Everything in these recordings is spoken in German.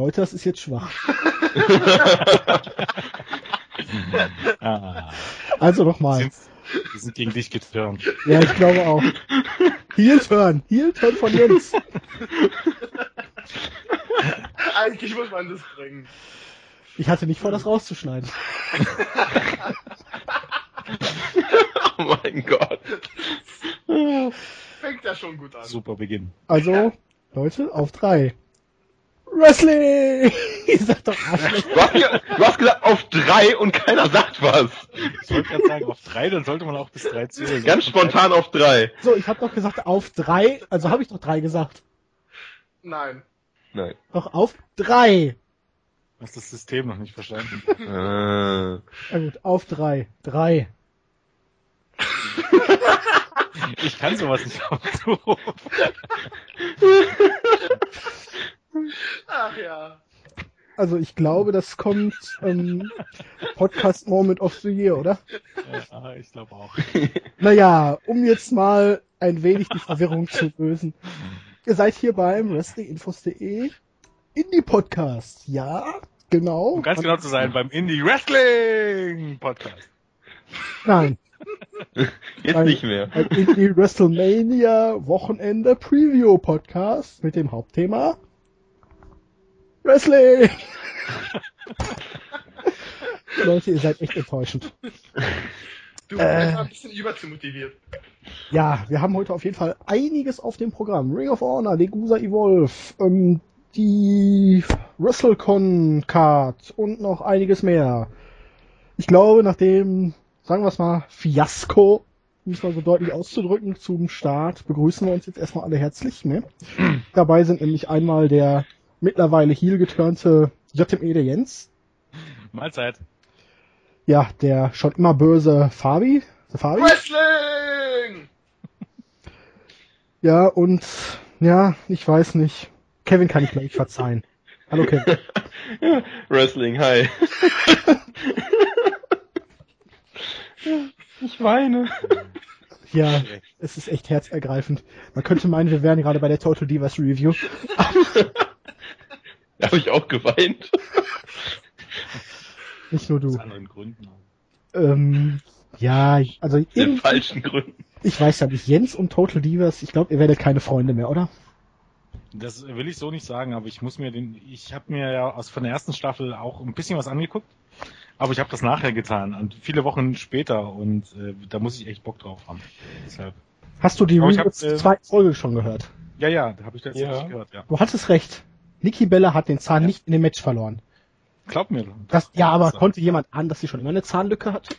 Leute, das ist jetzt schwach. Ah, Also nochmal. sind, die sind gegen dich geturnt. Ja, ich glaube auch. Heel Turn. Heel Turn von Jens. Eigentlich muss man das bringen. Ich hatte nicht vor, das rauszuschneiden. Oh mein Gott. Fängt ja schon gut an. Super Beginn. Also, Leute, auf drei. Wrestling! Ich sag doch Arschloch. Du hast, ge- du hast gesagt auf drei und keiner sagt was. Ich wollte gerade sagen, auf drei, dann sollte man auch bis drei zählen. Ganz spontan auf drei. So, ich habe doch gesagt auf drei, also habe ich doch drei gesagt. Nein. Nein. Doch auf drei. Du hast das System noch nicht verstanden. Äh. Na gut, auf drei. Drei. Ich kann sowas nicht aufrufen. Ach ja. Also ich glaube, das kommt ähm, Podcast Moment of the Year, oder? Ja, ich glaube auch. Naja, um jetzt mal ein wenig die Verwirrung zu lösen. Ihr seid hier beim WrestlingInfos.de Indie-Podcast. Ja, genau. Um ganz genau zu sein, beim Indie Wrestling Podcast. Nein, Jetzt Ein- nicht mehr. ein Indie WrestleMania Wochenende Preview Podcast mit dem Hauptthema Wrestling. Leute, ihr seid echt enttäuschend. Du Äh. bist ein bisschen überzumotiviert. Ja, wir haben heute auf jeden Fall einiges auf dem Programm. Ring of Honor, Legusa Evolve, ähm, die WrestleCon Card und noch einiges mehr. Ich glaube, nach dem, sagen wir es mal, Fiasko, um es mal so deutlich auszudrücken, zum Start begrüßen wir uns jetzt erstmal alle herzlich. Ne? Dabei sind nämlich einmal der mittlerweile heel geturnte JME der Jens, Mahlzeit. ja, der schon immer böse Fabi, Fabi. Wrestling! Ja, und ja, ich weiß nicht. Kevin kann ich gleich verzeihen. Hallo Kevin. Wrestling, hi. ich weine. Ja, es ist echt herzergreifend. Man könnte meinen, wir wären gerade bei der Total Divas Review. Da habe ich auch geweint. Nicht nur Aus du. anderen Gründen. Ähm, ja, also Den irgendwie, falschen Gründen. ich weiß ja nicht, Jens und Total Divas, ich glaube, ihr werdet keine Freunde mehr, oder? Das will ich so nicht sagen, aber ich muss mir den, ich habe mir ja aus von der ersten Staffel auch ein bisschen was angeguckt, aber ich habe das nachher getan und viele Wochen später und äh, da muss ich echt Bock drauf haben. Deshalb. Hast du die zur äh, zweiten Folge schon gehört? Ja, ja, da habe ich das Ja. ja. gehört, ja. Du hattest recht. Nikki Bella hat den Zahn Ja. nicht in dem Match verloren. Glaub mir. Das, ja, aber das, konnte jemand an, dass sie schon immer eine Zahnlücke hatte?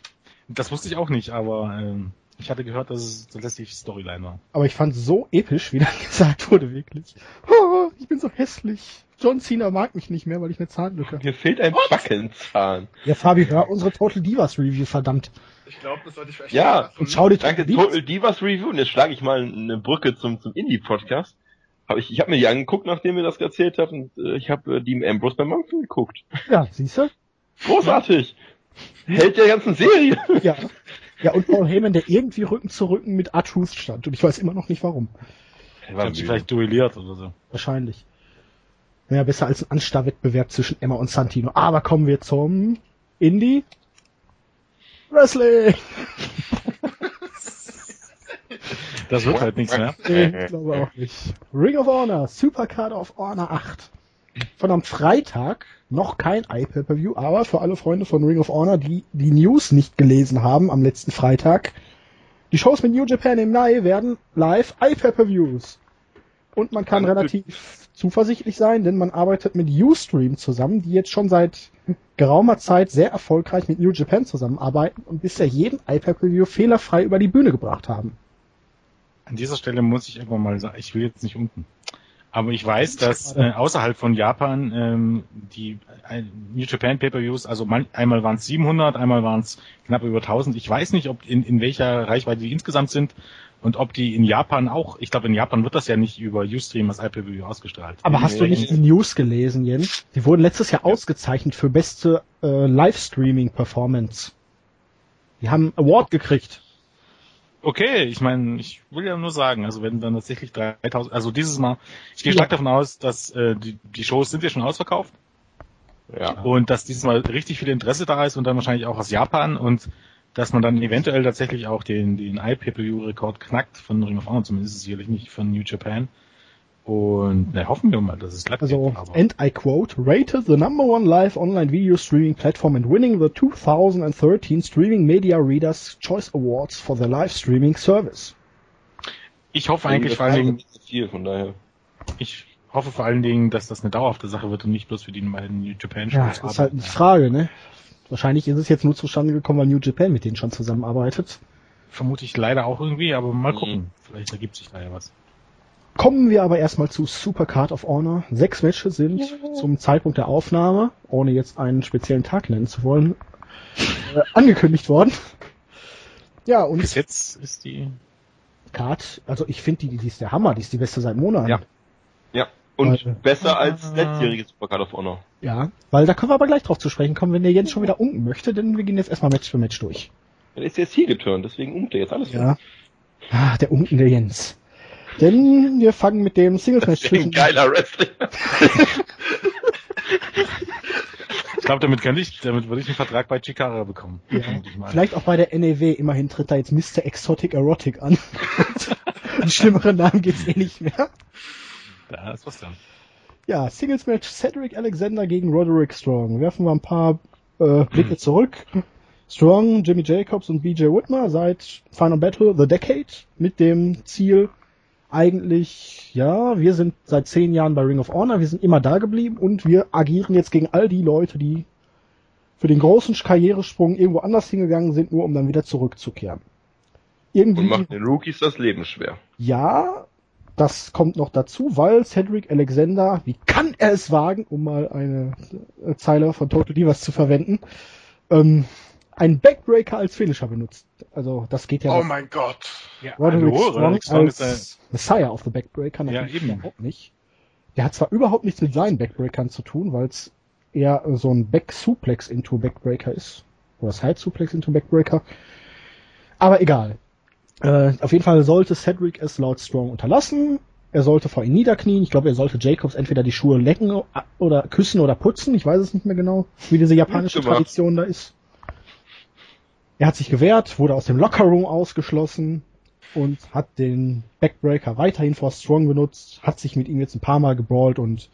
das wusste ich auch nicht, aber ähm, ich hatte gehört, dass es so lässig Storyline war. Aber ich fand so episch, wie dann gesagt wurde, wirklich. Oh, ich bin so hässlich. John Cena mag mich nicht mehr, weil ich eine Zahnlücke habe. Mir fehlt ein Backenzahn. Ja, Fabi, hör unsere Total Divas Review, verdammt. Ich glaube, das sollte ich vielleicht Ja. Und schau dir Danke, Divas- Total Divas Review. Und jetzt schlage ich mal eine Brücke zum, zum Indie-Podcast. Hab ich ich habe mir die angeguckt, nachdem ihr das erzählt habt. Und äh, ich habe äh, die Ambrose beim Manfred geguckt. Ja, siehst du? Großartig. Held der ganzen Serie. Ja. Ja, und Paul Heyman, der irgendwie Rücken zu Rücken mit R-Truth stand. Und ich weiß immer noch nicht warum. Hab sie vielleicht duelliert oder so. Wahrscheinlich. Ja, besser als ein Anstarrwettbewerb zwischen Emma und Santino. Aber kommen wir zum Indie. Wrestling! Das wird halt nichts mehr. Ich glaube auch nicht. Ring of Honor, Supercard of Honor 8. Von am Freitag noch kein iPay-Per-View, aber für alle Freunde von Ring of Honor, die die News nicht gelesen haben am letzten Freitag, die Shows mit New Japan im Mai werden live iPay-Per-Views. Und man kann relativ zuversichtlich sein, denn man arbeitet mit Ustream zusammen, die jetzt schon seit geraumer Zeit sehr erfolgreich mit New Japan zusammenarbeiten und bisher jeden iPay-Per-View fehlerfrei über die Bühne gebracht haben. An dieser Stelle muss ich irgendwann mal sagen, ich will jetzt nicht unten. Aber ich weiß, dass äh, außerhalb von Japan ähm, die äh, New Japan Pay-Per-Views, also man, einmal waren es 700, einmal waren es knapp über 1000. Ich weiß nicht, ob in, in welcher Reichweite die insgesamt sind und ob die in Japan auch, ich glaube in Japan wird das ja nicht über Ustream als iPay-Per-View ausgestrahlt. Aber hast du nicht die News gelesen, Jens? Die wurden letztes Jahr ausgezeichnet für beste äh, Livestreaming-Performance. Die haben einen Award gekriegt. Okay. Ich meine, ich will ja nur sagen, also wenn dann tatsächlich 3000, also dieses Mal, ich gehe Ja. stark davon aus, dass äh, die, die Shows sind ja schon ausverkauft Ja. und dass dieses Mal richtig viel Interesse da ist und dann wahrscheinlich auch aus Japan und dass man dann eventuell tatsächlich auch den, den iPay-Per-View-Rekord knackt von Ring of Honor, zumindest sicherlich nicht von New Japan. Und na, hoffen wir mal, dass es glatt Also, geht. Aber and I quote, rated the number one live online video streaming platform and winning the 2013 Streaming Media Readers Choice Awards for the live streaming service. ich hoffe eigentlich vor allen Dingen, nicht so viel, von daher. ich hoffe vor allen Dingen, dass das eine dauerhafte Sache wird und nicht bloß für die beiden New Japan Shows. Ja, das ist halt die Frage, ne? Wahrscheinlich ist es jetzt nur zustande gekommen, weil New Japan mit denen schon zusammenarbeitet. Vermute ich leider auch irgendwie, aber mal Mhm. gucken. Vielleicht ergibt sich da ja was. Kommen wir aber erstmal zu Super Card of Honor. Sechs Matches sind zum Zeitpunkt der Aufnahme, ohne jetzt einen speziellen Tag nennen zu wollen, äh, angekündigt worden. Ja, und Bis jetzt ist die Card, also ich finde die, die ist der Hammer, die ist die beste seit Monaten. Ja. Ja. Und Also- besser als letztjähriges Supercard of Honor. Ja, weil da können wir aber gleich drauf zu sprechen kommen, wenn der Jens schon wieder unken möchte, denn wir gehen jetzt erstmal Match für Match durch. Er ist jetzt hier geturnt, deswegen umte jetzt alles. Ja. Ah, der unkende Jens. Denn wir fangen mit dem Singles Match Ein zwischen geiler Wrestling. Ich glaube, damit könnte ich, damit würde ich einen Vertrag bei Chikara bekommen. Ja. Vielleicht auch bei der NEW, immerhin tritt da jetzt Mr. Exotic Erotic an. Einen schlimmeren Namen gibt's eh nicht mehr. Da ist was dran. Ja, Singles Match Cedric Alexander gegen Roderick Strong. Werfen wir ein paar äh, Blicke zurück. Strong, Jimmy Jacobs und BJ Whitmer seit Final Battle The Decade mit dem Ziel eigentlich, ja, wir sind seit zehn Jahren bei Ring of Honor, wir sind immer da geblieben und wir agieren jetzt gegen all die Leute, die für den großen Karrieresprung irgendwo anders hingegangen sind, nur um dann wieder zurückzukehren. Irgendwie Und macht den Rookies das Leben schwer. ja, das kommt noch dazu, weil Cedric Alexander, wie kann er es wagen, um mal eine Zeile von Total Divas zu verwenden, ähm, einen Backbreaker als Finisher benutzt. Also das geht ja Oh mein Gott. Ja, Roderick hallo, Strong Roderick Strong ist als Messiah of the Backbreaker Ja, natürlich eben. überhaupt nicht. Der hat zwar überhaupt nichts mit seinen Backbreakern zu tun, weil es eher äh, so ein Back-Suplex into Backbreaker ist. Oder Side-Suplex into Backbreaker. Aber egal. Äh, auf jeden Fall sollte Cedric es laut Strong unterlassen. Er sollte vor ihm niederknien. Ich glaube, er sollte Jacobs entweder die Schuhe lecken o- oder küssen oder putzen. Ich weiß es nicht mehr genau, wie diese japanische. Tradition da ist. Er hat sich gewehrt, wurde aus dem Lockerroom ausgeschlossen und hat den Backbreaker weiterhin vor Strong benutzt, hat sich mit ihm jetzt ein paar Mal gebrawlt und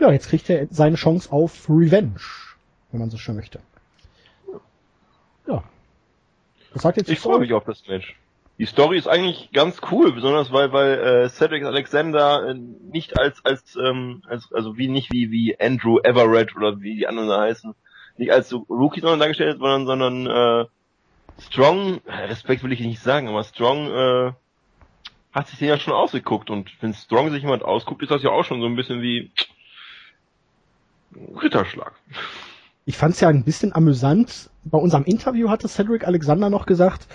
ja, jetzt kriegt er seine Chance auf Revenge, wenn man so schön möchte. Ja. Was sagt jetzt Ich freue mich auf das Match. Die Story ist eigentlich ganz cool, besonders weil weil äh, Cedric Alexander äh, nicht als als ähm, als also wie nicht wie wie Andrew Everett oder wie die anderen da heißen, nicht als so Rookie sondern dargestellt, sondern sondern äh, Strong, äh, Respekt will ich nicht sagen, aber Strong äh, hat sich den ja schon ausgeguckt und wenn Strong sich jemand ausguckt, ist das ja auch schon so ein bisschen wie Ritterschlag. Ich fand es ja ein bisschen amüsant. Bei unserem Interview hatte Cedric Alexander noch gesagt,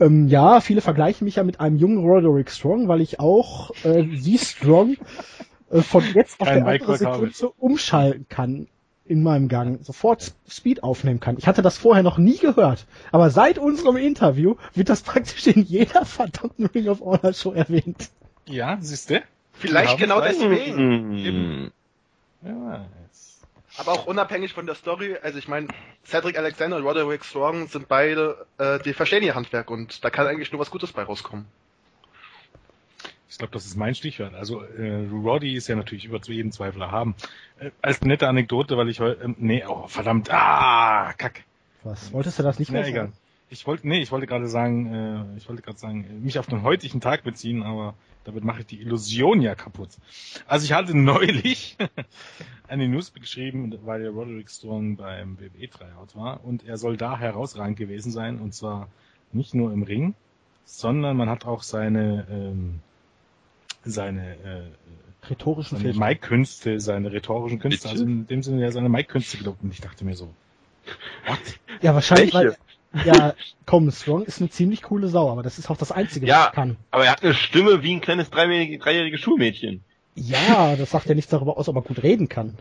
ähm, ja, viele vergleichen mich ja mit einem jungen Roderick Strong, weil ich auch äh, wie Strong äh, von jetzt auf Kein der andere Micro-Kabel. Sekunde umschalten kann in meinem Gang, sofort Speed aufnehmen kann. Ich hatte das vorher noch nie gehört, aber seit unserem Interview wird das praktisch in jeder verdammten Ring of Honor Show erwähnt. Ja, siehst du? Vielleicht genau vielleicht- deswegen. Mm. Ja, jetzt. Aber auch unabhängig von der Story, also ich meine, Cedric Alexander und Roderick Strong sind beide, äh, die verstehen ihr Handwerk und da kann eigentlich nur was Gutes bei rauskommen. Ich glaube, das ist mein Stichwort. Also äh, Roddy ist ja natürlich über zu jedem Zweifel erhaben. Äh, als nette Anekdote, weil ich heute, ähm, nee, oh verdammt, ah, kack. Was? Wolltest du das nicht Na, mehr egal. sagen? Ich wollte, nee, ich wollte gerade sagen, äh, ich wollte gerade sagen, äh, mich auf den heutigen Tag beziehen, aber damit mache ich die Illusion ja kaputt. Also ich hatte neulich eine News geschrieben, weil der Roderick Strong beim WWE Tryout war und er soll da herausragend gewesen sein und zwar nicht nur im Ring, sondern man hat auch seine ähm, seine äh, Rhetorischen seine. Mike-Künste, seine rhetorischen Künste, Bitte? also in dem Sinne ja seine Mike-Künste gelobt und ich dachte mir so, what? Ja, wahrscheinlich, Welche? weil, ja, komm, Strong ist eine ziemlich coole Sau, aber das ist auch das Einzige, was Ja. er kann. Aber er hat eine Stimme wie ein kleines dreijähriges, Schulmädchen. Ja, das sagt ja nichts darüber aus, ob er gut reden kann.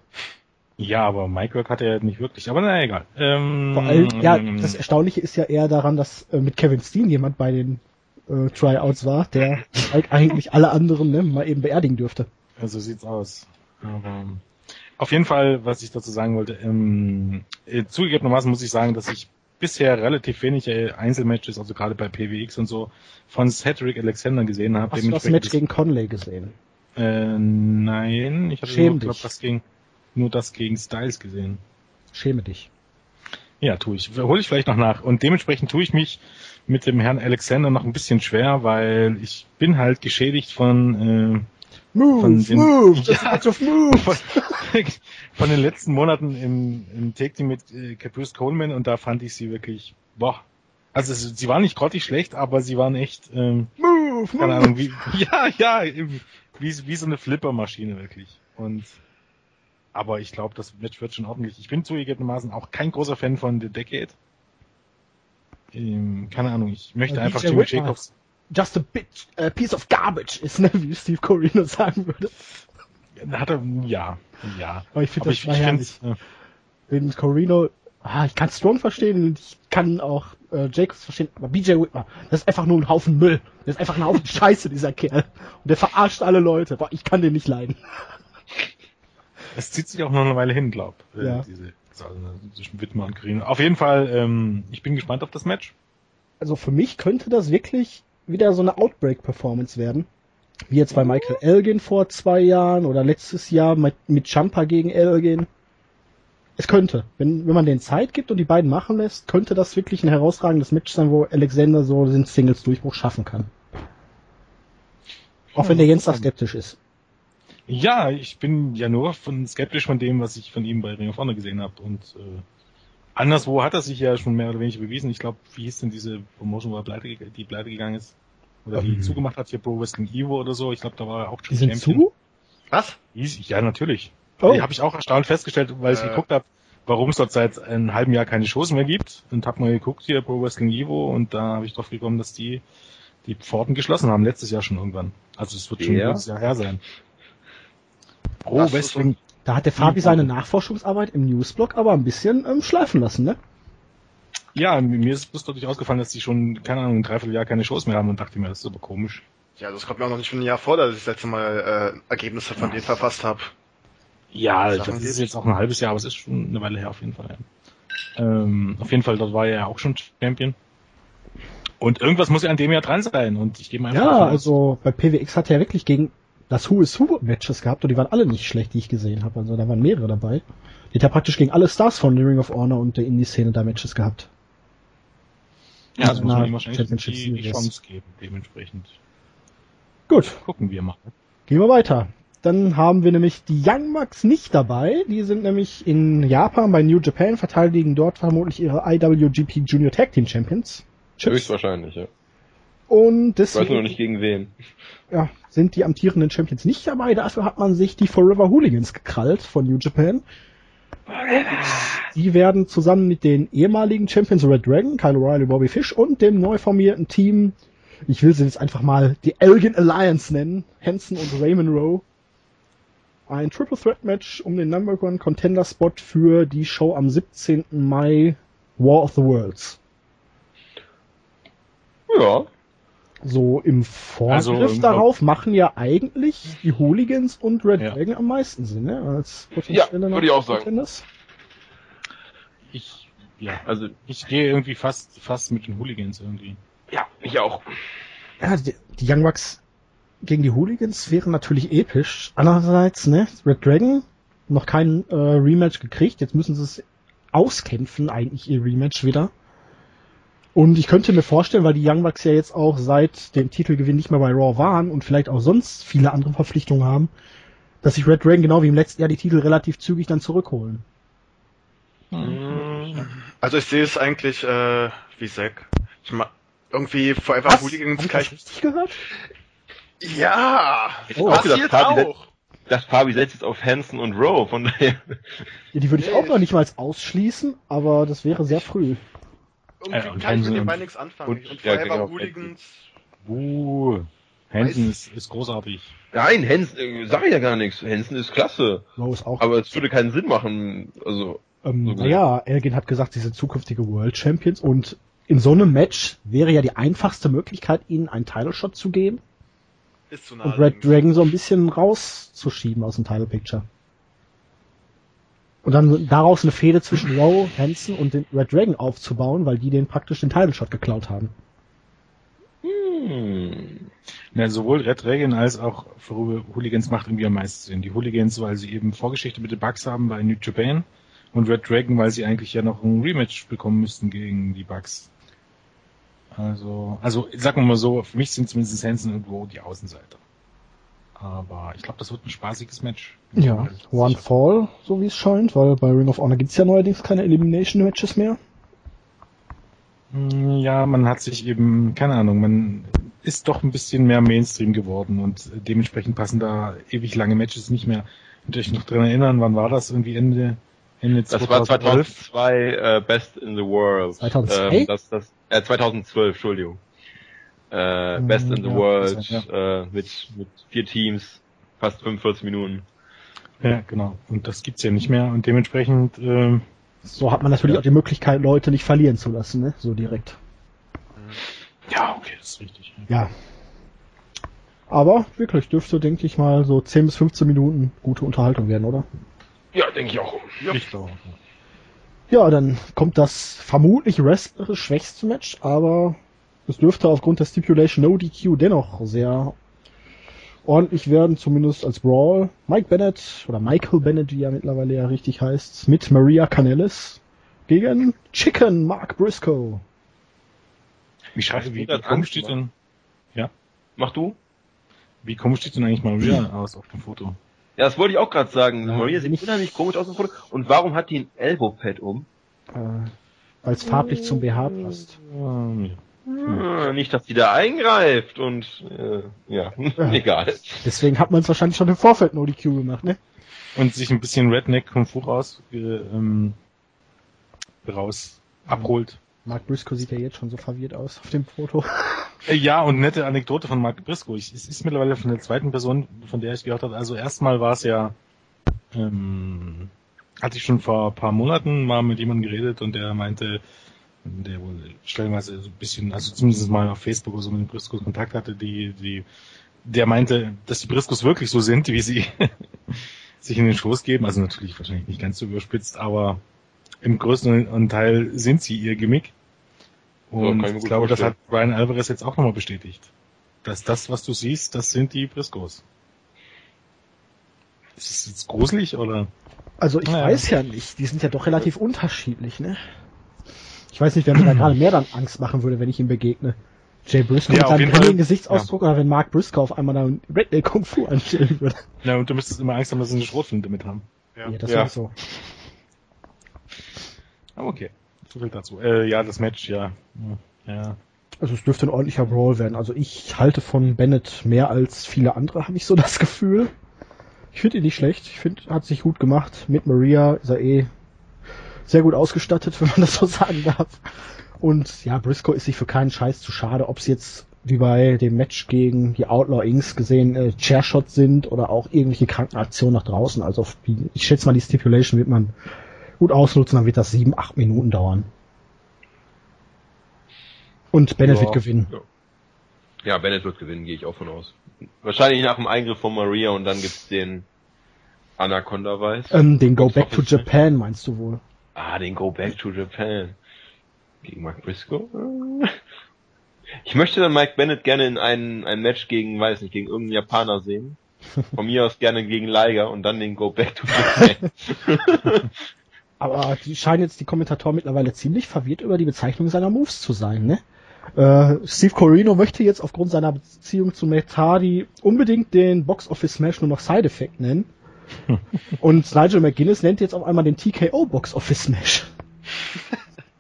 Ja, aber Mike-Work hat er nicht wirklich, aber na egal. Ähm, Vor allem, ja, ähm, das Erstaunliche ist ja eher daran, dass äh, mit Kevin Steen jemand bei den äh, Tryouts war, der halt eigentlich alle anderen ne, mal eben beerdigen dürfte. Ja, so sieht's aus. Aber auf jeden Fall, was ich dazu sagen wollte, ähm, äh, zugegebenermaßen muss ich sagen, dass ich bisher relativ wenig äh, Einzelmatches, also gerade bei PWX und so, von Cedric Alexander gesehen habe. Hast du das Match gegen Conley gesehen? Äh, nein, ich habe nur, glaub, das gegen, nur das gegen Styles gesehen. Schäme dich. Ja, tue ich. Hole ich vielleicht noch nach. Und dementsprechend tue ich mich mit dem Herrn Alexander noch ein bisschen schwer, weil ich bin halt geschädigt von, Move, Von den- move, Ja. move. äh, von, von den letzten Monaten im, im Take Team mit äh, Caprice Coleman und da fand ich sie wirklich, boah. Also sie waren nicht grottig schlecht, aber sie waren echt, ähm, Move, keine move. Ahnung, wie, ja, ja, wie, wie so eine Flippermaschine wirklich. Und aber ich glaube, das Match wird schon ordentlich. Ich bin zugegebenermaßen auch kein großer Fan von The Decade. Ähm, keine Ahnung, ich möchte Ja, einfach Jimmy. Jacobs. Just a bit, a piece of garbage ist, ne, wie Steve Corino sagen würde. Hat er, ja, ja. Aber ich finde das ich, ich herrlich. finde, Wenn Corino, ah, ich kann Strong verstehen und ich kann auch äh, Jacobs verstehen, aber BJ Whitmer, das ist einfach nur ein Haufen Müll. Das ist einfach ein Haufen Scheiße, dieser Kerl. Und der verarscht alle Leute. Boah, ich kann den nicht leiden. Es zieht sich auch noch eine Weile hin, glaub. äh, Ja. Diese, also zwischen Wittmer und Green. Auf jeden Fall, ähm, ich bin gespannt auf das Match. Also für mich könnte das wirklich wieder so eine Outbreak-Performance werden. Wie jetzt bei Michael Elgin vor zwei Jahren oder letztes Jahr mit, mit Jumper gegen Elgin. Es könnte, wenn, wenn man den Zeit gibt und die beiden machen lässt, könnte das wirklich ein herausragendes Match sein, wo Alexander so den Singles-Durchbruch schaffen kann. Auch wenn der Jens da skeptisch ist. Ja, ich bin ja nur von skeptisch von dem, was ich von ihm bei Ring of Honor gesehen habe. Und äh, anderswo hat er sich ja schon mehr oder weniger bewiesen. Ich glaube, wie hieß denn diese Promotion, wo er pleite, die pleite gegangen ist? Oder die Ähm. zugemacht hat, hier Pro Wrestling Evo oder so. Ich glaube, da war er auch Die schon sind zu? Was? Hieß, ja, natürlich. Oh. Die habe ich auch erstaunt festgestellt, weil ich Äh. geguckt habe, warum es dort seit einem halben Jahr keine Shows mehr gibt. Und habe mal geguckt hier Pro Wrestling Evo und da habe ich drauf gekommen, dass die die Pforten geschlossen haben, letztes Jahr schon irgendwann. Also es wird schon ein Ja. gutes Jahr her sein. Pro Das ist Wrestling Da hat der Fabi seine Nachforschungsarbeit im Newsblog aber ein bisschen ähm, schleifen lassen, ne? Ja, mir ist bloß dadurch ausgefallen, dass die schon, keine Ahnung, ein Dreivierteljahr keine Shows mehr haben und dachte mir, das ist aber komisch. Ja, das kommt mir auch noch nicht von einem Jahr vor, dass ich das letzte Mal äh, Ergebnisse von denen verfasst habe. Ja, Sachen das ist jetzt auch ein halbes Jahr, aber es ist schon eine Weile her auf jeden Fall. Ja. Ähm, auf jeden Fall, dort war er ja auch schon Champion. Und irgendwas muss ja an dem Jahr dran sein und ich gehe mal einfach Ja, also bei PWX hat er wirklich gegen das Who is Who Matches gehabt und die waren alle nicht schlecht, die ich gesehen habe. Also da waren mehrere dabei. Die hat ja praktisch gegen alle Stars von The Ring of Honor und der Indie-Szene da Matches gehabt. Ja, das muss man ihm wahrscheinlich die, die. Chance geben, dementsprechend. Gut, Gucken wir mal. gehen wir weiter. Dann haben wir nämlich die Young Bucks nicht dabei. Die sind nämlich in Japan bei New Japan, verteidigen dort vermutlich ihre IWGP Junior Tag Team Champions. Höchstwahrscheinlich, ja. Und Ich weiß nur deswegen noch nicht gegen wen. ja, sind die amtierenden Champions nicht dabei. Dafür hat man sich die Forever Hooligans gekrallt von New Japan. Die werden zusammen mit den ehemaligen Champions Red Dragon, Kyle O'Reilly, Bobby Fish und dem neu formierten Team, ich will sie jetzt einfach mal die Elgin Alliance nennen, Hanson und Raymond Rowe, ein Triple Threat Match um den Number One Contender Spot für die Show am 17. Mai War of the Worlds. Ja. So im Vorgriff Also, darauf machen ja eigentlich die Hooligans und Red Ja. Dragon am meisten Sinn, ne? Als Ja, würde ich auch sagen. Ich, ja, Also, ich gehe irgendwie fast, fast mit den Hooligans irgendwie. ja, ich auch. Ja, die, die Young Bucks gegen die Hooligans wären natürlich episch. Andererseits, ne, Red Dragon noch kein äh, Rematch gekriegt. Jetzt müssen sie es auskämpfen, eigentlich ihr Rematch wieder. Und ich könnte mir vorstellen, weil die Young Bucks ja jetzt auch seit dem Titelgewinn nicht mehr bei Raw waren und vielleicht auch sonst viele andere Verpflichtungen haben, dass sich Red Dragon genau wie im letzten Jahr die Titel relativ zügig dann zurückholen. Also ich sehe es eigentlich äh, wie Zack. Ich ma irgendwie Forever Was? Hooligans Hab ich kann das richtig gehört? ich... Ja! Oh. auch gedacht, Fabi, auch! Das Fabi setzt jetzt auf Hansen und Rowe, von daher. Ja, die würde ich Nee. auch noch nicht mal ausschließen, aber das wäre sehr früh. Irgendwie Äh, und kann ich mit und- beiden nichts anfangen. und- Und, ja, Forever genau, Hooligans... Uh, Hansen ist, ist großartig. Nein, Hansen, äh, sag ich ja gar nichts. Hansen ist klasse. Raw ist auch Aber es würde keinen Sinn machen. Also, Ähm, So naja, Elgin hat gesagt, sie sind zukünftige World Champions und in so einem Match wäre ja die einfachste Möglichkeit, ihnen einen Title Shot zu geben Ist zu und nah. Red Dragon so ein bisschen rauszuschieben aus dem Title Picture. Und dann daraus eine Fehde zwischen Rowe, Hansen und den Red Dragon aufzubauen, weil die den praktisch den Title Shot geklaut haben. Hm. Ja, sowohl Red Dragon als auch Hooligans macht irgendwie am meisten Sinn. Die Hooligans, weil sie eben Vorgeschichte mit den Bugs haben bei New Japan und Red Dragon, weil sie eigentlich ja noch ein Rematch bekommen müssten gegen die Bugs. Also, also sagen wir mal so, für mich sind zumindest Hansen irgendwo die Außenseiter. Aber ich glaube, das wird ein spaßiges Match. Ja, One Fall, so wie es scheint, weil bei Ring of Honor gibt's ja neuerdings keine Elimination Matches mehr. Mm, Ja, man hat sich eben, keine Ahnung, man ist doch ein bisschen mehr Mainstream geworden und dementsprechend passen da ewig lange Matches nicht mehr. Könnt ihr euch noch dran erinnern, wann war das? Irgendwie Ende, Ende Das war 2012? 2002 äh, Best in the World. 2002? Ähm, das, das, äh, 2012, Entschuldigung. Äh, Hm, Best in the ja, World kann äh, mit, mit vier Teams, fast 45 Minuten. Ja, genau. Und das gibt's ja nicht mehr und dementsprechend, ähm, So hat man natürlich Ja. auch die Möglichkeit, Leute nicht verlieren zu lassen, ne? So direkt. ja, okay, das ist richtig. Ja. Aber wirklich dürfte, denke ich mal, so 10 bis 15 Minuten gute Unterhaltung werden, oder? Ja, denke ich auch. Ich glaube. Ja, dann kommt das vermutlich wrestlerisch schwächste Match, aber es dürfte aufgrund der Stipulation No DQ dennoch sehr ordentlich werden, zumindest als Brawl. Mike Bennett, oder Michael Bennett, wie er mittlerweile ja richtig heißt, mit Maria Canellis gegen Chicken Mark Briscoe. Wie scheiße, wie, wie das komisch steht denn, Mach du? wie komisch steht denn eigentlich Maria aus auf dem Foto? Ja, das wollte ich auch gerade sagen. Ja, Maria sieht nicht- unheimlich komisch aus dem Foto. Und warum hat die ein Elbow-Pad um? Äh, Weil es farblich zum BH passt. Ähm, Hm, nicht, dass die da eingreift und äh, ja, egal. Deswegen hat man es wahrscheinlich schon im Vorfeld No DQ gemacht, ne? und sich ein bisschen Redneck Kung Fu raus, äh, ähm, raus abholt. Mark Briscoe sieht ja jetzt schon so verwirrt aus auf dem Foto. Äh, Ja, und nette Anekdote von Mark Briscoe. Ich, es ist mittlerweile von der zweiten Person, von der ich gehört habe. Also erstmal war es ja, ähm, hatte ich schon vor ein paar Monaten mal mit jemandem geredet und der meinte, der wohl stellenweise so ein bisschen, also zumindest mal auf Facebook oder so mit den Briscoes Kontakt hatte, die, die, der meinte, dass die Briscoes wirklich so sind, wie sie sich in den Schoß geben. Also natürlich wahrscheinlich nicht ganz so überspitzt, aber im größten Teil sind sie ihr Gimmick. Ja, Und kann ich glaube, das hat Brian Alvarez jetzt auch nochmal bestätigt. Dass das, was du siehst, das sind die Briscoes. Ist es jetzt gruselig oder? Also ich Ja. weiß ja nicht, die sind ja doch relativ unterschiedlich, ne? Ich weiß nicht, wer mir da gerade mehr dann Angst machen würde, wenn ich ihm begegne. Jay Briscoe Ja, mit seinem grimmigen Gesichtsausdruck oder wenn Mark Briscoe auf einmal da ein Redneck Kung Fu anstellen würde. Ja, und du müsstest immer Angst haben, dass sie eine Schrotflinte mit haben. Ja. Ja, das Ja. ist so. Aber okay. So viel dazu. Äh, ja, das Match, ja. Ja. Also es dürfte ein ordentlicher Brawl werden. Also ich halte von Bennett mehr als viele andere, habe ich so das Gefühl. Ich finde ihn nicht schlecht. Ich finde, hat sich gut gemacht. Mit Maria ist er eh sehr gut ausgestattet, wenn man das so sagen darf. Und ja, Briscoe ist sich für keinen Scheiß zu schade, ob es jetzt wie bei dem Match gegen die Outlaw Inks gesehen äh, Chairshots sind oder auch irgendwelche Krankenaktionen nach draußen. Also die, ich schätze mal, die Stipulation wird man gut ausnutzen, dann wird das sieben, acht Minuten dauern. Und Bennett Ja. wird gewinnen. Ja, Bennett wird gewinnen, gehe ich auch von aus. Wahrscheinlich nach dem Eingriff von Maria und dann gibt's den Anaconda Weiß. Ähm, den Go Back to? Japan meinst du wohl? Ah, den Go Back to Japan. Gegen Mark Briscoe? Ich möchte dann Mike Bennett gerne in ein, ein Match gegen, weiß nicht, gegen irgendeinen Japaner sehen. Von mir aus gerne gegen Liger und dann den Go Back to Japan. Aber die scheinen jetzt die Kommentatoren mittlerweile ziemlich verwirrt über die Bezeichnung seiner Moves zu sein, ne? Äh, Steve Corino möchte jetzt aufgrund seiner Beziehung zu Matt Hardy unbedingt den Box Office Smash nur noch Side Effect nennen. Und Nigel McGuinness nennt jetzt auf einmal den TKO Box Office Smash.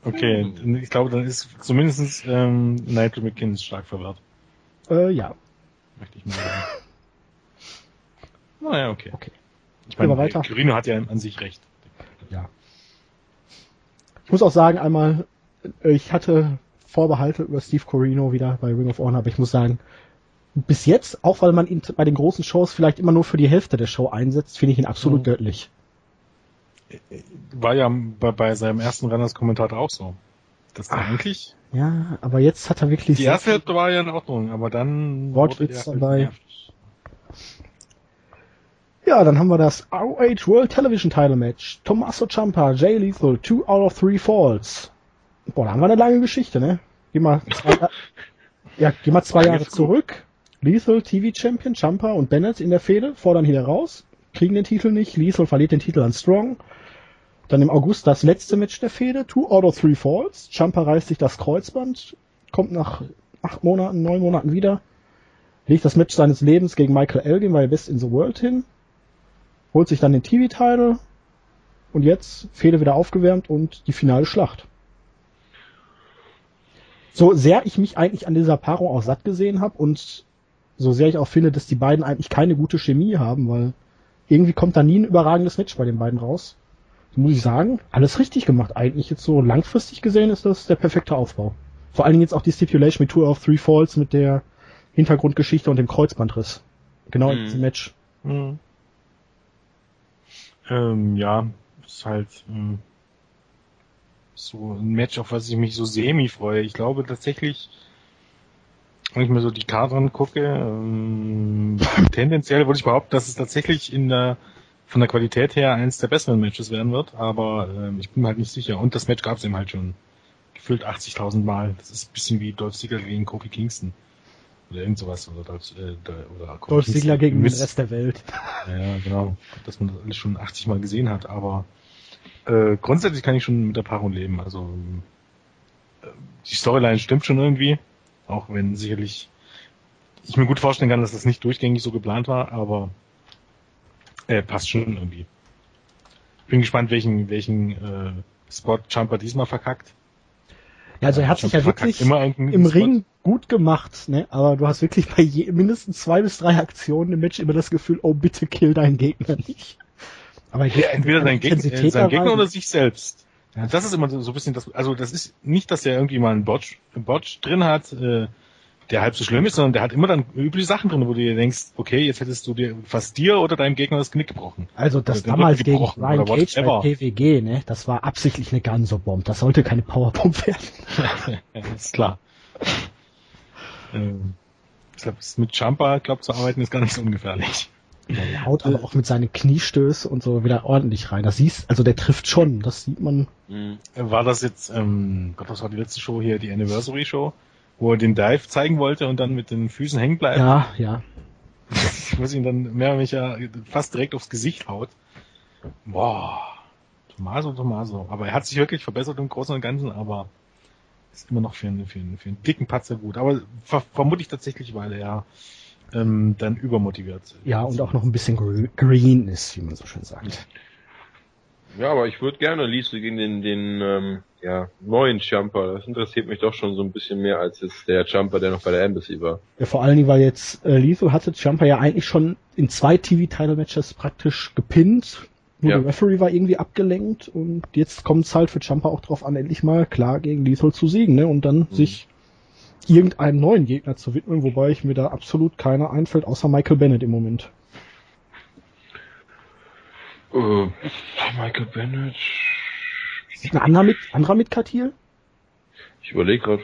Okay, ich glaube, dann ist zumindest ähm, Nigel McKinnon stark verwirrt. Äh, ja. Möchte ich mal sagen. Naja, okay. Okay. Ich meine, weiter. Quirino hat ja an sich recht. Ja. Ich muss auch sagen, einmal, äh, ich hatte Vorbehalte über Steve Corino wieder bei Ring of Honor, aber ich muss sagen, bis jetzt, auch weil man ihn bei den großen Shows vielleicht immer nur für die Hälfte der Show einsetzt, finde ich ihn absolut Mhm. göttlich. War ja bei, bei seinem ersten als Kommentator auch so. Der Ach. eigentlich Ja, aber jetzt hat er wirklich Die erste Hälfte war ja in Ordnung, aber dann... Wortwitz dabei. Ja, dann haben wir das ROH World Television Title Match. Tommaso Ciampa, Jay Lethal, two out of three falls. Boah, da haben wir eine lange Geschichte, ne? Geh mal zwei, ja, geh mal zwei Jahre zurück. Lethal TV Champion, Ciampa und Bennett in der Fehde, fordern hier raus, kriegen den Titel nicht. Lethal verliert den Titel an Strong. Dann im August das letzte Match der Fehde, two out of three falls. Ciampa reißt sich das Kreuzband, kommt nach acht Monaten, neun Monaten wieder, legt das Match seines Lebens gegen Michael Elgin bei Best in the World hin, holt sich dann den TV-Title und jetzt Fehde wieder aufgewärmt und die finale Schlacht. So sehr ich mich eigentlich an dieser Paarung auch satt gesehen habe und so sehr ich auch finde, dass die beiden eigentlich keine gute Chemie haben, weil irgendwie kommt da nie ein überragendes Match bei den beiden raus. So muss ich sagen, alles richtig gemacht. Eigentlich jetzt so langfristig gesehen ist das der perfekte Aufbau. Vor allen Dingen jetzt auch die Stipulation mit Two of Three Falls mit der Hintergrundgeschichte und dem Kreuzbandriss. Genau in Mhm. diesem Match. Mhm. Ähm, ja, ist halt ähm, so ein Match, auf was ich mich so semi freue. Ich glaube tatsächlich, wenn ich mir so die Karte angucke, ähm, tendenziell würde ich behaupten, dass es tatsächlich in der von der Qualität her eins der besseren Matches werden wird, aber ähm, ich bin mir halt nicht sicher. Und das Match gab es eben halt schon gefühlt 80.000 Mal. Das ist ein bisschen wie Dolph Ziggler gegen Kofi Kingston. Oder irgend sowas. Oder, Dolph, äh, oder Kofi Dolph Kingston Ziggler gegen den Miz. Rest der Welt. Ja, genau. Dass man das alles schon 80 Mal gesehen hat, aber äh, grundsätzlich kann ich schon mit der Paarung leben. Also äh, die Storyline stimmt schon irgendwie, auch wenn sicherlich ich mir gut vorstellen kann, dass das nicht durchgängig so geplant war, aber äh, passt schon irgendwie. Bin gespannt, welchen welchen äh, Spot Jumper diesmal verkackt. Ja, also er hat sich ja wirklich im Spot. Ring gut gemacht, ne? Aber du hast wirklich bei je, mindestens zwei bis drei Aktionen im Match immer das Gefühl, oh bitte kill deinen Gegner nicht. Aber er Ja, entweder sein Gegner, Intensität äh, sein da Gegner oder sich selbst. Ja. Das ist immer so ein bisschen das, also das ist nicht, dass er irgendwie mal einen Botch, einen Botch drin hat, äh, der halb so schlimm ist, sondern der hat immer dann übliche Sachen drin, wo du dir denkst, okay, jetzt hättest du dir fast dir oder deinem Gegner das Knick gebrochen. Also das damals gegen Ryan Cage bei. PWG, ne? Das war absichtlich eine Ganso-Bomb. Das sollte keine Powerbomb werden. ja, ist klar. ähm, ich glaube, mit Jumper, glaub, zu arbeiten ist gar nicht so ungefährlich. Er haut aber auch mit seinen Kniestößen und so wieder ordentlich rein. Das siehst, also der trifft schon. Das sieht man. Mhm. War das jetzt, ähm, Gott, was war die letzte Show hier, die Anniversary Show, wo er den Dive zeigen wollte und dann mit den Füßen hängen bleibt? Ja, ja. Ich muss ihn dann mehr oder weniger fast direkt aufs Gesicht haut. Boah. Tomaso, Tomaso. Aber er hat sich wirklich verbessert im Großen und Ganzen, aber ist immer noch für einen, für einen, für einen dicken Patzer gut. Aber ver vermutlich tatsächlich, weil er ähm, dann übermotiviert ist. Ja, und auch noch ein bisschen gre- green ist, wie man so schön sagt. Ja, aber ich würde gerne Liesel gegen den, den ähm, ja, neuen Jumper. Das interessiert mich doch schon so ein bisschen mehr als jetzt der Jumper, der noch bei der Embassy war. Ja, vor allen Dingen, weil jetzt äh, Lethal hatte Jumper ja eigentlich schon in zwei TV-Title-Matches praktisch gepinnt. Nur Ja. der Referee war irgendwie abgelenkt und jetzt kommt es halt für Jumper auch drauf an, endlich mal klar gegen Lethal zu siegen, ne? Und dann sich irgendeinem neuen Gegner zu widmen, wobei ich mir da absolut keiner einfällt, außer Michael Bennett im Moment. Äh, Michael Bennett. Ist ein anderer mit, anderer mit Katil? Ich überlege gerade.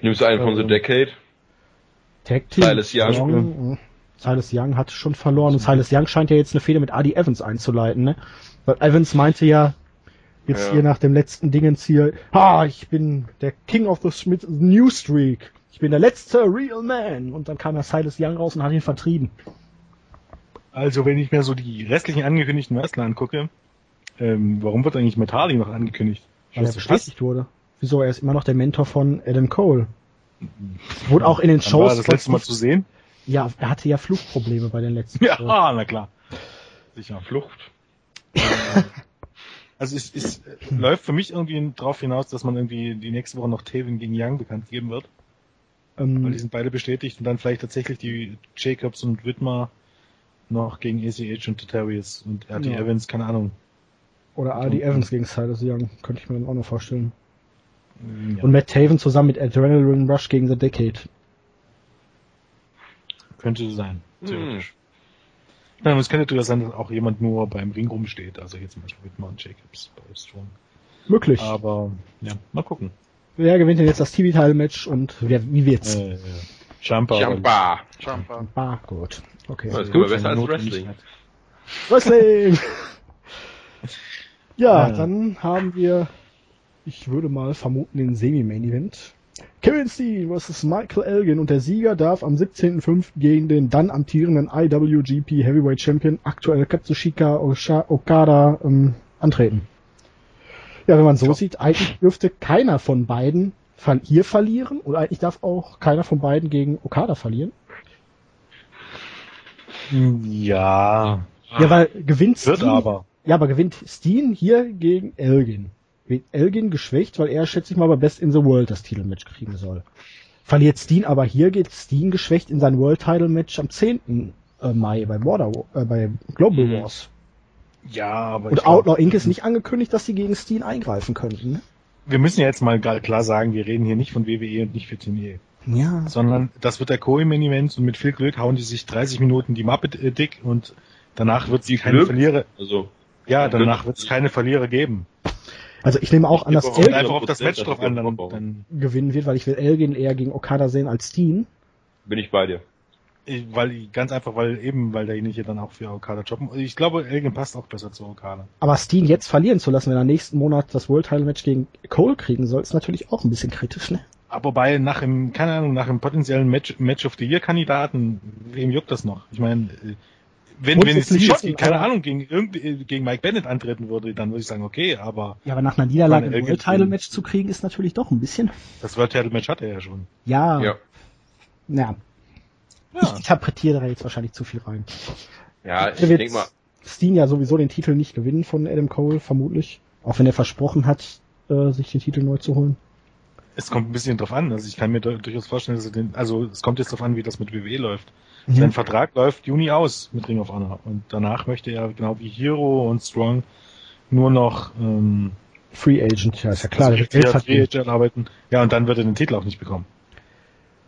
Nimmst du einen von The Ähm, Decade? Tag Team. Silas Young. Young, äh, Silas Young hat schon verloren und Silas Young scheint ja jetzt eine Fehde mit Adi Evans einzuleiten, ne? Weil Evans meinte ja jetzt Ja. hier nach dem letzten Dingens hier, ah, ich bin der King of the Smith New Streak. Ich bin der letzte Real Man. Und dann kam ja Silas Young raus und hat ihn vertrieben. Also wenn ich mir so die restlichen angekündigten Wrestler angucke, ähm, warum wird eigentlich Hardy noch angekündigt? Weil er bestätigt wurde. Wieso? Er ist immer noch der Mentor von Adam Cole. Wurde auch in den Wann war Shows. das letzte Mal zu sehen? ja, er hatte ja Fluchtprobleme bei den letzten Ja, Shows. na klar. Sicher. Flucht. Also es, es äh, läuft für mich irgendwie darauf hinaus, dass man irgendwie die nächste Woche noch Taven gegen Young bekannt geben wird. Weil die Ähm, sind beide bestätigt und dann vielleicht tatsächlich die Jacobs und Whitmer noch gegen ACH und Totarius und RT Ja. Evans, keine Ahnung. oder Adi Evans gegen Silas Young. Könnte ich mir dann auch noch vorstellen. Ja, Und Matt Taven zusammen mit Adrenaline Rush gegen The Decade. könnte sein, Hm. Ja, es könnte durchaus sein, dass auch jemand nur beim Ring rumsteht, also hier zum Beispiel Whitmer und Jacobs bei Strong. Möglich. Aber ja, mal gucken. Wer gewinnt denn jetzt das TV-Title-Match und wer, wie wird's? Äh, Jumper. Jumpa. Jumper. Ah, gut. Okay. Das ist Gut, immer besser als. Wrestling. Wrestling! ja, Ja. dann haben wir, ich würde mal vermuten, den Semi-Main-Event. Kevin Steen vs. Michael Elgin und der Sieger darf am 17.05. gegen den dann amtierenden IWGP Heavyweight Champion, aktuell Katsushika Okada, ähm, antreten. Ja, wenn man so sieht, eigentlich dürfte keiner von beiden hier verlieren und eigentlich darf auch keiner von beiden gegen Okada verlieren. Ja. Ja, weil gewinnt Wird Steen, aber. Ja, aber gewinnt Steen hier gegen Elgin. Wird Elgin geschwächt, weil er, schätze ich mal, bei Best in the World das Titelmatch kriegen soll. Verliert Steen aber hier, geht Steen geschwächt in sein World Title Match am 10. äh, Mai bei Border, äh, bei Global Mhm. Wars. Ja, aber Und ich glaub, Outlaw Inc. ist nicht angekündigt, dass sie gegen Steen eingreifen könnten. Ne? wir müssen ja jetzt mal klar sagen, wir reden hier nicht von WWE und nicht für E. Ja. sondern das wird der Co-Main-Event und mit viel Glück hauen die sich 30 Minuten die Mappe äh, dick und danach wird es keine Glück? Verlierer, Also, ja, danach wird es keine Verlierer geben. Also ich nehme auch an, dass Elgin einfach auf das 100%, Match drauf an, dann, dann gewinnen wird, weil ich will Elgin eher gegen Okada sehen als Steen. bin ich bei dir. ich- weil ganz einfach, weil eben, weil derjenige dann auch für Okada jobben. Ich glaube, Elgin passt auch besser zu Okada. Aber Steen jetzt verlieren zu lassen, wenn er nächsten Monat das World Title Match gegen Cole kriegen soll, ist natürlich auch ein bisschen kritisch, ne? Aber bei nach dem, keine Ahnung, nach dem potenziellen Match, Match of the Year Kandidaten, wem juckt das noch? Ich meine, äh, wenn, wenn schon, keine aber- Ahnung, gegen irgendwie, gegen Mike Bennett antreten würde, dann würde ich sagen, okay, aber Ja, aber nach einer Niederlage ein World Title Match zu kriegen, ist natürlich doch ein bisschen. das World Title Match hat er ja schon. Ja. Ja. Ja. Ich interpretiere da jetzt wahrscheinlich zu viel rein. Ja, ich wird denke mal, Steen ja sowieso den Titel nicht gewinnen von Adam Cole, vermutlich. Auch wenn er versprochen hat, äh, sich den Titel neu zu holen. Es kommt ein bisschen drauf an. Also ich kann mir durchaus vorstellen, dass er den, also es kommt jetzt drauf an, wie das mit WWE läuft. Mhm. Sein Vertrag läuft Juni aus mit Ring of Honor und danach möchte er genau wie Hero und Strong nur noch ähm, Free Agent, ja, ist ja klar, also. Free Agent arbeiten. Ja, und dann wird er den Titel auch nicht bekommen.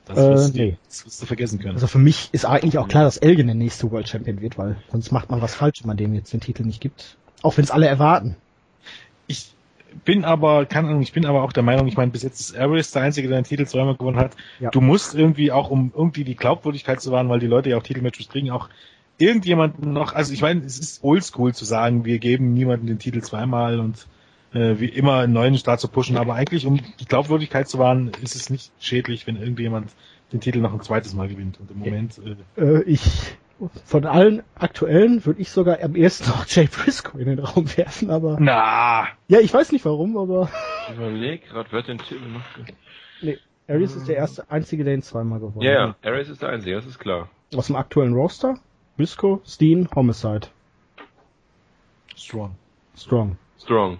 Das Äh, wirst, nee. das wirst du vergessen können. Also für mich ist eigentlich auch klar, dass Elgin der nächste World Champion wird, weil sonst macht man was falsch, wenn man dem jetzt den Titel nicht gibt. Auch wenn es alle erwarten. Ich bin aber, keine Ahnung, ich bin aber auch der Meinung, ich meine, bis jetzt ist Aries der Einzige, der den Titel zweimal gewonnen hat. Ja. Du musst irgendwie auch, um irgendwie die Glaubwürdigkeit zu wahren, weil die Leute ja auch Titelmatches kriegen, auch irgendjemanden noch, also ich meine, es ist oldschool zu sagen, wir geben niemanden den Titel zweimal und äh, wie immer einen neuen Start zu pushen, aber eigentlich, um die Glaubwürdigkeit zu wahren, ist es nicht schädlich, wenn irgendjemand den Titel noch ein zweites Mal gewinnt. Und im Moment, äh, Äh, ich, von allen aktuellen würde ich sogar am ersten noch Jay Briscoe in den Raum werfen, aber, na, ja, ich weiß nicht warum, aber, ich überleg gerade, wer hat den Titel noch? ge- nee, Aries ist der erste, einzige, der ihn zweimal gewonnen Ja, hat. ja, Ares ist der Einzige, das ist klar. Aus dem aktuellen Roster? Briscoe, Steen, Homicide, strong. Strong. Strong.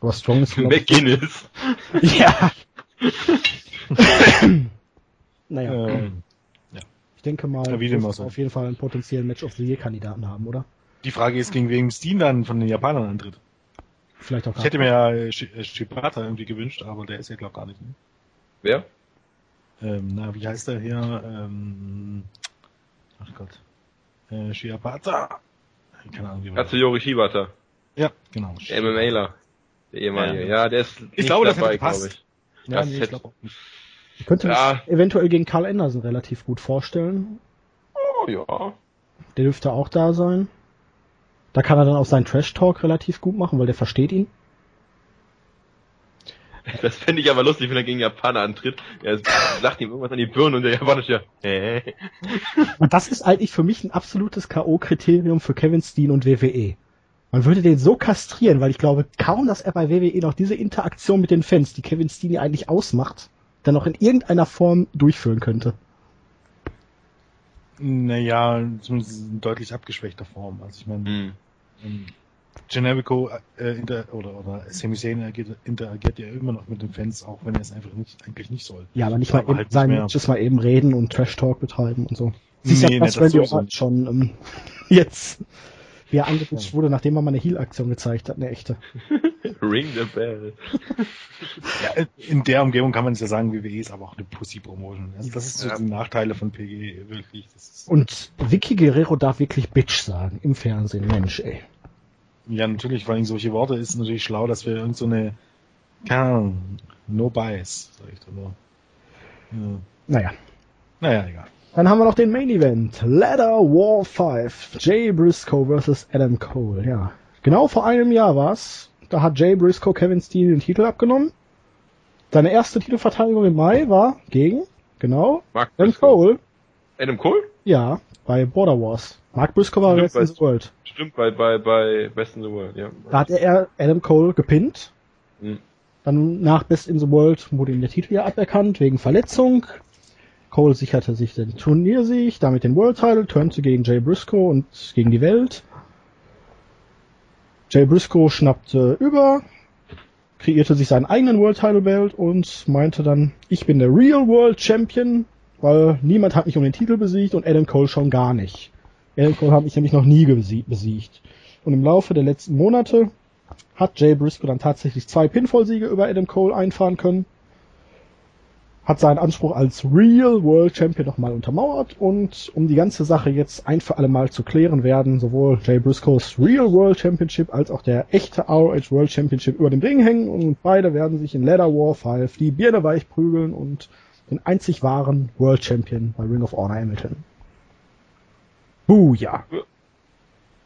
Aber Strong ist McGuinness. Ja. naja, Ähm, denke mal, Ja, wie wir sei. auf jeden Fall einen potenziellen Match of the Year Kandidaten haben, oder? die Frage ist, gegen wen Steen dann von den Japanern antritt. Vielleicht auch Ich hätte mir ja äh, äh, Shibata irgendwie gewünscht, aber der ist ja glaub gar nicht. Ne? Wer? Ähm, na, wie heißt der hier? Ähm, ach Gott. Äh, Shibata. Keine Ahnung, wie war Katsuyori Shibata. Ja, genau. Der MMAler. Der ehemalige. Ja. Ja, der ist nicht glaube, das dabei, hätte gepasst. glaube ich. Ja, das nee, ich hätte- glaube auch nicht. Ich könnte Ja. mich eventuell gegen Carl Anderson relativ gut vorstellen. Oh ja. Der dürfte auch da sein. Da kann er dann auch seinen Trash-Talk relativ gut machen, weil der versteht ihn. Das fände ich aber lustig, wenn er gegen Japaner antritt. Er sagt ihm irgendwas an die Birne und der Japaner ist ja, äh. Und das ist eigentlich für mich ein absolutes K.O.-Kriterium für Kevin Steen und WWE. Man würde den so kastrieren, weil ich glaube kaum, dass er bei WWE noch diese Interaktion mit den Fans, die Kevin Steen ja eigentlich ausmacht, dann noch in irgendeiner Form durchführen könnte. Naja, zumindest in deutlich abgeschwächter Form. Also ich meine, Hm. ähm, Generico äh, inter, oder, oder Sami Zayn interagiert, interagiert ja immer noch mit den Fans, auch wenn er es einfach nicht, eigentlich nicht soll. Ja, aber nicht mal Aber eben halt sein. Matches mal eben reden und Trash-Talk betreiben und so. Siehst Nee, ja, nee, das Randy Orton schon ähm, jetzt, wie er angerutscht wurde, nachdem er mal eine Heal-Aktion gezeigt hat, eine echte. Ring the bell. Ja, in der Umgebung kann man es ja sagen, WWE ist aber auch eine Pussy-Promotion. Also das ist so Ja. die Nachteile von PG, wirklich. Das ist, Und Vicky Guerrero darf wirklich Bitch sagen im Fernsehen. Mensch, ey. ja, natürlich, vor allem solche Worte ist natürlich schlau, dass wir irgend so eine Keine Ahnung. No bias, sag ich da nur. Ja. Naja. Naja, egal. Dann haben wir noch den Main Event. Ladder War 5. Jay Briscoe vs. Adam Cole. Ja. Genau vor einem Jahr war's. Da hat Jay Briscoe Kevin Steen den Titel abgenommen. Seine erste Titelverteidigung im Mai war gegen, genau, Mark Adam Briscoe. Cole. Adam Cole? Ja, bei Border Wars. Mark Briscoe war Best in the World. Stimmt, bei, bei, bei Best in the World, ja. Da hat er Adam Cole gepinnt. Hm. Dann nach Best in the World wurde ihm der Titel ja aberkannt wegen Verletzung. Cole sicherte sich den Turniersieg, damit den World Title, turnte gegen Jay Briscoe und gegen die Welt. Jay Briscoe schnappte über, kreierte sich seinen eigenen World Title Belt und meinte dann, ich bin der Real World Champion, weil niemand hat mich um den Titel besiegt und Adam Cole schon gar nicht. Adam Cole hat mich nämlich noch nie besie- besiegt. Und im Laufe der letzten Monate hat Jay Briscoe dann tatsächlich zwei Pinfall-Siege über Adam Cole einfahren können, hat seinen Anspruch als Real World Champion nochmal untermauert und um die ganze Sache jetzt ein für alle Mal zu klären werden sowohl Jay Briscoes Real World Championship als auch der echte ROH World Championship über dem Ring hängen und beide werden sich in Ladder War 5 die Birne weich prügeln und den einzig wahren World Champion bei Ring of Honor ermitteln. Booyah!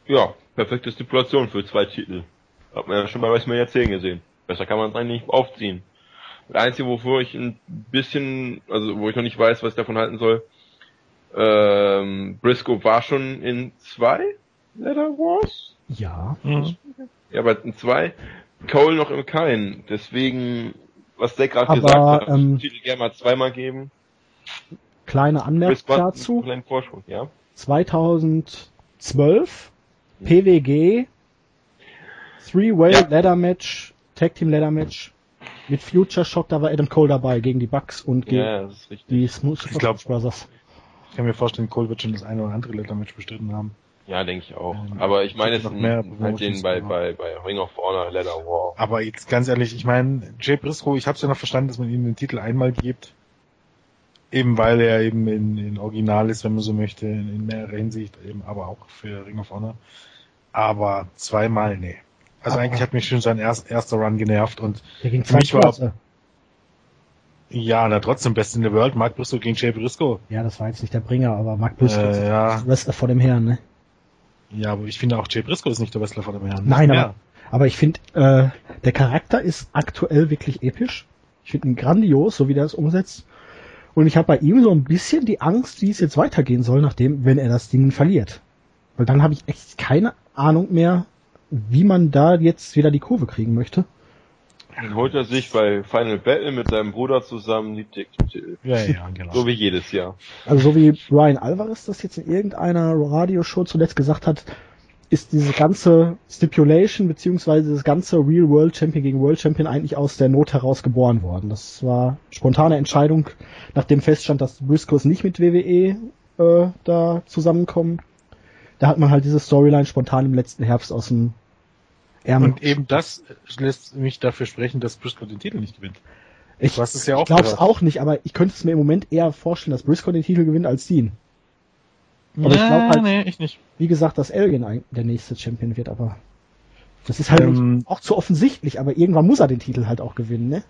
Ja, perfekte Stipulation für zwei Titel. Hat man ja schon bei WrestleMania 10 gesehen. Besser kann man es eigentlich aufziehen. Das Einzige, wovor ich ein bisschen, also wo ich noch nicht weiß, was ich davon halten soll, ähm, Briscoe war schon in zwei Letter Wars? Ja, Mhm. Ja, aber in zwei. Cole noch im Kein. Deswegen, was Zack gerade gesagt hat, ähm, den Titel gerne mal zweimal geben. kleine Anmerkung dazu. einen kleinen Vorsprung, ja. 2012 PWG Three-Way Ja. Ladder Match, Tag Team Ladder Match mit Future Shock, da war Adam Cole dabei gegen die Bucks und gegen Ja, das ist richtig. die Smooth Ich glaub- Brothers. Ich kann mir vorstellen, Cole wird schon das eine oder andere Lettermatch bestritten haben. Ja, denke ich auch. Ähm, Aber ich meine es noch mehr halt den bei, aber- bei, bei Ring of Honor Leather War. Aber jetzt ganz ehrlich, ich meine, Jay Briscoe, ich habe es ja noch verstanden, dass man ihm den Titel einmal gibt. Eben weil er eben in, in Original ist, wenn man so möchte, in, in mehrerer Hinsicht, eben aber auch für Ring of Honor. Aber zweimal, nee. Also Aber- eigentlich hat mich schon sein erst, erster Run genervt und Der ging Für mich war- Monate. ja, na trotzdem Best in the World, Mark Briscoe gegen Jay Briscoe. Ja, das war jetzt nicht der Bringer, aber Mark Briscoe Äh, ist ja. Wrestler vor dem Herrn, ne? Ja, aber ich finde auch Jay Briscoe ist nicht der Wrestler von dem Herrn. Nein, aber, aber ich finde, äh, der Charakter ist aktuell wirklich episch. Ich finde ihn grandios, so wie der es umsetzt. Und ich habe bei ihm so ein bisschen die Angst, wie es jetzt weitergehen soll, nachdem, wenn er das Ding verliert. Weil dann habe ich echt keine Ahnung mehr, wie man da jetzt wieder die Kurve kriegen möchte. Dann holt er sich bei Final Battle mit seinem Bruder zusammen die Titel. Ja, ja, genau. So wie jedes Jahr. Also so wie Brian Alvarez das jetzt in irgendeiner Radioshow zuletzt gesagt hat, ist diese ganze Stipulation beziehungsweise das ganze Real World Champion gegen World Champion eigentlich aus der Not heraus geboren worden. Das war spontane Entscheidung, nachdem feststand, dass Briscoes nicht mit WWE äh, da zusammenkommen. Da hat man halt diese Storyline spontan im letzten Herbst aus dem Ärmel. Und eben das lässt mich dafür sprechen, dass Briscoe den Titel nicht gewinnt. ich du hast es ja auch ich glaub's gehört. auch nicht, aber ich könnte es mir im Moment eher vorstellen, dass Briscoe den Titel gewinnt als Dean. Aber ich glaub halt- nee, ich nicht. wie gesagt, dass Elgin ein- der nächste Champion wird, aber das ist halt Ähm, auch zu offensichtlich, aber irgendwann muss er den Titel halt auch gewinnen, ne?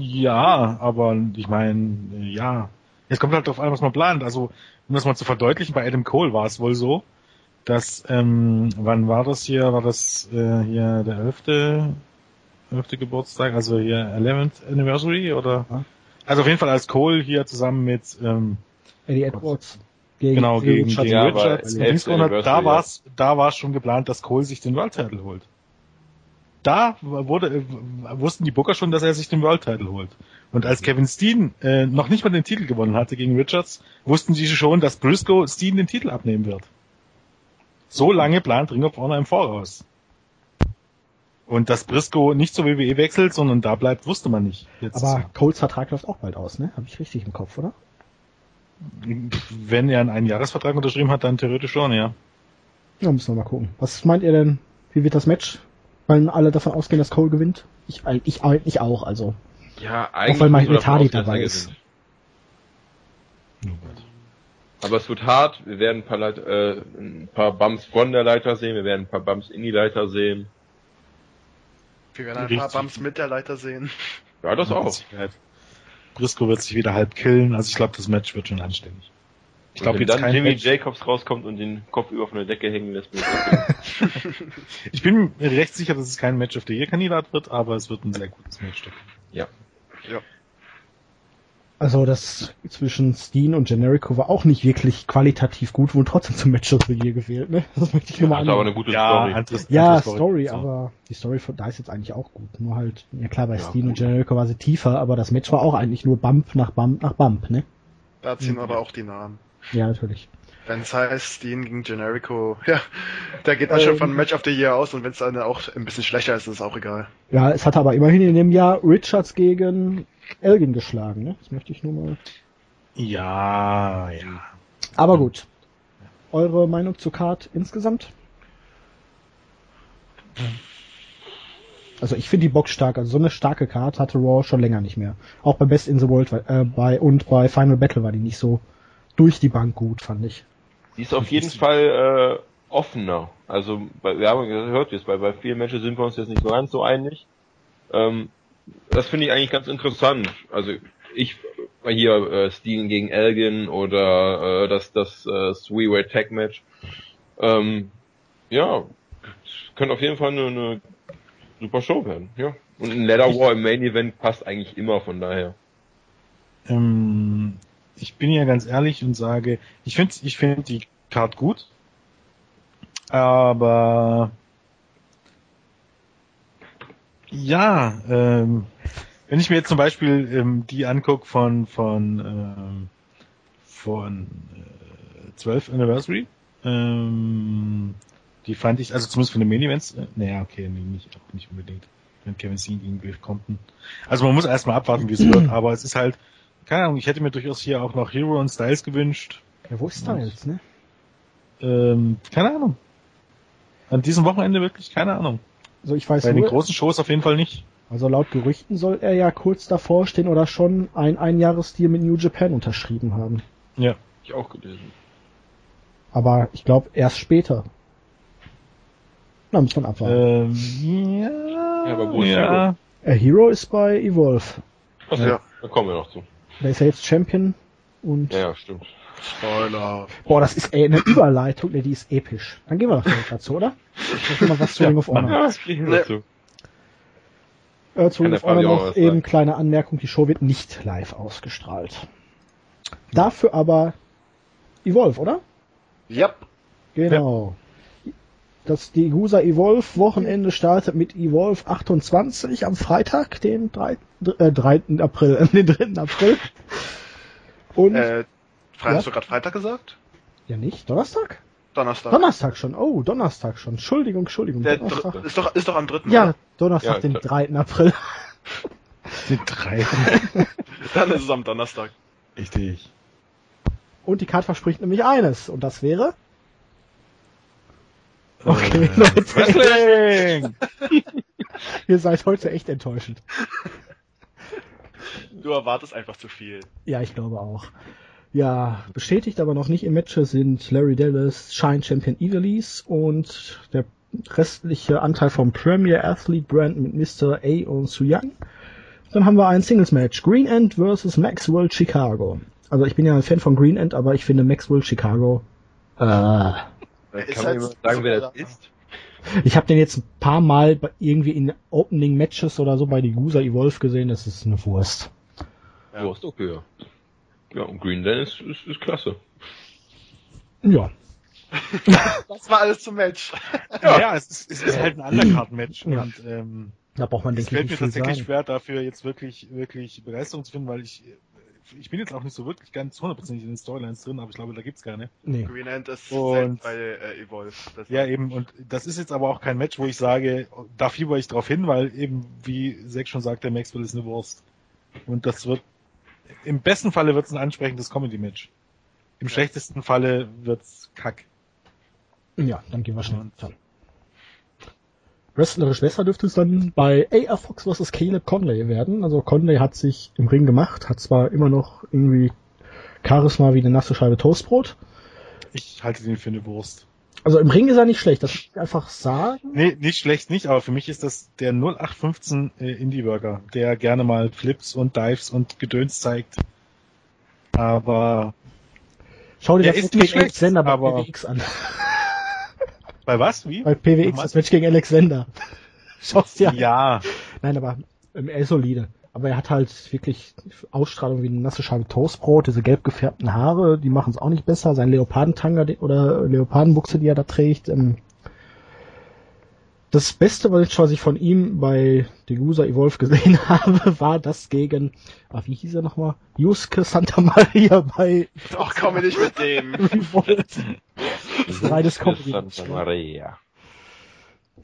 Ja, aber ich meine, ja. Es kommt halt darauf an, was man plant. Also, um das mal zu verdeutlichen, bei Adam Cole war es wohl so, dass, ähm, wann war das hier? War das äh, hier der 11. 11. Geburtstag, also hier 11th Anniversary oder? Ja. Also auf jeden Fall als Cole hier zusammen mit ähm, Eddie Edwards. Gegen genau Phil gegen, Richards. gegen Ja, Richards weil und Dings 11. gewonnen hat, da war es da war's schon geplant, dass Cole sich den World Title holt. Da wurde äh, wussten die Booker schon, dass er sich den World Title holt. Und als Kevin Steen äh, noch nicht mal den Titel gewonnen hatte gegen Richards, wussten sie schon, dass Briscoe Steen den Titel abnehmen wird. So lange plant Ring of Honor im Voraus. Und dass Briscoe nicht zur WWE wechselt, sondern da bleibt, wusste man nicht. Jetzt, Aber Coles Vertrag läuft auch bald aus, ne? Habe ich richtig im Kopf, oder? wenn er einen Einjahresvertrag unterschrieben hat, dann theoretisch schon, ja. Ja, müssen wir mal gucken. Was meint ihr denn? Wie wird das Match? Weil alle davon ausgehen, dass Cole gewinnt? Ich, ich, ich auch, also. Ja, Auch weil Mike ausgehen, dass dabei ist. Aber es wird hart. Wir werden ein paar, Leit äh, ein paar Bumps von der Leiter sehen. Wir werden ein paar Bumps in die Leiter sehen. Wir werden ein paar Richtig. Bumps mit der Leiter sehen. Ja, das auch. Briscoe wird sich wieder halb killen, also ich glaube, das Match wird schon anständig. Ich glaube Wenn jetzt dann kein Jimmy Match. Jacobs rauskommt und den Kopf über von der Decke hängen lässt. bin ich Ich bin mir recht sicher, dass es kein Match of the Year Kandidat wird, aber es wird ein sehr gutes Match. denke ich. Also das zwischen Steen und Generico war auch nicht wirklich qualitativ gut, wurde trotzdem zum Match of the Year gewählt, ne? Das möchte ich nur mal Hat aber eine gute Ja, Story. anderes, Ja, anderes Story, So. aber die Story von da ist jetzt eigentlich auch gut. Nur halt, ja klar, bei Ja, Steen und gut. Generico war sie tiefer, aber das Match war auch eigentlich nur Bump nach Bump nach Bump, ne? Da ziehen Mhm. aber auch die Namen. Ja, natürlich. Wenn es heißt, Steen gegen Generico, ja, da geht man schon Ähm. von Match of the Year aus und wenn es dann auch ein bisschen schlechter ist, ist es auch egal. Ja, es hatte aber immerhin in dem Jahr Richards gegen Elgin geschlagen, ne? Das möchte ich nur mal. Ja, ja. Aber gut. Eure Meinung zu Card insgesamt? Also ich finde die Box stark. Also so eine starke Card hatte Raw schon länger nicht mehr. Auch bei Best in the World äh, bei und bei Final Battle war die nicht so durch die Bank gut, fand ich. Die ist auf jeden Fall äh, offener. Also bei, wir haben gehört jetzt, bei, bei vielen Menschen sind wir uns jetzt nicht so ganz so einig. Ähm, das finde ich eigentlich ganz interessant. Also ich war hier äh, Steen gegen Elgin oder äh, das das äh, Three-Way Tag Match. Ähm, ja, könnte auf jeden Fall eine, eine super Show werden. Ja. Und ein Leather War im Main Event passt eigentlich immer von daher. Ähm, ich bin ja ganz ehrlich und sage, ich finde ich find die Card gut, aber ja, ähm, wenn ich mir jetzt zum Beispiel ähm, die angucke von von ähm, von äh, 12 Anniversary, ähm, die fand ich, also zumindest von den Main Events, äh, naja, okay, nee, nicht, auch nicht unbedingt, wenn Kevin Steen gegen Bill Compton. Also man muss erstmal abwarten, wie es wird, aber es ist halt, keine Ahnung, ich hätte mir durchaus hier auch noch Hero und Styles gewünscht. Ja, wo ist Styles, ne? Ähm, keine Ahnung. An diesem Wochenende wirklich keine Ahnung. Also ich weiß Bei den nur, großen Shows auf jeden Fall nicht. also laut Gerüchten soll er ja kurz davor stehen oder schon ein Einjahresdeal mit New Japan unterschrieben haben. Ja. Ich auch gelesen. Aber ich glaube erst später. Na, muss man abwarten. Ähm, ja. Ja, aber wo ist ja. A Hero ist bei Evolve. Achso, Ja. da kommen wir noch zu. Der ist ja jetzt Champion und Ja, stimmt. Spoiler. boah, das ist ey, eine Überleitung, ne, die ist episch. Dann gehen wir doch direkt dazu, oder? Ich mal was zu Ring of Honor. Ja, was kriegen wir Ne. dazu? Äh, zu Ring of Honor noch eben sagen? kleine Anmerkung, die Show wird nicht live ausgestrahlt. Dafür aber Evolve, oder? Yep. Genau. Das die Gusa Evolve Wochenende startet mit Evolve 28 am Freitag, den 3. Äh, 3. April, äh, den 3. April. Und Äh, Ja? Hast du gerade Freitag gesagt? ja nicht Donnerstag? Donnerstag. Donnerstag schon. Oh, Donnerstag schon. Entschuldigung, Entschuldigung. Der Donnerstag. ist doch, ist doch am 3. Ja, oder? Donnerstag, Ja, den klar. 3. April. Die drei. Dann ist es am Donnerstag. Richtig. Und die Karte verspricht nämlich eines. Und das wäre? Okay, Äh, Leute. Wrestling! Ihr seid heute echt enttäuschend. Du erwartest einfach zu viel. Ja, ich glaube auch. Ja, bestätigt aber noch nicht im Match sind Larry Dallas, Shine Champion Evilise und der restliche Anteil vom Premier Athlete Brand mit Mr. A und Su Young. Dann haben wir ein Singles Match. Green End versus Maxwell Chicago. Also ich bin ja ein Fan von Green End, aber ich finde Maxwell Chicago. Äh, Ist Kann halt sagen, wer das ist? ich habe den jetzt ein paar Mal irgendwie in Opening Matches oder so bei die Gusa Evolve gesehen. Das ist eine Wurst. Ja. Du hast okay, ja. Ja, und Green Dan ist, ist, ist klasse. Ja, Das war alles zum Match. Ja, es, ist, es ist halt ein Undercard-Match. Ja. Und ähm, da braucht man es denke ich fällt mir tatsächlich sagen. schwer, dafür jetzt wirklich, wirklich Begeisterung zu finden, weil ich ich bin jetzt auch nicht so wirklich ganz hundertprozentig in den Storylines drin, aber ich glaube, da gibt's keine. Nee. Green End ist Und- selten bei äh, Evolve. Das Ja, eben, und das ist jetzt aber auch kein Match, wo ich sage, da fieber ich drauf hin, weil eben, wie Zack schon sagte, Maxwell ist eine Wurst. Und das wird, im besten Falle wird's ein ansprechendes Comedy-Match. Im schlechtesten Falle wird's kack. Ja, dann gehen wir schnell weiter. Wrestlerisch besser dürfte es dann bei AR Fox vs. Caleb Conley werden. Also Conley hat sich im Ring gemacht, hat zwar immer noch irgendwie Charisma wie eine nasse Scheibe Toastbrot. Ich halte den für eine Wurst. Also im Ring ist er nicht schlecht, das muss ich einfach sagen. Nee, nicht schlecht nicht, aber für mich ist das der 0815 äh, Indie-Worker, der gerne mal Flips und Dives und Gedöns zeigt. Aber Schau dir das ist nicht schlecht, Alexander bei aber- an. Bei was? Wie? Bei PWX das Match gegen Alexander. Schaust an. Ja, Nein, aber ähm, er ist solide. Aber er hat halt wirklich Ausstrahlung wie eine nasse Scheibe Toastbrot, diese gelb gefärbten Haare, die machen es auch nicht besser. Sein Leopardentanga den- oder Leopardenbuchse, die er da trägt. Ähm, das Beste, was ich- was ich von ihm bei Degusa Evolve gesehen habe, war das gegen, ah, wie hieß er nochmal? Yusuke Santa Maria bei Ach, komm mir nicht mit dem. Revolt. Das ist reines Comedy. Santa Maria.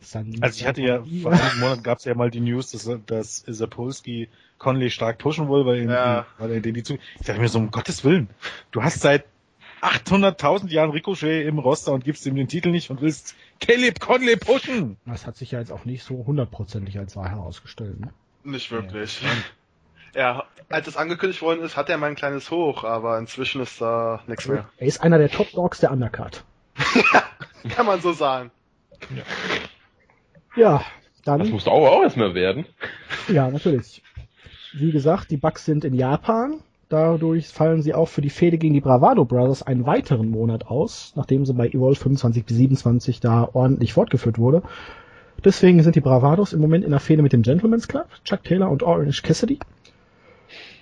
San- also ich hatte ja, vor einigen Monaten gab es ja mal die News, dass, dass Sapolsky Conley stark pushen will, weil, ihn, Ja. weil er den die zu... Ich dachte mir so, um Gottes Willen, du hast seit 800.000 Jahren Ricochet im Roster und gibst ihm den Titel nicht und willst Caleb Conley pushen. Das hat sich ja jetzt auch nicht so hundertprozentig als wahr herausgestellt. Ne? Nicht wirklich. Ja, als es angekündigt worden ist, hat er mal ein kleines Hoch, aber inzwischen ist da nichts mehr. Er ist einer der Top Dogs der Undercard. Kann man so sagen. Ja, Das dann, musste auch, auch erstmal werden. ja, natürlich. Wie gesagt, die Bugs sind in Japan. Dadurch fallen sie auch für die Fehde gegen die Bravado Brothers einen weiteren Monat aus, nachdem sie bei Evolve 25 bis 27 da ordentlich fortgeführt wurde. Deswegen sind die Bravados im Moment in der Fehde mit dem Gentleman's Club, Chuck Taylor und Orange Cassidy.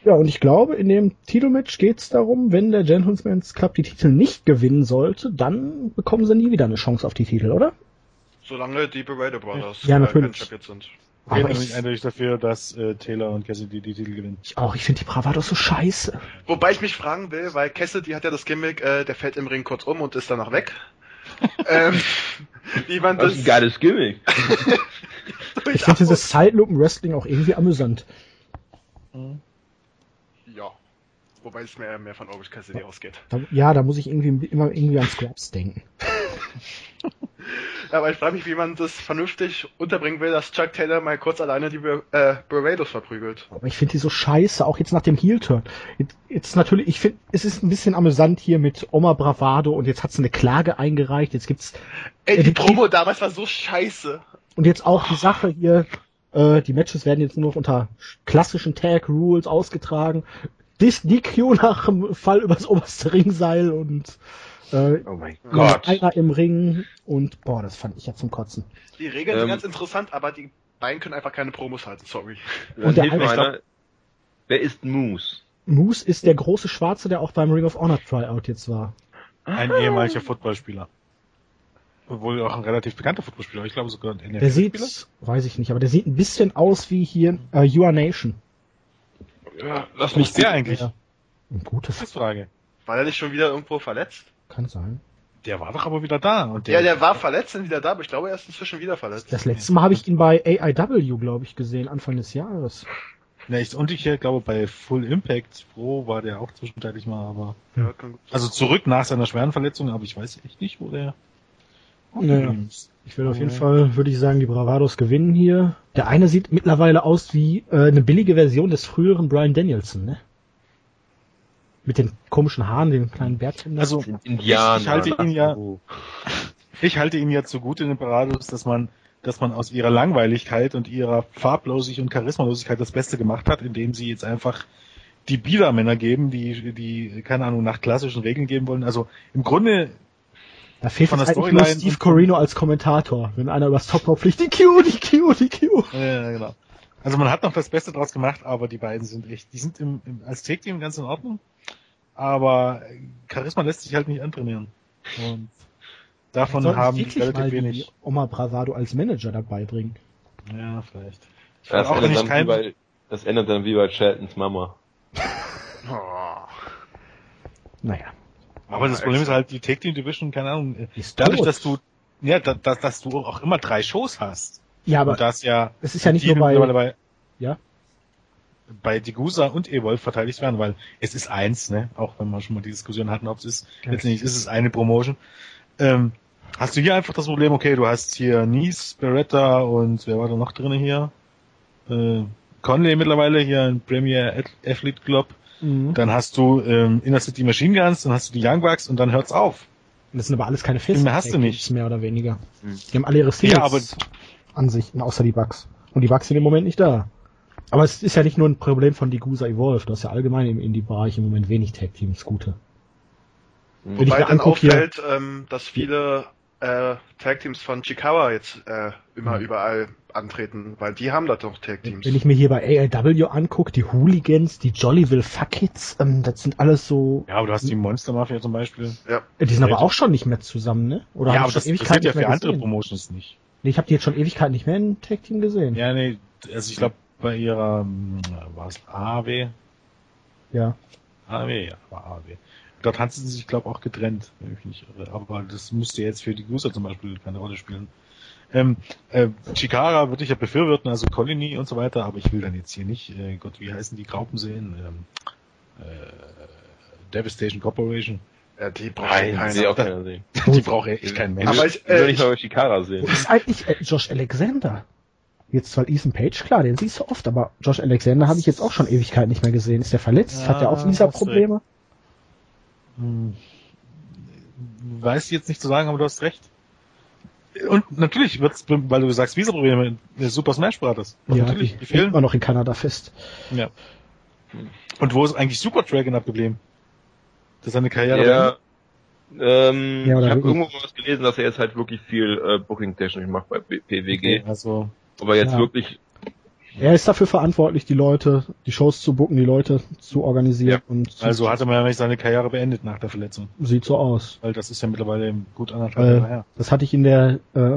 Ja, und ich glaube, in dem Titelmatch geht es darum, wenn der Gentleman's Club die Titel nicht gewinnen sollte, dann bekommen sie nie wieder eine Chance auf die Titel, oder? Solange die Beretta Brothers Ja, äh, natürlich. Champion sind. Ich bin ich, eindeutig dafür, dass äh, Taylor und Cassidy die Titel gewinnen. ich auch, ich finde die Bravados so scheiße. Wobei ich mich fragen will, weil Cassidy hat ja das Gimmick, äh, der fällt im Ring kurz um und ist danach weg. ähm, wie man Das das ist ein geiles Gimmick. Ich finde dieses Sidelupen-Wrestling auch irgendwie amüsant. Ja. Wobei es mehr, mehr von Orange Cassidy ausgeht. Da, ja, da muss ich irgendwie immer irgendwie an Scraps denken. Ja, aber ich frage mich, wie man das vernünftig unterbringen will, dass Chuck Taylor mal kurz alleine die äh, Barbados verprügelt. Aber ich finde die so scheiße, auch jetzt nach dem Heel-Turn. Jetzt, jetzt natürlich, ich finde, es ist ein bisschen amüsant hier mit Oma Bravado und jetzt hat sie eine Klage eingereicht. Jetzt gibt's Ey, die die Promo damals war so scheiße. und jetzt auch die Sache hier. Äh, die Matches werden jetzt nur noch unter klassischen Tag Rules ausgetragen. Dis DQ nach dem Fall übers oberste Ringseil und äh, Oh mein Gott. einer im Ring und boah, das fand ich ja zum Kotzen. Die Regeln sind Ähm. ganz interessant, aber die beiden können einfach keine Promos halten, sorry. Und der eine- einer. Wer ist Moose? Moose ist der große Schwarze, der auch beim Ring of Honor Tryout jetzt war. Ein ehemaliger Footballspieler. Wohl auch ein relativ bekannter Footballspieler. Ich glaube sogar ein Der NFL-Spieler. sieht, weiß ich nicht, aber der sieht ein bisschen aus wie hier äh, You Are Nation. Ja, lass Nicht der eigentlich. Ja. Ein gutes, Frage. War er nicht schon wieder irgendwo verletzt? Kann sein. Der war doch aber wieder da. Und der, Ja, der war verletzt und wieder da, aber ich glaube, er ist inzwischen wieder verletzt. Das letzte Mal habe ich ihn bei AIW, glaube ich, gesehen, Anfang des Jahres. Ne, ich, und ich äh, glaube bei Full Impact Pro war der auch zwischenzeitlich mal, aber Ja, also zurück nach seiner schweren Verletzung, aber ich weiß echt nicht, wo der. Naja. Ich will auf jeden Ja. Fall, würde ich sagen, die Bravados gewinnen hier. Der eine sieht mittlerweile aus wie äh, eine billige Version des früheren Brian Danielson, ne? Mit den komischen Haaren, den kleinen Bärtchen. da. Also Indianer. Ich- ich halte ihn ja- ich halte ihn ja zugute in den Parados, dass man, dass man aus ihrer Langweiligkeit und ihrer Farblosigkeit und Charismalosigkeit das Beste gemacht hat, indem sie jetzt einfach die Biedermänner geben, die, die, keine Ahnung, nach klassischen Regeln geben wollen. Also im Grunde da fehlt von der Storyline Steve Corino als Kommentator, wenn einer übers Top Rope fliegt, die Q, die Q, die Q. Ja, genau. Also man hat noch das Beste draus gemacht, aber die beiden sind echt, die sind im, im als Take-Team ganz in Ordnung, aber Charisma lässt sich halt nicht antrainieren. Und davon Sollten haben die wirklich mal relativ die wenig. Oma Bravado als Manager dabei bringen. Ja, vielleicht. Ich Das auch ändert, nicht dann wie kein, bei, das ändert dann wie bei Chaltons Mama. Oh. Naja. aber das Problem ist halt, die Take-Team Division, keine Ahnung, Ist dadurch, tot. dass du, ja, da, da, dass du auch immer drei Shows hast. Ja, aber und das ja, es ist ja nicht nur bei, bei, ja, bei Degusa und Evolve verteidigt werden, weil es ist eins, ne, auch wenn wir schon mal die Diskussion hatten, ob es ist, Ja. letztendlich ist es eine Promotion. Ähm, hast du hier einfach das Problem, okay, du hast hier Nice, Beretta und wer war da noch drin hier? Äh, Conley mittlerweile hier in Premier Ath- Athlete Club. mhm. Dann hast du ähm, Inner City Machine Guns, dann hast du die Young Bucks und dann hört's auf. Und das sind aber alles keine festen Stimme hast du nicht. mehr oder weniger. Hm. Die haben alle ihre Ja, aber- Singles-Ansichten, außer die Bugs. Und die Bugs sind im Moment nicht da. Aber es ist ja nicht nur ein Problem von Digusa Evolve, du hast ja allgemein im Indie-Bereich im Moment wenig Tag-Teams gute. Wenn ich Wobei mir dann anguck hier, auffällt, ähm, dass viele äh, Tag-Teams von Chikawa jetzt äh, immer Mhm. überall antreten, weil die haben da doch Tag-Teams. wenn ich mir hier bei ALW anguck, die Hooligans, die Jollyville Fuckits, ähm, das sind alles so, Ja, aber du hast die Monster Mafia zum Beispiel. Ja. äh, die sind aber auch schon nicht mehr zusammen, ne? Oder ja, aber ich das schon passiert ja für andere? Promotions nicht. Nee, ich habe die jetzt schon Ewigkeiten nicht mehr in Tag-Team gesehen. Ja, nee, also ich glaube bei ihrer, hm, war es AW? ja. AW, ja, war AW. Dort hat sie sich, glaube auch getrennt, wenn ich mich nicht irre. Aber das müsste jetzt für die User zum Beispiel keine Rolle spielen. Ähm, äh, Chikara würde ich ja befürworten, also Colony und so weiter, aber ich will dann jetzt hier nicht, äh, Gott, wie heißen die Graupen sehen? Ähm, äh, Devastation Corporation. Ja, die braucht Nein, keiner. will auch keiner sehen. Die braucht echt kein Mensch. Aber Ich ich, will äh, nicht ich, mal Shikara sehen. Ist eigentlich äh, Josh Alexander? Jetzt zwar Ethan Page, klar, den siehst du oft, aber Josh Alexander habe ich jetzt auch schon Ewigkeiten nicht mehr gesehen. Ist der verletzt? Ja, Hat der auch Visa-Probleme? Hm, weiß ich jetzt nicht zu sagen, aber du hast recht. Und natürlich wird's, weil du sagst, Visa-Probleme, äh, Super Smash Brothers. Ja, natürlich, die, die fehlen. immer noch in Kanada fest. Ja. Und wo ist eigentlich Super Dragon abgeblieben? Das ist seine Karriere. Ja, ähm, Ja, ich habe irgendwo mal was gelesen, dass er jetzt halt wirklich viel äh, Booking-technisch macht bei PWG. Okay, also, Aber jetzt Ja. wirklich, Er ist dafür verantwortlich, die Leute, die Shows zu booken, die Leute zu organisieren und zu- also hatte man ja seine Karriere beendet nach der Verletzung. sieht so aus. Weil das ist ja mittlerweile gut anderthalb Äh, Jahre her. das hatte ich in der äh,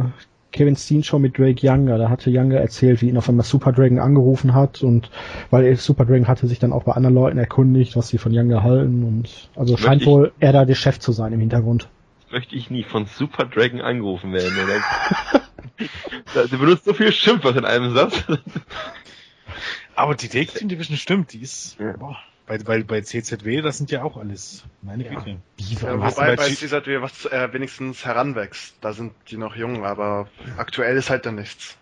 Kevin Steen Show mit Drake Younger. Da hatte Younger erzählt, wie ihn auf einmal Super Dragon angerufen hat und weil er- Super Dragon hatte sich dann auch bei anderen Leuten erkundigt, was sie von Younger halten und also Möchte scheint ich- wohl er da der Chef zu sein im Hintergrund. möchte ich nie von Super Dragon angerufen werden, oder? Der benutzt so viel Schimpfwort in einem Satz. Aber die Take Team Division stimmt, die ist, Ja. boah, bei, bei, bei CZW, das sind ja auch alles, meine Ja. Güte. Du wobei bei CZW was äh, wenigstens heranwächst. Da sind die noch jung, aber aktuell ist halt dann nichts.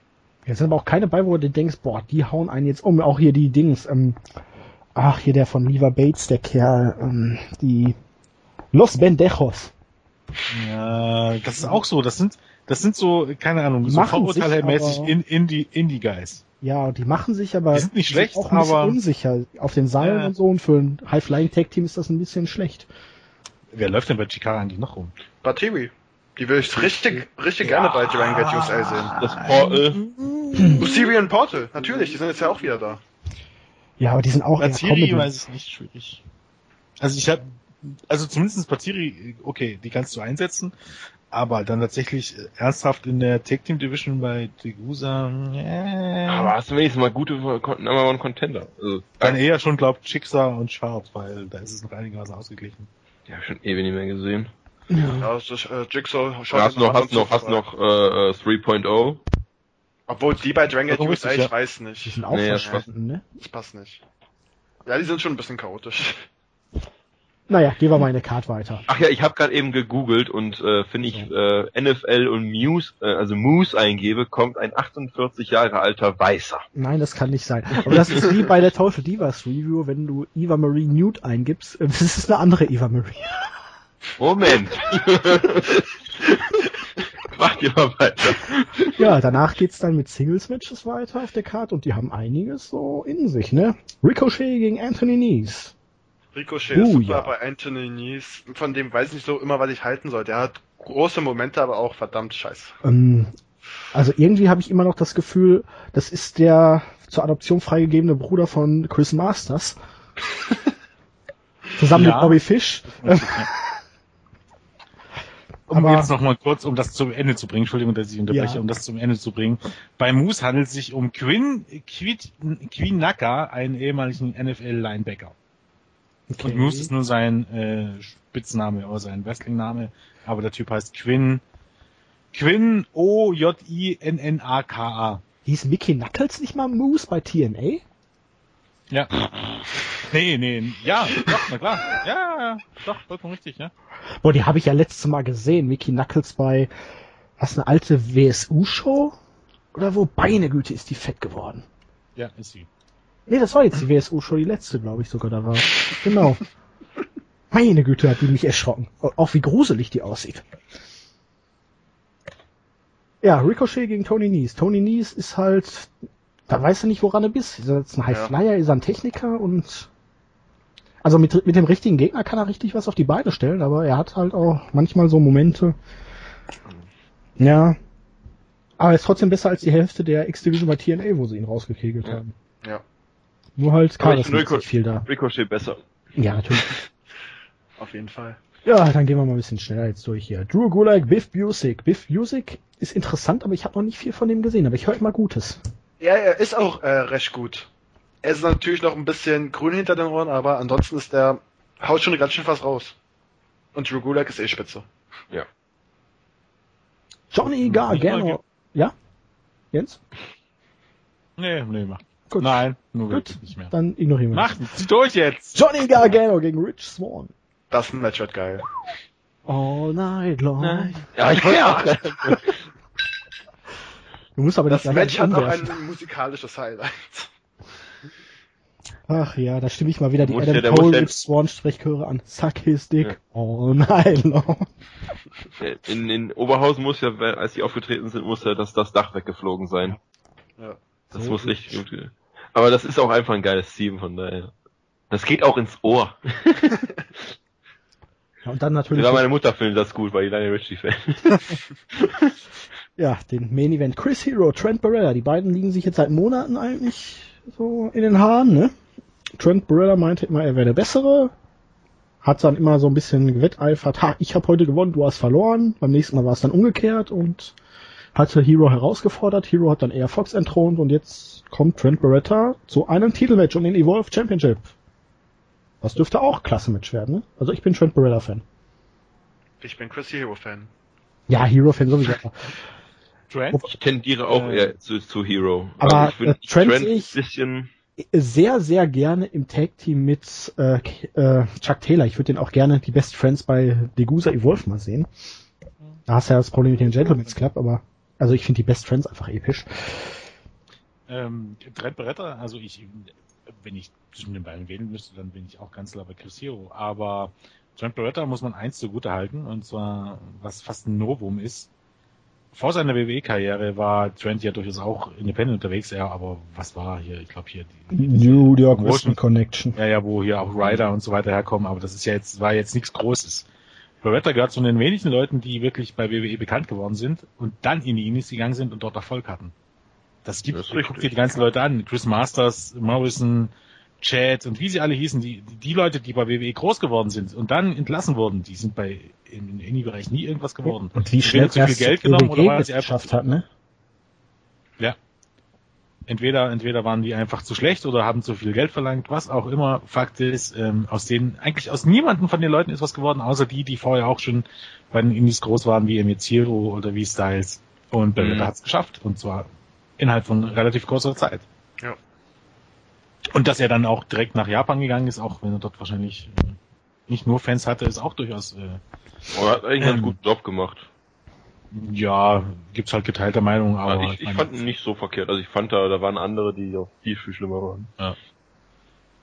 Jetzt sind aber auch keine bei, wo du denkst, boah, die hauen einen jetzt um. Auch hier die Dings, ähm, ach, hier der von Viva Bates, der Kerl, ähm, die Los Bendejos. Ja, das ist auch so, das sind, das sind so, keine Ahnung, so Machen sich vorurteilmäßig aber- in, Indie, Indie-Guys. Ja, und die machen sich aber Die sind nicht schlecht, auch ein bisschen aber- unsicher auf den Seilen Ja. und so und für ein High-Flying-Tag-Team ist das ein bisschen schlecht. Wer läuft denn bei Chikara eigentlich noch rum? Batiri. Die will ich richtig, richtig gerne bei Dragon Gate USA sehen. Das Portal. Osirian Portal, natürlich, die sind jetzt ja auch wieder da. Ja, aber die sind auch eher Batiri Comedy. weiß ich nicht, schwierig. Also ich habe, also zumindest Batiri, okay, die kannst du einsetzen, aber dann tatsächlich äh, ernsthaft in der Tag Team Division bei Degusa, äh, Aber hast du wenigstens mal gute Number One Contender? Also, dann eher schon glaubt Chicksa und Sharp, weil da ist es noch einigermaßen ausgeglichen. die hab ich schon ewig nicht mehr gesehen. Ja. Ja, das ist, äh, Jigsaw schaut Hast jetzt noch, hast noch, hast noch äh, äh, 3.0. Obwohl die bei Dragon USA, richtig, ich ja. weiß Die nicht. sind auch Nee, das verschwunden, ne? Das passt nicht. Ja, die sind schon ein bisschen chaotisch. Naja, gehen wir mal in der Card weiter. Ach ja, ich habe gerade eben gegoogelt und äh, finde ich äh, NFL und Muse, äh, also Moose eingebe, kommt ein 48 Jahre alter Weißer. Nein, das kann nicht sein. Aber das ist wie bei der Total Divas Review, wenn du Eva Marie Newt eingibst. äh, Das ist eine andere Eva Marie. Moment. Macht ihr mal weiter. Ja, danach geht's dann mit Singles-Matches weiter auf der Card und die haben einiges so in sich, ne? Ricochet gegen Anthony Nies. Ricochet Uh, ist super ja. bei Anthony Nies. Von dem weiß ich nicht so immer, was ich halten soll. Der hat große Momente, aber auch verdammt scheiße. Ähm, also irgendwie habe ich immer noch das Gefühl, das ist der zur Adoption freigegebene Bruder von Chris Masters. Zusammen Ja. mit Bobby Fish. Um Aber- jetzt noch mal kurz, um das zum Ende zu bringen, Entschuldigung, dass ich unterbreche, Ja. um das zum Ende zu bringen. Bei Moose handelt es sich um Quinn, Quid, Quinn Naka, einen ehemaligen NFL-Linebacker. Und Moose ist nur sein äh, Spitzname oder sein Wrestling-Name, aber der Typ heißt Quinn, Quinn O-J-I-N-N-A-K-A. Hieß Mickey Knuckles nicht mal Moose bei TNA? Ja. Nee, nee, ja, doch, na klar. Ja, doch, vollkommen richtig, ja. Boah, die habe ich ja letztes Mal gesehen. Mickey Knuckles bei, was, eine alte WSU-Show? Oder wo? Beine Güte, ist die fett geworden. Ja, ist sie. Nee, das war jetzt die WSU-Show, die letzte, glaube ich sogar da war. Genau. Meine Güte, hat die mich erschrocken. Auch wie gruselig die aussieht. Ja, Ricochet gegen Tony Nies. Tony Nies ist halt, da weiß er nicht, woran er bist. Ist er jetzt ein High Ja. Flyer, ist er ein Techniker und also mit, mit dem richtigen Gegner kann er richtig was auf die Beine stellen, aber er hat halt auch manchmal so Momente. Ja. Aber er ist trotzdem besser als die Hälfte der X-Division bei TNA, wo sie ihn rausgekegelt Ja. haben. Ja. Nur halt finde ist nicht viel da. Ricochet besser. Ja, natürlich. Auf jeden Fall. Ja, dann gehen wir mal ein bisschen schneller jetzt durch hier. Drew Gulak, Biff Busick. Biff Busick ist interessant, aber ich habe noch nicht viel von dem gesehen, aber ich höre immer Gutes. Ja, er ist auch äh, recht gut. Er ist natürlich noch ein bisschen grün hinter den Ohren, aber ansonsten ist der haut schon ganz schön was raus. Und Drew Gulak ist eh spitze. Johnny Hm, Gargano. Ja? Jens? Nee, nee, mach. Gut. Nein, nur Gut. nicht mehr. Dann ignorieren wir Mach, zieh durch jetzt! Johnny Gargano gegen Rich Swan. Das Match wird geil. All night long. Ja, ich wollte auch. Du musst aber Das Match hat auch ein musikalisches Highlight. Ach ja, da stimme ich mal wieder die Adam der- Cole der- Rich Swan Sprechchöre an. Suck his dick all night long. In, in Oberhausen muss ja, als die aufgetreten sind, muss ja das, das Dach weggeflogen sein. Ja. Das So muss richtig gut. Aber das ist auch einfach ein geiles Team, von daher. Das geht auch ins Ohr. Ja, und dann natürlich Sogar meine Mutter findet das gut, weil die Lionel Richie Fan. ja, den Main Event. Chris Hero, Trent Barrella. Die beiden liegen sich jetzt seit Monaten eigentlich so in den Haaren, ne? Trent Barrella meinte immer, er wäre der Bessere. Hat dann immer so ein bisschen gewetteifert. Ha, ich habe heute gewonnen, du hast verloren. Beim nächsten Mal war es dann umgekehrt und hatte Hero herausgefordert. Hero hat dann eher Fox entthront und jetzt kommt Trent Barretta zu einem Titelmatch um den Evolve Championship. Das dürfte auch ein Klasse-Match werden, ne? Also ich bin Trent Barrella-Fan. Ich bin Chris Hero Fan. Ja, Hero-Fan sowieso. Trent? Ich tendiere auch Äh. eher zu, zu Hero. Aber, Also ich äh, Trent Trent ich- bisschen, sehr, sehr gerne im Tag-Team mit äh, äh, Chuck Taylor. Ich würde den auch gerne die Best Friends bei Degusa Evolve mal sehen. Da hast du ja das Problem mit dem Gentleman's Club, aber also ich finde die Best Friends einfach episch. Ähm, Trent Beretta, also ich, wenn ich zwischen den beiden wählen müsste, dann bin ich auch ganz klar bei Chris Hero. Aber Trent Beretta muss man eins zugute halten, und zwar, was fast ein Novum ist. Vor seiner WWE-Karriere war Trent ja durchaus auch independent unterwegs, ja, aber was war hier, ich glaube hier die, New York Wrestling Connection. ja, ja, wo hier auch Ryder und so weiter herkommen, aber das ist ja jetzt, war jetzt nichts Großes. Beretta gehört zu den wenigen Leuten, die wirklich bei WWE bekannt geworden sind und dann in die Indies gegangen sind und dort Erfolg hatten. Das gibt, Das ist guck richtig. dir die ganzen Leute an. Chris Masters, Morrison, Chad und wie sie alle hießen, die, die Leute, die bei WWE groß geworden sind und dann entlassen wurden, die sind bei, im Indie-Bereich nie irgendwas geworden. Und wie schnell zu viel Geld genommen oder weil sie einfach geschafft hat, ne? Entweder, entweder waren die einfach zu schlecht oder haben zu viel Geld verlangt, was auch immer. Fakt ist, ähm, aus denen, eigentlich aus niemanden von den Leuten ist was geworden, außer die, die vorher auch schon bei den Indies groß waren, wie Hero oder wie Styles. Und Beretta Mhm. hat es geschafft. Und zwar innerhalb von relativ kurzer Zeit. Ja. Und dass er dann auch direkt nach Japan gegangen ist, auch wenn er dort wahrscheinlich äh, nicht nur Fans hatte, ist auch durchaus, äh, aber er hat eigentlich einen Ähm. ganz guten Job gemacht. Ja, gibt's halt geteilte Meinungen, aber Also ich, ich fand ihn nicht so verkehrt. Also ich fand da, da waren andere, die auch viel, viel schlimmer waren.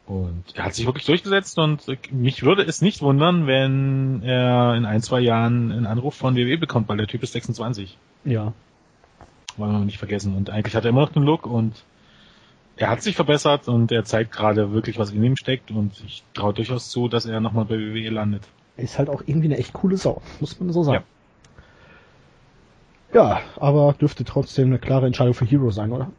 Und er hat sich wirklich durchgesetzt und mich würde es nicht wundern, wenn er in ein, zwei Jahren einen Anruf von WWE bekommt, weil der Typ ist 26. Ja. Wollen wir nicht vergessen. Und eigentlich hat er immer noch den Look und er hat sich verbessert und er zeigt gerade wirklich, was in ihm steckt und ich traue durchaus zu, dass er nochmal bei WWE landet. Er ist halt auch irgendwie eine echt coole Sau, muss man so sagen. Ja, aber dürfte trotzdem eine klare Entscheidung für Hero sein, oder?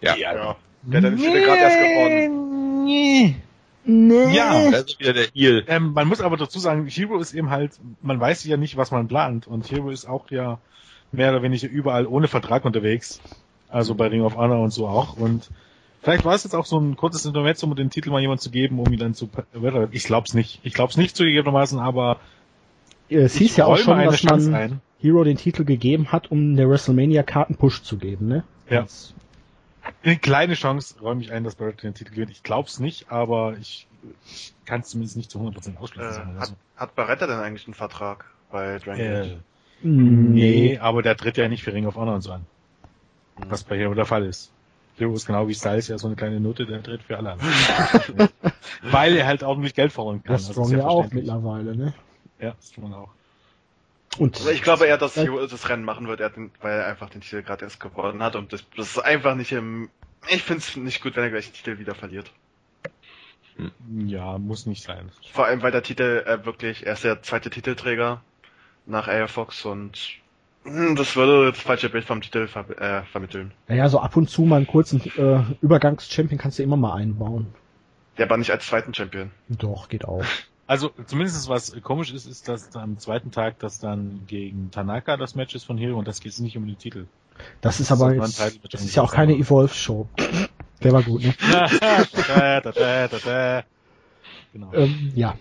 Ja. Ja. Der hat den Titel gerade erst gewonnen. Nee. Nee. Ja. Das ist wieder der Heel. Ähm, man muss aber dazu sagen, Hero ist eben halt, man weiß ja nicht, was man plant. Und Hero ist auch ja mehr oder weniger überall ohne Vertrag unterwegs. Also bei Ring of Honor und so auch. Und vielleicht war es jetzt auch so ein kurzes Intermezzo, um den Titel mal jemand zu geben, um ihn dann zu... Ich glaub's nicht. Ich glaub's nicht zugegebenermaßen, aber Es hieß ja auch schon, eine dass Chance man ein. Hero den Titel gegeben hat, um der WrestleMania-Karten Push zu geben, ne? Ja. Das- Eine kleine Chance räume ich ein, dass Barrett den Titel gewinnt. Ich glaub's nicht, aber ich, ich kann es zumindest nicht zu 100% ausschließen. Äh, hat, hat Barretta denn eigentlich einen Vertrag bei Dragon Äh, Gate? nee, aber der tritt ja nicht für Ring of Honor und so an. Was bei Hero der Fall ist. Hero ist genau wie Styles ja so eine kleine Note, der tritt für alle an. Weil er halt ordentlich Geld verlangen kann. Das Das Strong ist ja auch mittlerweile, ne? Ja, Strong auch. Und Also ich glaube eher, dass Hero das Rennen machen wird, er weil er einfach den Titel gerade erst gewonnen hat und das, das ist einfach nicht im. Ich finde es nicht gut, wenn er gleich den Titel wieder verliert. Ja, muss nicht sein. Vor allem, weil der Titel äh, wirklich, er ist der zweite Titelträger nach Air Fox und hm, das würde das falsche Bild vom Titel ver äh, vermitteln. naja, so ab und zu mal einen kurzen äh, Übergangs-Champion kannst du immer mal einbauen. Der war nicht als zweiten Champion. Doch, geht auch. Also zumindest was komisch ist, ist, dass am zweiten Tag das dann gegen Tanaka das Match ist von Hero und das geht nicht um den Titel. Das ist Das aber ist ein jetzt, das ist ja auch keine. Evolve-Show. Der war gut, ne? da, da, da, da, da. Genau. Ähm, ja.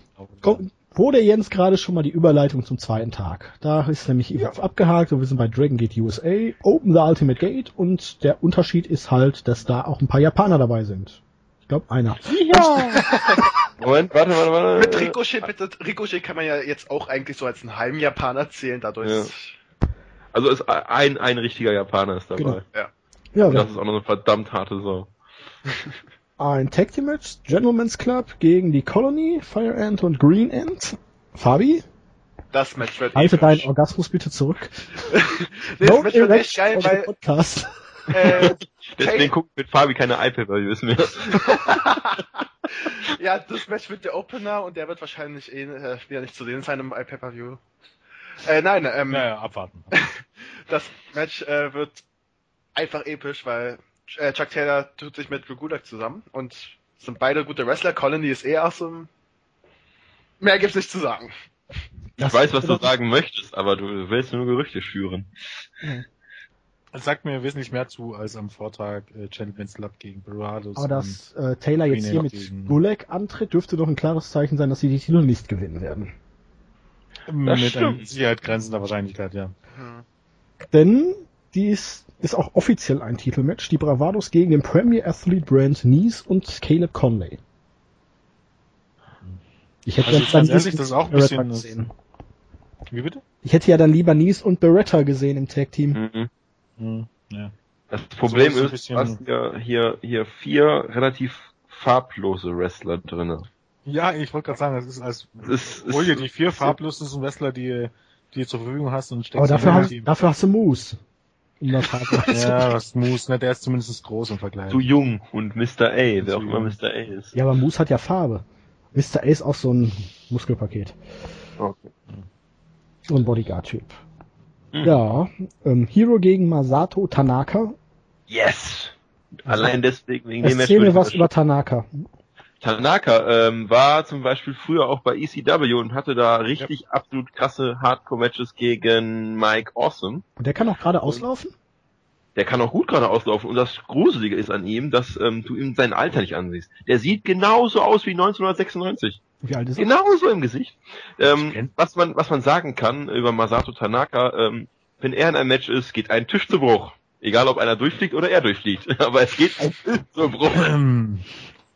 Wo der Jens gerade schon mal die Überleitung zum zweiten Tag. Da ist nämlich Evolve abgehakt und wir sind bei Dragon Gate USA, Open the Ultimate Gate und der Unterschied ist halt, dass da auch ein paar Japaner dabei sind. Ich glaube einer. Moment, warte, warte, warte. Mit Ricochet, bitte, Ricochet kann man ja jetzt auch eigentlich so als einen halben Japaner zählen, dadurch. Ja. Also ist ein, ein richtiger Japaner ist dabei. Genau. Ja. Ja, Und wir das ist auch noch eine verdammt harte Sau. Ein Tag Team Match, Gentleman's Club gegen die Colony, Fire Ant und Green Ant. Fabi, Das Match wird halte episch. deinen Orgasmus bitte zurück. Nee, das Match wird echt geil, weil Podcast. äh, Deswegen guckt mit Fabi keine iPad-Values mehr. ja, das Match wird der Opener und der wird wahrscheinlich eh äh, wieder nicht zu sehen sein im iPay-Per-View. Äh, nein, ähm, Ja, ja, abwarten. das Match äh, wird einfach episch, weil äh, Chuck Taylor tut sich mit Drew Gulak zusammen und sind beide gute Wrestler. Colony ist eh awesome. Mehr gibt's nicht zu sagen. Ich Das- weiß, was du sagen möchtest, aber du willst nur Gerüchte schüren. Das sagt mir wesentlich mehr zu als am Vortag äh, Gentleman's Club gegen Barados. Aber dass äh, Taylor jetzt hier mit gegen- Gulak antritt, dürfte doch ein klares Zeichen sein, dass sie die Titel nicht gewinnen werden. mit stimmt. einer Sicherheit grenzender Wahrscheinlichkeit, ja. Hm. Denn dies ist auch offiziell ein Titelmatch. Die Bravados gegen den Premier Athlete Brand Nies und Caleb Conley. Ich hätte Also dann ehrlich, das ist auch ein bisschen- gesehen. Wie bitte? Ich hätte ja dann lieber Nies und Beretta gesehen im Tag Team. Mhm. Hm, ja. Das Problem So ist ist, du hast hier, hier, hier vier relativ farblose Wrestler drinne. Ja, ich wollte gerade sagen, das ist als Das ist, hol dir ist, die vier farblosen Wrestler, die, die du zur Verfügung hast und steckst Aber dafür, in hast, Team. dafür hast du Moose. Das hart zu Ja, was Moose, ne, der ist zumindest groß im Vergleich. zu jung und Mr. A, wer Zu auch immer. Mr. A ist. Ja, aber Moose hat ja Farbe. Mr. A ist auch so ein Muskelpaket. Okay. So ein Bodyguard-Typ. Mhm. Ja, ähm, Hero gegen Masato Tanaka. Yes! Allein deswegen, wegen dem. Erzähl mir was über Tanaka. Tanaka ähm, war zum Beispiel früher auch bei ECW und hatte da richtig absolut krasse Hardcore-Matches gegen Mike Awesome. Und der kann auch gerade auslaufen? Der kann auch gut gerade auslaufen und das Gruselige ist an ihm, dass ähm, du ihm sein Alter nicht ansiehst. Der sieht genauso aus wie 1996. Wie alt ist er? Genauso im Gesicht. Ähm, was man was man sagen kann über Masato Tanaka, ähm, wenn er in einem Match ist, geht ein Tisch zu Bruch. Egal ob einer durchfliegt oder er durchfliegt. Aber es geht ein Tisch zu Bruch. Ähm,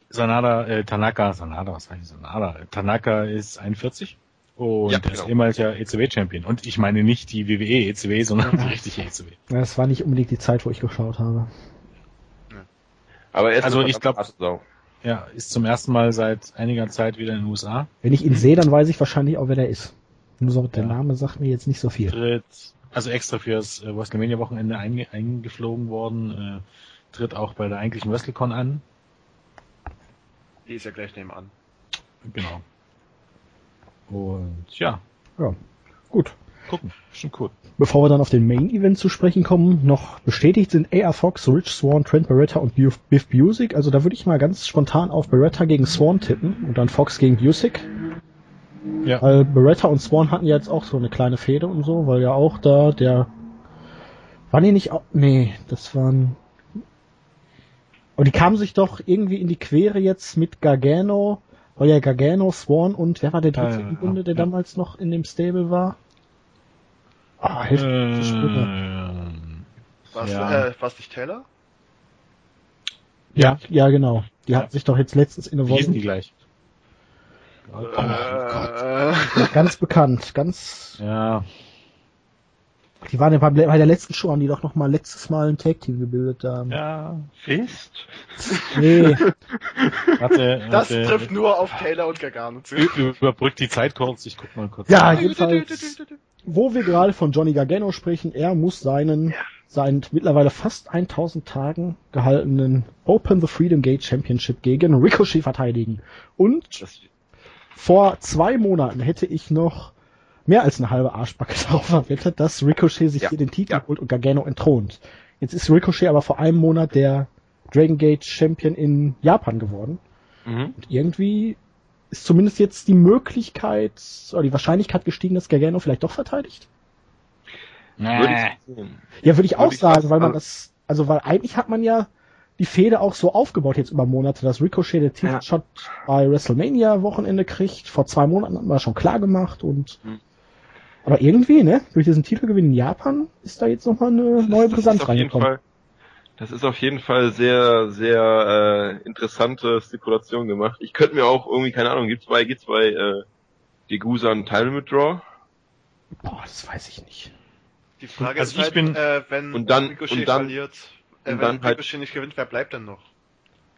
Sanada, äh, Tanaka, Sanada, was ich, Sanada? Tanaka ist 41 und Ja, er ist genau. ehemaliger ECW-Champion. Und ich meine nicht die WWE ECW, sondern die richtige E ECW. Ja, Das war nicht unbedingt die Zeit, wo ich geschaut habe. Aber er ist Also ich glaub- verdammte Sau. Ja, ist zum ersten Mal seit einiger Zeit wieder in den USA. Wenn ich ihn sehe, dann weiß ich wahrscheinlich auch, wer der ist. Nur so, der Ja. Name sagt mir jetzt nicht so viel. Tritt, also extra fürs äh, WrestleMania-Wochenende einge eingeflogen worden, äh, tritt auch bei der eigentlichen WrestleCon an. Die ist ja gleich nebenan. Genau. Und ja, Ja, gut. Gucken. Bestimmt cool. Bevor wir dann auf den Main Event zu sprechen kommen, noch bestätigt sind AR Fox, Rich Swan, Trent Beretta und Biff Busick. Also da würde ich mal ganz spontan auf Beretta gegen Swan tippen und dann Fox gegen Busick. Ja. Weil Beretta und Swan hatten ja jetzt auch so eine kleine Fehde und so, weil ja auch da der waren die nicht auch, nee, das waren aber die kamen sich doch irgendwie in die Quere jetzt mit Gargano, weil ja Gargano, Swan und wer war der dritte Ja, im Bunde, der ja. damals noch in dem Stable war? Ah, hilft Sprünge. Ähm, Was, Ja. äh, was nicht Taylor? Ja, ja, genau. Die Ja. hatten sich doch jetzt letztens in der hießen die Woche gleich? äh, ganz bekannt, ganz Ja. Die waren ja bei, bei der letzten Show, haben die doch noch mal letztes Mal ein Tag-Team gebildet. Da. Ja, Fist? Nee, warte, Das warte, trifft nur auf Taylor und Gargano zu. Überbrückt die Zeit kurz, ich guck mal kurz. ja, jedenfalls, wo wir gerade von Johnny Gargano sprechen, er muss seinen, seinen mittlerweile fast 1000 Tagen gehaltenen Open the Freedom Gate Championship gegen Ricochet verteidigen. Und Das, vor zwei Monaten hätte ich noch mehr als eine halbe Arschbacke darauf verwettet, dass Ricochet sich Ja. hier den Titel Ja. holt und Gargano entthront. Jetzt ist Ricochet aber vor einem Monat der Dragon Gate Champion in Japan geworden. mhm. Und irgendwie ist zumindest jetzt die Möglichkeit oder die Wahrscheinlichkeit gestiegen, dass Gargano vielleicht doch verteidigt. Würde Nee. Ja, würde ich auch Würde ich sagen, weil man das, also weil eigentlich hat man ja die Fehde auch so aufgebaut jetzt über Monate, dass Ricochet den Titelshot bei WrestleMania Wochenende kriegt. Vor zwei Monaten hat man das schon klar gemacht und Hm. Aber irgendwie, ne, durch diesen Titelgewinn in Japan ist da jetzt nochmal eine neue das, Brisanz ist auf jeden reingekommen. Fall, das ist auf jeden Fall sehr, sehr äh, interessante Stipulation gemacht. Ich könnte mir auch irgendwie, keine Ahnung, gibt's bei, gibt's bei äh, Degusa einen Time Limit Draw? Boah, das weiß ich nicht. Die Frage Also ist ich halt, bin- äh, wenn Und dann- Ricochet und dann- verliert, äh, und wenn dann halt- Ricochet nicht gewinnt, wer bleibt denn noch?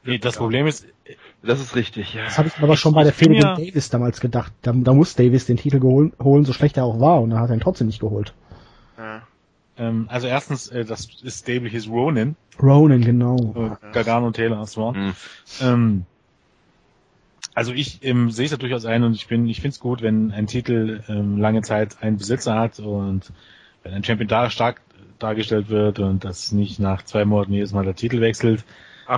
Nee, das Problem ist, Das ist richtig, ja. Das habe ich aber schon bei der Fehde ja- Davis damals gedacht. Da, da muss Davis den Titel geholen, holen, so schlecht er auch war, und er hat ihn trotzdem nicht geholt. Ja. ähm, also erstens, äh, das ist Stable hieß Ronin, Ronan, genau. äh, Gargano und Taylor Swan. Hm. Ähm, also ich ähm, sehe es ja durchaus ein und ich bin, ich finde es gut, wenn ein Titel ähm, lange Zeit einen Besitzer hat und wenn ein Champion da stark dargestellt wird und das nicht nach zwei Monaten jedes Mal der Titel wechselt.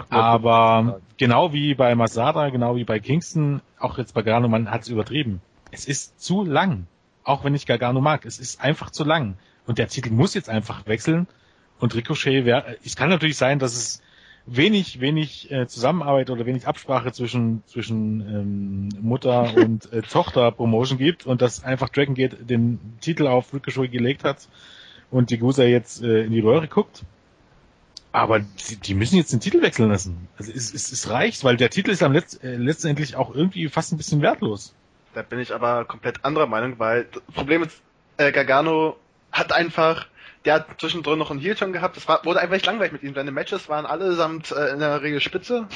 Aber genau wie bei Masada, genau wie bei Kingston, auch jetzt bei Gargano, man hat es übertrieben. Es ist zu lang. Auch wenn ich Gargano mag, es ist einfach zu lang. Und der Titel muss jetzt einfach wechseln. Und Ricochet wäre, es kann natürlich sein, dass es wenig, wenig äh, Zusammenarbeit oder wenig Absprache zwischen zwischen ähm, Mutter und äh, Tochter Promotion gibt und dass einfach Dragon Gate den Titel auf Ricochet gelegt hat und die Gusa jetzt äh, in die Röhre guckt. Aber die, die müssen jetzt den Titel wechseln lassen. Also es, es, es reicht, weil der Titel ist am Letz, äh, letztendlich auch irgendwie fast ein bisschen wertlos. Da bin ich aber komplett anderer Meinung, weil das Problem ist, äh, Gargano hat einfach, der hat zwischendrin noch einen Heel-Turn gehabt, das war, wurde einfach nicht langweilig mit ihm. Seine Matches waren allesamt äh, in der Regel spitze.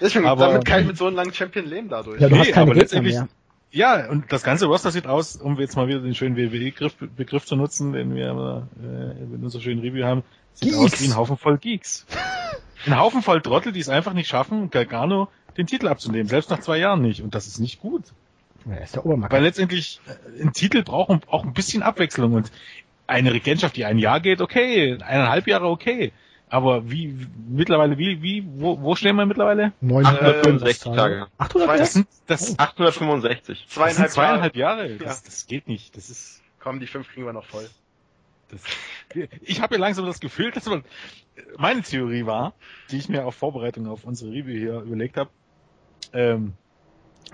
Deswegen, Aber- damit kann ich mit so einem langen Champion leben dadurch. Ja, du Nee, hast keine aber letztendlich- mehr. Ja, und das ganze Roster sieht aus, um jetzt mal wieder den schönen WWE-Begriff Begriff zu nutzen, den wir äh, in unserer schönen Review haben, sieht Geeks. aus wie ein Haufen voll Geeks. Ein Haufen voll Trottel, die es einfach nicht schaffen, Gargano den Titel abzunehmen, selbst nach zwei Jahren nicht. Und das ist nicht gut. Ja, ist der Obermarkt. Weil letztendlich äh, ein Titel braucht auch ein bisschen Abwechslung und eine Regentschaft, die ein Jahr geht, okay, eineinhalb Jahre, okay. Aber wie, wie mittlerweile, wie, wie, wo, wo stehen wir mittlerweile? 865 Tage. 800 Das sind, das, 865. das Zweieinhalb, sind zweieinhalb Jahre. Jahre. Das, das geht nicht. Das ist, Komm, die fünf kriegen wir noch voll. Das, ich habe ja langsam das Gefühl, dass man, meine Theorie war, die ich mir auf Vorbereitung auf unsere Review hier überlegt habe, ähm,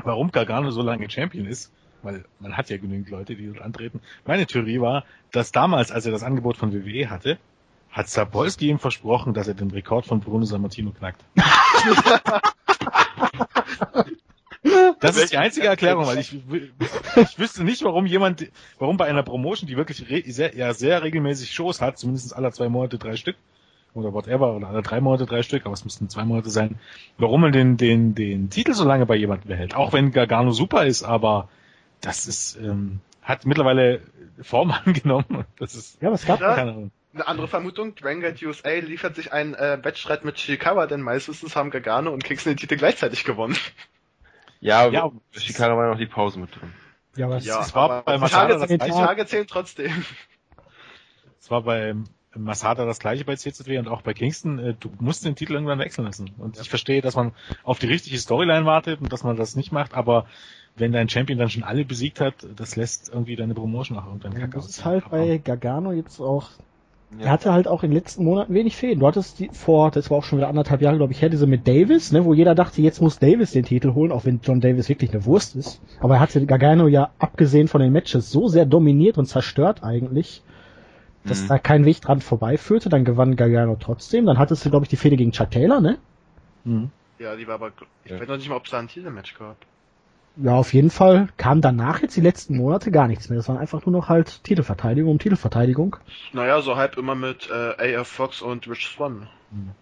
warum Gargano so lange Champion ist, weil man hat ja genügend Leute, die dort antreten. Meine Theorie war, dass damals, als er das Angebot von WWE hatte, hat Sapolsky ihm versprochen, dass er den Rekord von Bruno Sammartino knackt. Das ist die einzige Erklärung, weil ich, ich wüsste nicht, warum jemand, warum bei einer Promotion, die wirklich re sehr, ja, sehr regelmäßig Shows hat, zumindest alle zwei Monate drei Stück, oder whatever, oder alle drei Monate drei Stück, aber es müssten zwei Monate sein, warum man den, den, den Titel so lange bei jemandem behält. Auch wenn Gargano super ist, aber das ist, ähm, hat mittlerweile Form angenommen. Das ist, Ja, aber es gab Ja. keine Ahnung. Eine andere Vermutung, Dragon Gate USA liefert sich einen äh, Wettstreit mit Shikawa, denn meistens haben Gargano und Kingston den Titel gleichzeitig gewonnen. Ja, Ja. ja Shikara war noch die Pause mit drin. ja, aber es Ja, es war bei die Masada Tage, das die gleiche. Tage zählen trotzdem. Es war bei Masada das gleiche bei CZW und auch bei Kingston. Äh, Du musst den Titel irgendwann wechseln lassen. Und ich verstehe, dass man auf die richtige Storyline wartet und dass man das nicht macht, aber wenn dein Champion dann schon alle besiegt hat, das lässt irgendwie deine Promotion auch irgendwann Ja, kacke das aussehen. ist halt Aber- bei Gargano jetzt auch. Ja. Er hatte halt auch in den letzten Monaten wenig Fäden. Du hattest die vor, das war auch schon wieder anderthalb Jahre, glaube ich, her, diese mit Davis, ne, wo jeder dachte, jetzt muss Davis den Titel holen, auch wenn John Davis wirklich eine Wurst ist. Aber er hatte Gargano ja abgesehen von den Matches so sehr dominiert und zerstört eigentlich, dass Mhm. da kein Weg dran vorbeiführte. Dann gewann Gargano trotzdem. Dann hattest du, glaube ich, die Fehde gegen Chuck Taylor, ne? Mhm. Ja, die war aber, ich Ja. weiß noch nicht mal, ob es da ein Titelmatch gab. Ja, auf jeden Fall kam danach jetzt die letzten Monate gar nichts mehr. Das waren einfach nur noch halt Titelverteidigung um Titelverteidigung. Naja, so halb immer mit äh, AF Fox und Rich Swan.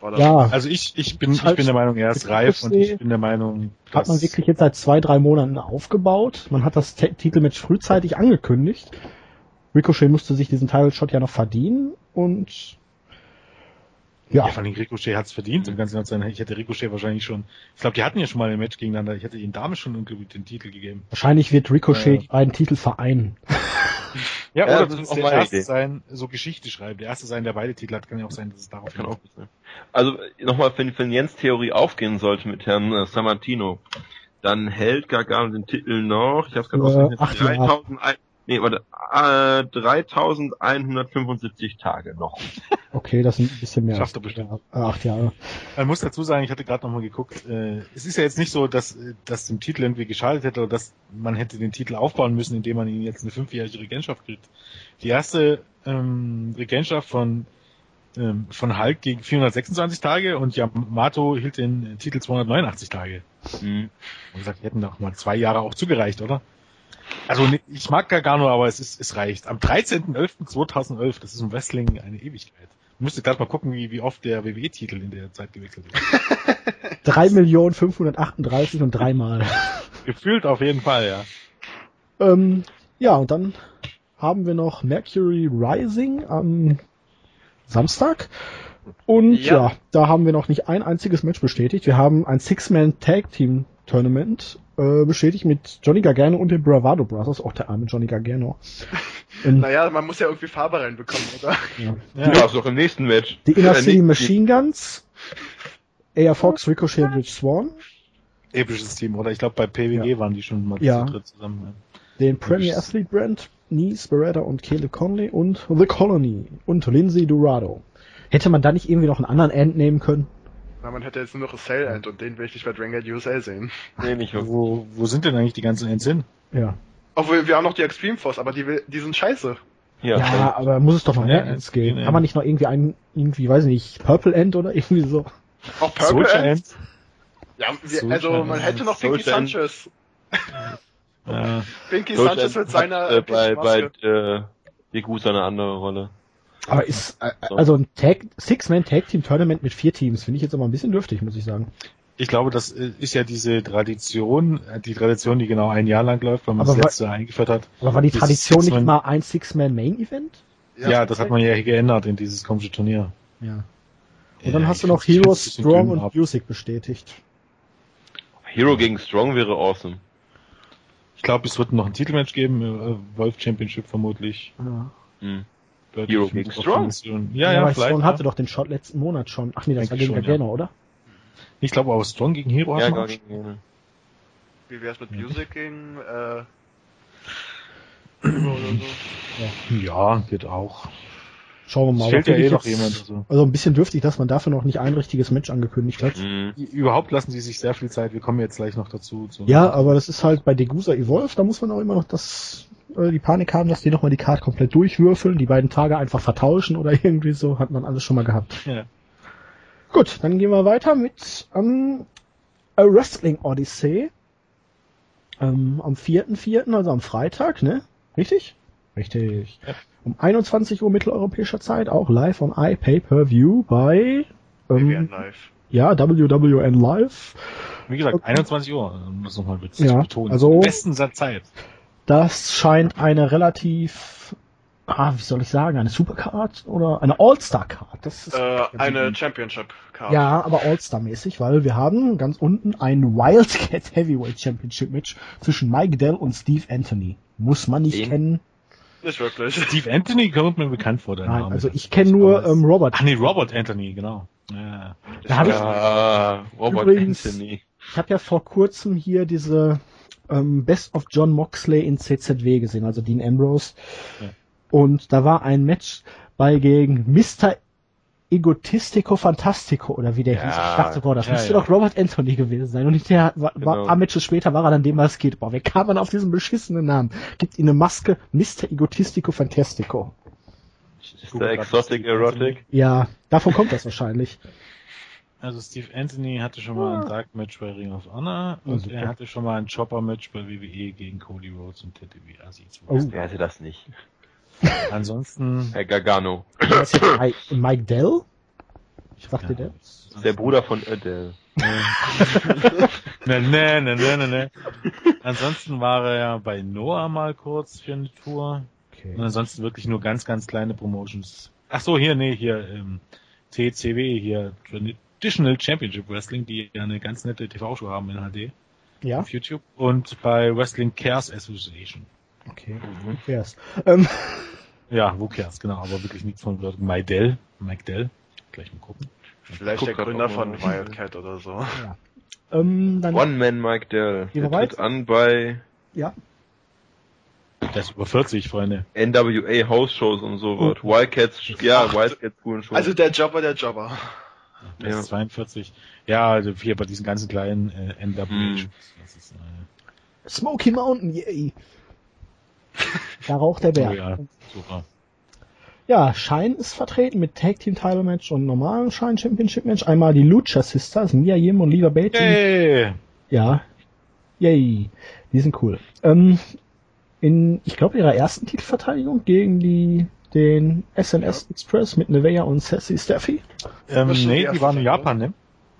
War das. Ja, Also ich, ich bin, ich Halt bin der Meinung, er ist reif und ich bin der Meinung, hat man wirklich jetzt seit zwei, drei Monaten aufgebaut. Man hat das Te- Titelmatch frühzeitig angekündigt. Ricochet musste sich diesen Title Shot ja noch verdienen und ja, Ja, vor allem Ricochet hat's verdient, ganz genau zu sein. Ich hätte Ricochet wahrscheinlich schon, ich glaube, die hatten ja schon mal ein Match gegeneinander. Ich hätte ihnen damals schon den Titel gegeben. wahrscheinlich wird Ricochet Ja. beiden Titel vereinen. Ja, Ja, oder das ist zumindest auch der meine erste Idee. sein, so Geschichte schreibt. Der erste sein, der beide Titel hat, kann ja auch sein, dass es darauf Kann auch sein. Also nochmal, wenn, wenn Jens Theorie aufgehen sollte mit Herrn äh, Sammartino, dann hält Gargano den Titel noch, ich habe es gerade Äh, ausgerechnet, acht Jahre. 3000, nee, warte, äh, 3175 Tage noch. Okay, das sind ein bisschen mehr. Schafft als er bestimmt. Ja, acht Jahre. Man muss dazu sagen, ich hatte gerade nochmal geguckt, äh, es ist ja jetzt nicht so, dass äh, das dem Titel irgendwie geschadet hätte oder dass man hätte den Titel aufbauen müssen, indem man ihn jetzt eine fünfjährige Regentschaft kriegt. Die erste ähm, Regentschaft von ähm, von Hulk gegen 426 Tage und Yamato hielt den Titel 289 Tage. Mhm. Und gesagt, die hätten doch mal zwei Jahre auch zugereicht, oder? Also ich mag Gargano, aber es ist es reicht. Am 13.11.2011, das ist im Wrestling eine Ewigkeit. Müsste gerade mal gucken, wie, wie oft der WWE-Titel in der Zeit gewechselt ist. Drei Millionen fünfhundertachtunddreißig und dreimal. Gefühlt auf jeden Fall, ja. ähm, ja, und dann haben wir noch Mercury Rising am Samstag. Und ja. Ja. da haben wir noch nicht ein einziges Match bestätigt. Wir haben ein Six-Man Tag Team Tournament äh, bestätigt mit Johnny Gargano und den Bravado Brothers, auch der arme Johnny Gargano. Ähm, Naja, man muss ja irgendwie Farbe reinbekommen, oder? ja. Ja, ist doch im nächsten Match. Die Inner Äh, City nee, Machine Guns, AR Fox, Ricochet und Rich Swan, Episches Team, oder? Ich glaube, bei PWG Ja. waren die schon mal Ja. zu dritt zusammen. den Premier Athlete Brand, Nice, Beretta und Caleb Conley und The Colony und Lindsay Dorado. Hätte man da nicht irgendwie noch einen anderen End nehmen können? Na, man hätte jetzt nur noch Sale End und den will ich nicht bei Dragon Gate USA sehen. Nee, nicht wirklich. Wo, wo sind denn eigentlich die ganzen Ends hin? Ja. Obwohl, wir haben noch die Extreme Force, aber die, will- die sind scheiße. Ja, Ja, aber muss es doch noch Ja, mehr Ends geben. ja. Kann man nicht noch irgendwie einen, irgendwie, weiß ich nicht, Purple End oder irgendwie so? Auch Purple Soldier End? End? Ja, wir, Soldier also man hätte noch Pinky Soldier End. Sanchez. Ja. Pinky Soldier Sanchez mit hat, seiner äh, bei, bei äh, Degusa eine andere Rolle. Aber ist, äh, also ein Tag, Six-Man Tag Team Tournament mit vier Teams finde ich jetzt aber ein bisschen dürftig, muss ich sagen. Ich glaube, das äh, ist ja diese Tradition, äh, die Tradition, die genau ein Jahr lang läuft, weil man Aber es wa- letzte Jahr eingeführt hat. Aber war die Tradition nicht mal ein Six-Man Main Event? Ja, das hat man ja geändert in dieses komische Turnier. Ja. Und dann Ja, hast du noch Heroes, Strong und ab. Music bestätigt. Hero gegen Strong wäre awesome. Ich glaube, es wird noch ein Titelmatch geben, äh, Wolf Championship vermutlich. Ja. Hm. Hero gegen Strong? Ja, ja, aber vielleicht. Strong ja. hatte doch den Shot letzten Monat schon. Ach nee, das Denke war gegen schon, Gargano, oder? Ich glaube, aber Strong gegen Hero Ja, hat gegen ihn. Wie wär's mit Music gegen, äh, Ja, geht auch. Schauen wir Es mal. fehlt Aber ja eh noch jemand. Also. Also ein bisschen dürftig, dass man dafür noch nicht ein richtiges Match angekündigt hat. Mhm. Überhaupt lassen sie sich sehr viel Zeit. Wir kommen jetzt gleich noch dazu. Zu Ja, aber das ist halt bei Degusa Evolve, da muss man auch immer noch das, äh, die Panik haben, dass die nochmal die Card komplett durchwürfeln, die beiden Tage einfach vertauschen oder irgendwie so, hat man alles schon mal gehabt. Ja. Gut, dann gehen wir weiter mit ähm, A Wrestling Odyssey. Ähm, am 4.4., also am Freitag, ne? Richtig? Richtig. Ja. Um 21 Uhr mitteleuropäischer Zeit, auch live on iPay-Per-View bei WWN ähm, Live. ja, WWN Live. Wie gesagt, 21 Uhr, um das nochmal Ja, zu betonen. also- besten Zeit. Das scheint eine relativ, ah, wie soll ich sagen, eine Supercard oder eine All-Star-Card. Das ist Äh, eine Championship Card. ja, aber All-Star-mäßig, weil wir haben ganz unten ein Wildcat Heavyweight Championship Match zwischen Mike Dell und Steve Anthony. Muss man nicht Den? kennen. Nicht wirklich. Steve Anthony kommt mir bekannt vor, der Nein, Name. also ich kenne nur ähm, Robert. Ach nee, Robert Anthony, genau. Ja. Da hab ich- Ja, Robert Übrigens- Anthony. Ich habe ja vor kurzem hier diese ähm, Best of John Moxley in CZW gesehen, also Dean Ambrose. Ja. Und da war ein Match bei gegen Mr. Egotistico Fantastico oder wie der Ja, hieß. Ich dachte, boah, das ja, müsste ja. doch Robert Anthony gewesen sein. Und hinterher, war, war, Genau. paar Matches später war er dann demaskiert. Boah, wer kam man auf diesen beschissenen Namen? Gibt ihm eine Maske, Mr. Egotistico Fantastico. Ist der Exotic Erotic? Ja, davon kommt das wahrscheinlich. Also Steve Anthony hatte schon mal ein Dark-Match bei Ring of Honor und super. er hatte schon mal ein Chopper-Match bei WWE gegen Cody Rhodes und Ted DiBiase. Oh. Wer hatte das nicht? Ansonsten, Herr Gargano. Mike, Mike Dell? Dir ja, der? Der Bruder von Adele. ne, ne, ne, ne, ne, ne. Ansonsten war er ja bei Noah mal kurz für eine Tour. Okay. Und ansonsten wirklich nur ganz, ganz kleine Promotions. Ach so, hier, nee, hier, ähm, TCW, hier, Traditional Championship Wrestling, die ja eine ganz nette TV-Show haben in HD Ja? auf YouTube. Und bei Wrestling Cares Association. Okay. Wer ist? Ähm, Ja, wo Cares, genau, aber wirklich nichts von Wörtern. Maidel, Mike Dell. Gleich mal gucken. Vielleicht Guck der Gründer von. Wildcat oder so. ähm, dann, One-Man Mike Dell. Der tritt an bei ja, Der ist über 40, Freunde. NWA House-Shows und so wird. Wildcats, ja, Wildcats coolen Shows. Also der Jobber, der Jobber. Ja. ist 42. Ja, also hier bei diesen ganzen kleinen äh, NWA. Hm. Ist, äh, Smoky Mountain, yay. Da raucht der Bär. oh ja, super. Ja, Shine ist vertreten mit Tag Team Title Match und normalen Shine Championship Match. Einmal die Lucha Sisters, Mia Yim und Leva Bates. Yay! Ja. Yay. Die sind cool. Ähm, in, ich glaube, ihrer ersten Titelverteidigung gegen die, den SNS Express mit Nevea und Sassy Steffi. Ähm, Das ist nee, die die waren in Japan, ne?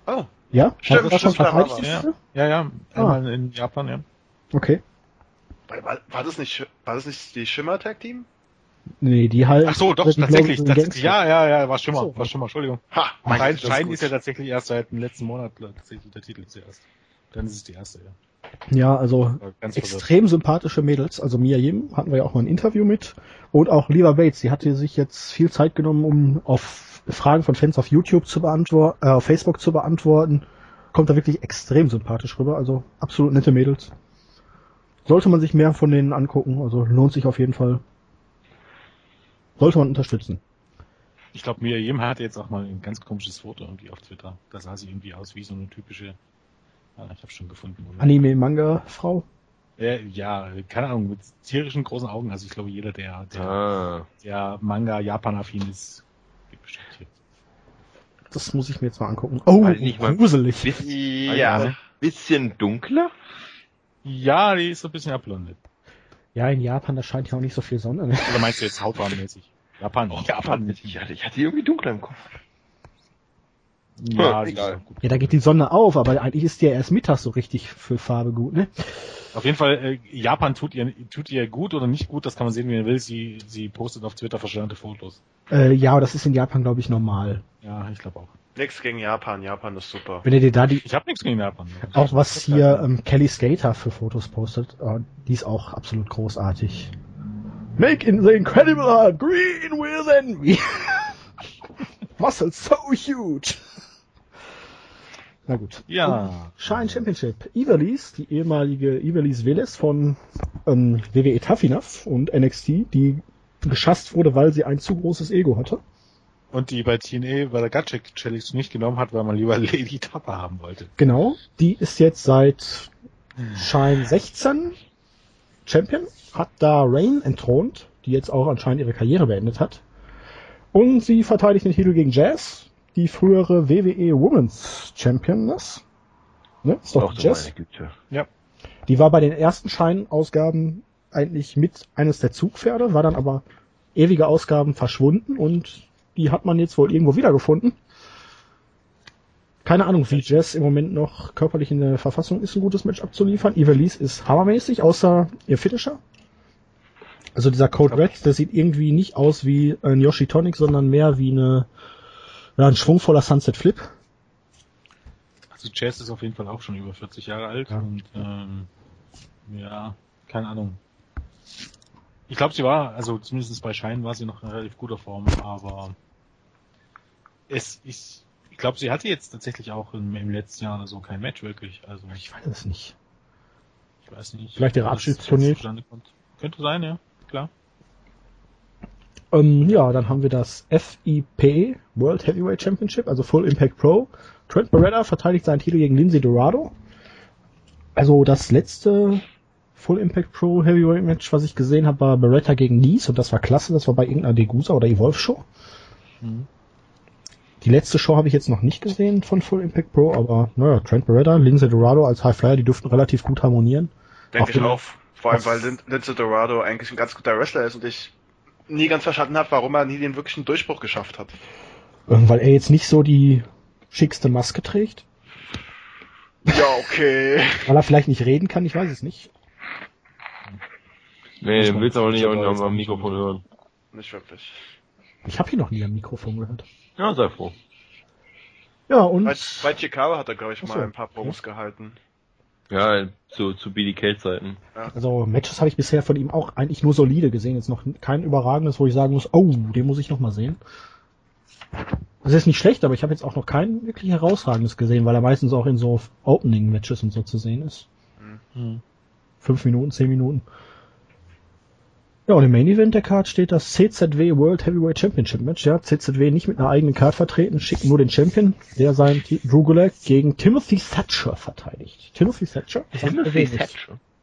Oh, Ja? Stimmt, er schon verteidigt? Titel? Ja, ja, einmal in Japan, ja. Okay. war, war, war das nicht, war das nicht die Schimmer Tag Team? Nee, die halt. Ach so, doch, tatsächlich, Global tatsächlich. Ja, ja, ja, war Schimmer, So. war Schimmer, Entschuldigung. Ha, Mein das ist Schein gut. ist ja tatsächlich erst seit dem letzten Monat tatsächlich der Titel zuerst. Dann ist es die erste, ja. Ja, also extrem sympathische Mädels. Also Mia Yim hatten wir ja auch mal ein Interview mit. Und auch Leva Bates, die hatte sich jetzt viel Zeit genommen, um auf Fragen von Fans auf YouTube zu beantworten, äh, auf Facebook zu beantworten. Kommt da wirklich extrem sympathisch rüber. Also absolut nette Mädels. Sollte man sich mehr von denen angucken. Also lohnt sich auf jeden Fall. Sollte man unterstützen. Ich glaube, Mia Yim hatte jetzt auch mal ein ganz komisches Foto irgendwie auf Twitter. Da sah sie irgendwie aus wie so eine typische, ich habe schon gefunden. Anime-Manga-Frau. Äh, ja, keine Ahnung, mit tierischen großen Augen. Also ich glaube, jeder, der, der, ah. der Manga Japan-affin ist, geht bestimmt hier. Das muss ich mir jetzt mal angucken. Oh, ich nicht, man- gruselig. Biss, Ja. bisschen dunkler? Ja, die ist so ein bisschen abblondet. Ja, in Japan, da scheint ja auch nicht so viel Sonne. Ne? Oder meinst du jetzt hautfarbenmäßig? Japan, Oh, Japan. Ich hatte, ich hatte die irgendwie dunkler im Kopf. Ja, Hm, die egal. Ja, da geht die Sonne auf, aber eigentlich ist die ja erst mittags so richtig für Farbe gut, ne? Auf jeden Fall, äh, Japan tut ihr, tut ihr gut oder nicht gut, das kann man sehen, wie man will. Sie, sie postet auf Twitter verschönerte Fotos. Äh, ja, aber das ist in Japan, glaube ich, normal. Ja, ich glaube auch. Nix gegen Japan. Japan ist super. Wenn ihr dir da die, Ich habe nichts gegen Japan. auch was hier ähm, Kelly Skater für Fotos postet, äh, die ist auch absolut großartig. Make in the incredible heart green with envy. Muscles so huge. Na gut. Ja. Shine Championship. Ivelis, die ehemalige Ivelis Veles von ähm, WWE Tough Enough und NXT, die geschasst wurde, weil sie ein zu großes Ego hatte. Und die bei TNA bei der Gatchek Challenge nicht genommen hat, weil man lieber Lady Tapper haben wollte. Genau, die ist jetzt seit Shine 16 Champion, hat da Rain entthront, die jetzt auch anscheinend ihre Karriere beendet hat. Und sie verteidigt den Titel gegen Jazz, die frühere WWE Women's Championess. Ne? Ist doch meine Güte. Die war bei den ersten Shine-Ausgaben eigentlich mit eines der Zugpferde, war dann aber ewige Ausgaben verschwunden und die hat man jetzt wohl irgendwo wiedergefunden. Keine Ahnung, wie Jess im Moment noch körperlich in der Verfassung ist, ein gutes Match abzuliefern. Ivelisse ist hammermäßig, außer ihr Finisher. Also dieser Code Red, der sieht irgendwie nicht aus wie ein Yoshi Tonic, sondern mehr wie eine, ja, ein schwungvoller Sunset Flip. Also Jazz ist auf jeden Fall auch schon über 40 Jahre alt Ja. und ähm, ja, keine Ahnung. Ich glaube, sie war, also zumindest bei Schein war sie noch in relativ guter Form, aber es ist, ich glaube, sie hatte jetzt tatsächlich auch im, im letzten Jahr oder so kein Match wirklich. Also Ich weiß es nicht. ich weiß nicht. Vielleicht ihre Abschiedstournee? Könnte sein, ja, klar. Ähm, ja, dann haben wir das FIP World Heavyweight Championship, also Full Impact Pro. Trent Beretta verteidigt seinen Titel gegen Lindsay Dorado. Also das letzte Full Impact Pro Heavyweight Match, was ich gesehen habe, war Beretta gegen Nies und das war klasse. Das war bei irgendeiner Degusa oder Evolve Show. Mhm. Die letzte Show habe ich jetzt noch nicht gesehen von Full Impact Pro, aber naja, Trent Beretta, Lindsay Dorado als High Flyer, die dürften relativ gut harmonieren. Denke ich auch. Vor allem, weil Lin- Lince Dorado eigentlich ein ganz guter Wrestler ist und ich nie ganz verstanden habe, warum er nie den wirklichen Durchbruch geschafft hat. Ähm, Weil er jetzt nicht so die schickste Maske trägt. Ja, okay. Weil er vielleicht nicht reden kann, ich weiß es nicht. Nee, den willst du aber nicht am, am Mikrofon hören. Nicht wirklich. Ich habe ihn noch nie am Mikrofon gehört. Ja, sei froh. Ja, und Bei, bei Chicago hat er, glaube ich, mal so. ein paar Promos gehalten. Ja, zu, zu BDK-Zeiten. also Matches habe ich bisher von ihm auch eigentlich nur solide gesehen. Jetzt noch kein überragendes, wo ich sagen muss, oh, den muss ich noch mal sehen. Das ist nicht schlecht, aber ich habe jetzt auch noch kein wirklich herausragendes gesehen, weil er meistens auch in so Opening-Matches und so zu sehen ist. Hm. Fünf Minuten, zehn Minuten. Ja, und im Main Event der Card steht das CZW World Heavyweight Championship Match. Ja, CZW nicht mit einer eigenen Card vertreten, schickt nur den Champion, der seinen Drew Gulak gegen Timothy Thatcher verteidigt. Timothy Thatcher? Sagt mir wenig.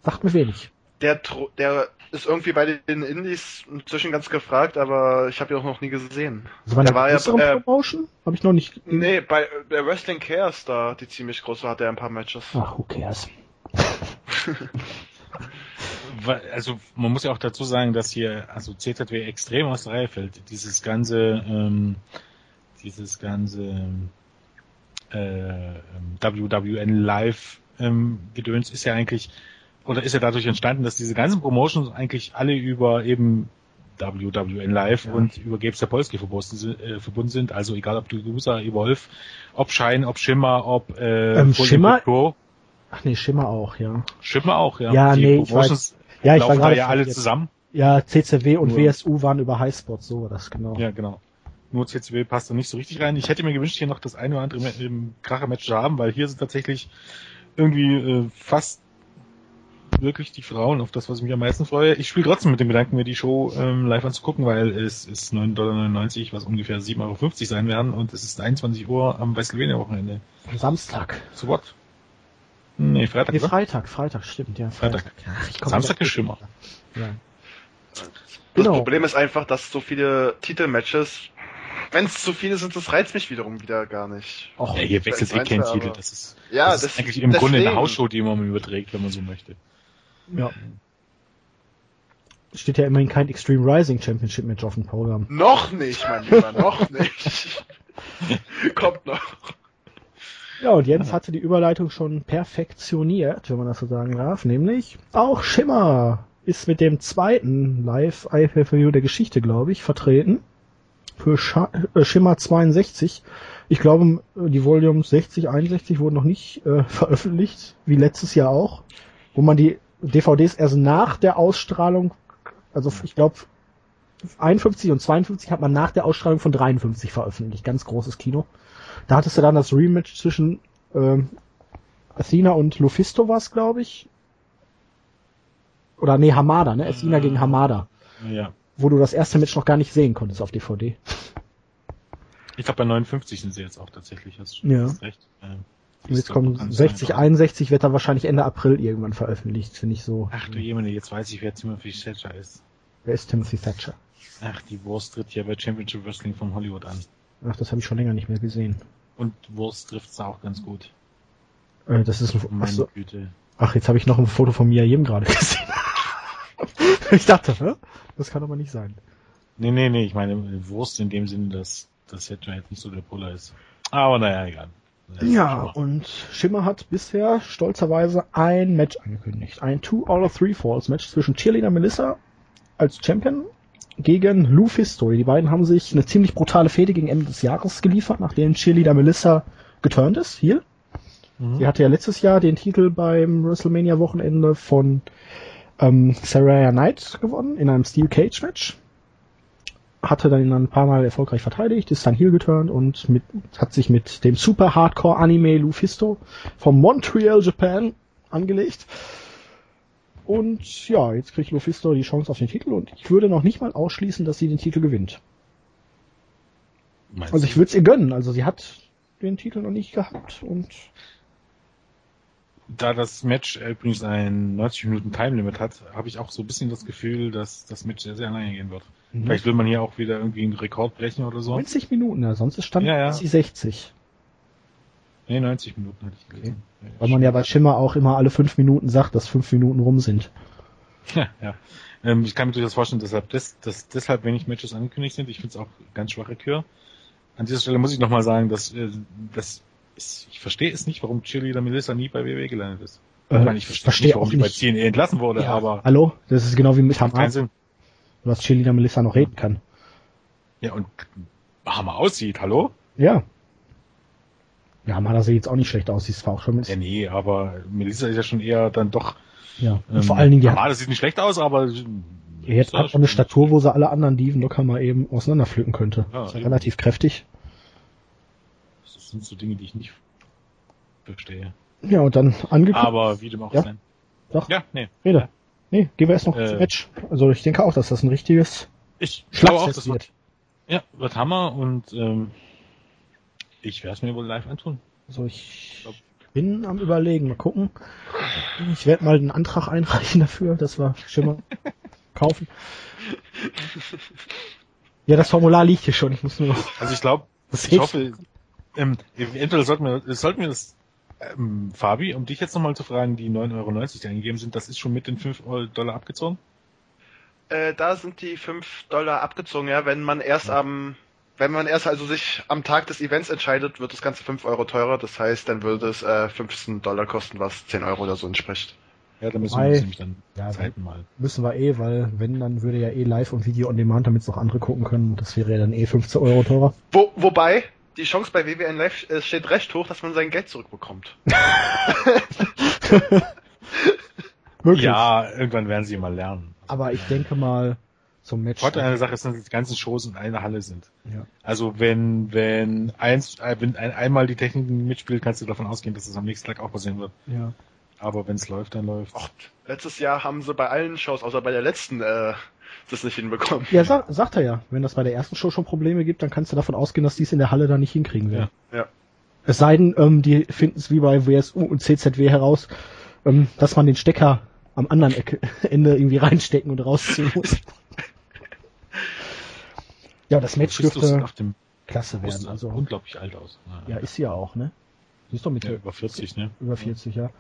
Sagt mir wenig. Der, der ist irgendwie bei den Indies inzwischen ganz gefragt, aber ich habe ihn auch noch nie gesehen. Also bei Der war ja, äh, Promotion? Habe ich noch nicht. Nee, bei der Wrestling Chaos da, die ziemlich groß war, hat er ein paar Matches. Ach, who cares? Also man muss ja auch dazu sagen, dass hier also CZW extrem aus der Reihe fällt. Dieses ganze, ähm, dieses ganze äh, ähm, WWN Live ähm, Gedöns ist ja eigentlich oder ist ja dadurch entstanden, dass diese ganzen Promotions eigentlich alle über eben WWN Live Ja. und über Gabe Sapolsky verbunden sind, äh, verbunden sind. Also egal ob du User, Evolve, ob Shine, ob Shimmer, ob äh, Ähm, Impact Pro. Ach nee, Schimmer auch, ja. Shimmer auch, ja. Ja, Die nee, ich Promotions Ja, ich war laufen da gerade ja alle verwirrt. zusammen. Ja, CCW und Nur- WSU waren über Highspot, so war das genau. Ja, genau. Nur CCW passt da nicht so richtig rein. Ich hätte mir gewünscht, hier noch das eine oder andere im Kracher-Match zu haben, weil hier sind tatsächlich irgendwie äh, fast wirklich die Frauen auf das, was ich mich am meisten freue. Ich spiele trotzdem mit dem Gedanken, mir die Show ähm, live anzugucken, weil es ist 9,99 Dollar, was ungefähr 7,50 Euro sein werden und es ist 21 Uhr am Westlvenia-Wochenende. Am Samstag. So what? Nee, Freitag, Nee, oder? Freitag, Freitag, stimmt, ja. Freitag. Ja, ich komm Samstag ist Schimmer. Ja. Das Genau. Problem ist einfach, dass so viele Titelmatches, wenn es zu viele sind, das reizt mich wiederum wieder gar nicht. Och, Ja, hier wechselt eh kein Titel. Das ist, Ja, das ist eigentlich im Grunde eine. Hausshow, die man überträgt, wenn man so möchte. ja. Steht ja immerhin kein Extreme Rising Championship Match auf dem Programm. Noch nicht, mein Lieber, noch nicht. Kommt noch. Ja, und Jens hatte die Überleitung schon perfektioniert, wenn man das so sagen darf, nämlich auch Schimmer ist mit dem zweiten Live IPVU der Geschichte, glaube ich, vertreten. Für Scha äh, Schimmer 62. Ich glaube, die Volumes 60, 61 wurden noch nicht äh, veröffentlicht, wie letztes Jahr auch, wo man die DVDs erst nach der Ausstrahlung, also ich glaube 51 und 52 hat man nach der Ausstrahlung von 53 veröffentlicht. Ganz großes Kino. Da hattest du dann das Rematch zwischen ähm, Athena und Lufisto was, glaube ich. Oder nee, Hamada, ne? Athena Äh. gegen Hamada. Ja. Wo du das erste Match noch gar nicht sehen konntest auf DVD. Ich glaube, bei 59 sind sie jetzt auch tatsächlich. Hast Ja. hast recht. Ähm, jetzt kommen ganz 60, einfach. 61 wird dann wahrscheinlich Ende April irgendwann veröffentlicht, finde ich so. Ach du Jemine, jetzt weiß ich, wer Timothy Thatcher ist. Wer ist Timothy Thatcher? Ach, die Wurst tritt ja bei Championship Wrestling von Hollywood an. Ach, das habe ich schon länger nicht mehr gesehen. Und Wurst trifft's da auch ganz gut. Äh, das ist ein, Meine achso, Güte. ach, jetzt habe ich noch ein Foto von Mia Yim gerade gesehen. ich dachte, hä? das kann aber nicht sein. Nee, nee, nee, ich meine Wurst in dem Sinne, dass das Thatcher jetzt nicht so der Puller ist. Aber naja, egal. Ja, und Schimmer hat bisher stolzerweise ein Match angekündigt. Ein Two out of Three Falls Match zwischen Cheerleader Melissa als Champion gegen Lou Fisto. Die beiden haben sich eine ziemlich brutale Fehde gegen Ende des Jahres geliefert, nachdem Cheerleader Melissa geturnt ist. Hier. Mhm. Sie hatte ja letztes Jahr den Titel beim WrestleMania Wochenende von ähm, Saraya Knight gewonnen in einem Steel Cage Match. Hatte dann ein paar Mal erfolgreich verteidigt, ist dann heel geturnt und mit, hat sich mit dem Super Hardcore Anime Lufisto vom Montreal, Japan angelegt. Und ja, jetzt kriegt Lufisto die Chance auf den Titel und ich würde noch nicht mal ausschließen, dass sie den Titel gewinnt. Meinst Also ich würde es ihr gönnen. Also sie hat den Titel noch nicht gehabt und Da das Match übrigens ein 90 Minuten Time Limit hat, habe ich auch so ein bisschen das Gefühl, dass das Match sehr, sehr lange gehen wird. Mhm. Vielleicht will man hier auch wieder irgendwie einen Rekord brechen oder so. 90 Minuten, ja, sonst ist Stand Ja, ja. die 60. Nee, 90 Minuten hatte ich gelesen. Weil man ja bei Schimmer auch immer alle fünf Minuten sagt, dass fünf Minuten rum sind. Ja, ja. Ähm, ich kann mir durchaus vorstellen, deshalb, dass, dass deshalb wenig Matches angekündigt sind. Ich finde es auch ganz schwache Kür. An dieser Stelle muss ich nochmal sagen, dass, äh, dass ist, ich verstehe es nicht, warum Cheerleader Melissa nie bei WWE gelandet ist. Äh, ich meine, ich verstehe verstehe nicht, warum auch die nicht. bei TNA entlassen wurde, Ja, aber Hallo? Das ist genau wie mit Sinn. was Cheerleader Melissa noch reden kann. Ja, und Hammer aussieht, hallo? Ja. Ja, Hamada sieht jetzt auch nicht schlecht aus, sie ist auch schon mit. Ja, nee, aber Melissa ist ja schon eher dann doch. Ja. Und ähm, vor allen Dingen, die hat, Hamada sieht nicht schlecht aus, aber jetzt hat auch eine Statur, wo sie alle anderen Dieven locker mal eben auseinanderpflücken könnte. Ja, ist ja relativ kräftig. Das sind so Dinge, die ich nicht verstehe. Ja, und dann angekündigt. Aber wie dem auch Ja. sein. Doch. Ja, nee. Rede. Nee, gehen wir erst noch Äh. zum Match. Also ich denke auch, dass das ein richtiges Ich glaube auch, Schlagfest das wird. wird, ja, wird Hammer und ähm, ich werde es mir wohl live antun. Also ich bin am überlegen, mal gucken. Ich werde mal einen Antrag einreichen dafür, dass wir Schimmer kaufen. Ja, das Formular liegt hier schon. Ich muss nur noch. Also ich glaube, ich hilft? hoffe, ähm, eventuell sollten wir, sollten wir das, ähm, Fabi, um dich jetzt nochmal zu fragen, die 9,90 Euro, die eingegeben sind, das ist schon mit den 5 Dollar abgezogen? Äh, da sind die 5 Dollar abgezogen, ja, wenn man erst am, wenn man erst also sich am Tag des Events entscheidet, wird das Ganze 5 Euro teurer. Das heißt, dann würde es äh, 15 Dollar kosten, was 10 Euro oder so entspricht. Ja, dann müssen Wobei- wir uns nämlich dann Ja, Zeiten mal. Müssen wir eh, weil wenn, dann würde ja eh live und Video on Demand, damit es noch andere gucken können. Das wäre ja dann eh 15 Euro teurer. Wo, wobei, die Chance bei WWN Live äh, steht recht hoch, dass man sein Geld zurückbekommt. Möglich. Ja, irgendwann werden sie mal lernen. Aber ich denke mal, zum Match. Vorteil einer Sache ist, dass die ganzen Shows in einer Halle sind. Ja. Also wenn, wenn eins, äh, wenn ein, einmal die Technik mitspielt, kannst du davon ausgehen, dass es am nächsten Tag auch passieren wird. ja. Aber wenn es läuft, dann läuft. Och, letztes Jahr haben sie bei allen Shows, außer bei der letzten, äh, das nicht hinbekommen. Ja, sag, sagt er ja. Wenn das bei der ersten Show schon Probleme gibt, dann kannst du davon ausgehen, dass die es in der Halle da nicht hinkriegen werden. Ja. Es sei denn, ähm, die finden es wie bei WSU und CZW heraus, ähm, dass man den Stecker am anderen Ecke, Ende irgendwie reinstecken und rausziehen muss. Ja, das Match Christus dürfte auf dem klasse werden. Also, unglaublich alt aus. ja, ist sie ja auch, ne? Sie ist doch mit Ja, über 40, ne? über 40, ja. Ja.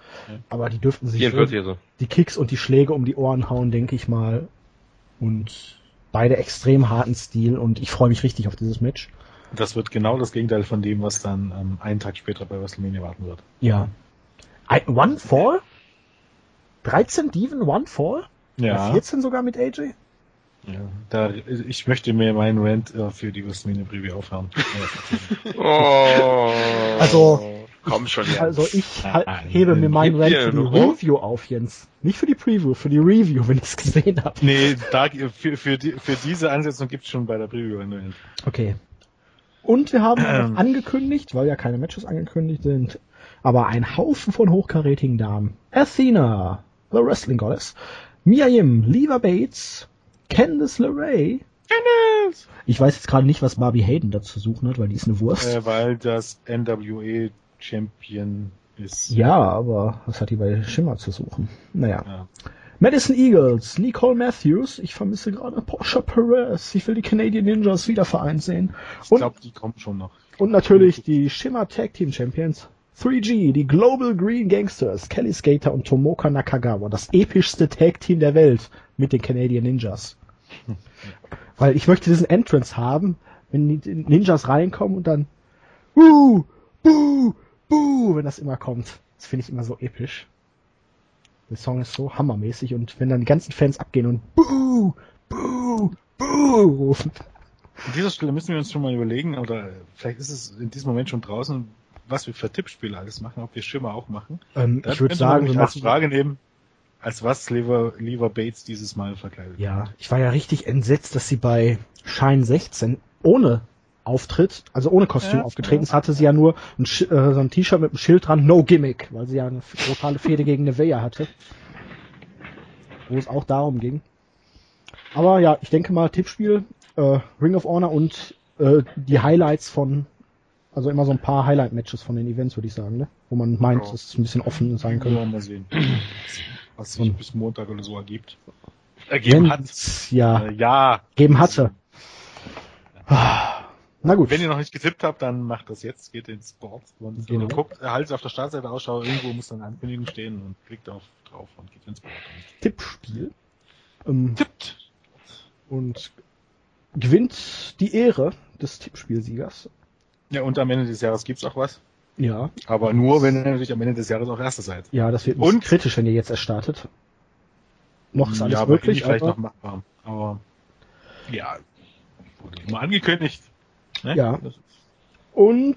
Aber die dürften sich 44 schön also. die Kicks und die Schläge um die Ohren hauen, denke ich mal. Und beide extrem harten Stil und ich freue mich richtig auf dieses Match. Das wird genau das Gegenteil von dem, was dann ähm, einen Tag später bei WrestleMania warten wird. Ja. Ein, One Fall? 13 Diven One Fall? Ja. 14 sogar mit AJ? Ja. Da, ich möchte mir meinen Rant äh, für die WrestleMania Preview aufhören. Oh. Also- Komm schon, ja. Also ich halt, hebe mir meinen Rant für die. Review auf, Jens. Nicht für die Preview, für die Review, wenn ich es gesehen habe. nee, da, für, für, die, für diese Ansetzung gibt's schon bei der Preview einen Rant. Okay. Und wir haben Ähm. angekündigt, weil ja keine Matches angekündigt sind, aber ein Haufen von hochkarätigen Damen. Athena, the Wrestling Goddess, Mia Yim, Leva Bates, Candice LeRae. Tennis! Ich weiß jetzt gerade nicht, was Barbie Hayden dazu suchen hat, weil die ist eine Wurst. Äh, weil das NWE Champion ist. ja, aber was hat die bei Schimmer zu suchen? Naja. Ja. Madison Eagles, Nicole Matthews, ich vermisse gerade Porsche Perez, ich will die Canadian Ninjas wieder vereint sehen. Ich glaube, die kommen schon noch. und natürlich die Shimmer Tag Team Champions 3G, die Global Green Gangsters, Kelly Skater und Tomoka Nakagawa, das epischste Tag Team der Welt mit den Canadian Ninjas. Weil ich möchte diesen Entrance haben, wenn die Ninjas reinkommen und dann Buh, Buh, Buh, wenn das immer kommt. Das finde ich immer so episch. Der Song ist so hammermäßig und wenn dann die ganzen Fans abgehen und Buh, Buh, Buh rufen. An dieser Stelle müssen wir uns schon mal überlegen, oder vielleicht ist es in diesem Moment schon draußen, was wir für Tippspiele alles machen, ob wir Schimmer auch machen. Ähm, ich würde sagen, wir machen Frage nehmen, als was Lever, Lever Bates dieses Mal verkleidet. Ja, ich war ja richtig entsetzt, dass sie bei Shine 16 ohne Auftritt, also ohne Kostüm Ja, aufgetreten ist, ja. hatte sie ja nur ein, Sch- äh, so ein T-Shirt mit einem Schild dran, No Gimmick, weil sie ja eine totale Fehde gegen Nevea hatte. Wo es auch darum ging. Aber ja, ich denke mal, Tippspiel, äh, Ring of Honor und äh, die Highlights von Also immer so ein paar Highlight-Matches von den Events, würde ich sagen, ne? Wo man meint, Ja. dass es ein bisschen offen sein könnte. mal sehen, was sich bis Montag oder so ergibt. Ergeben hat. Ja, Äh, ja. geben hatte. Ah, Na gut. Wenn ihr noch nicht getippt habt, dann macht das jetzt, geht ins Board und Genau. guckt, haltet auf der Startseite Ausschau, irgendwo muss dann eine Ankündigung stehen und klickt auf drauf und geht ins Board. Tippspiel. Ähm, Tippt! und gewinnt die Ehre des Tippspielsiegers. Ja, und am Ende des Jahres gibt's auch was. Ja, Aber nur, wenn ihr natürlich am Ende des Jahres auch Erster seid. ja, das wird ein bisschen Und- kritisch, wenn ihr jetzt erst startet. Noch ist alles ja, aber möglich, vielleicht aber, noch machbar. Aber ja, wurde immer angekündigt. Ne? Ja. Und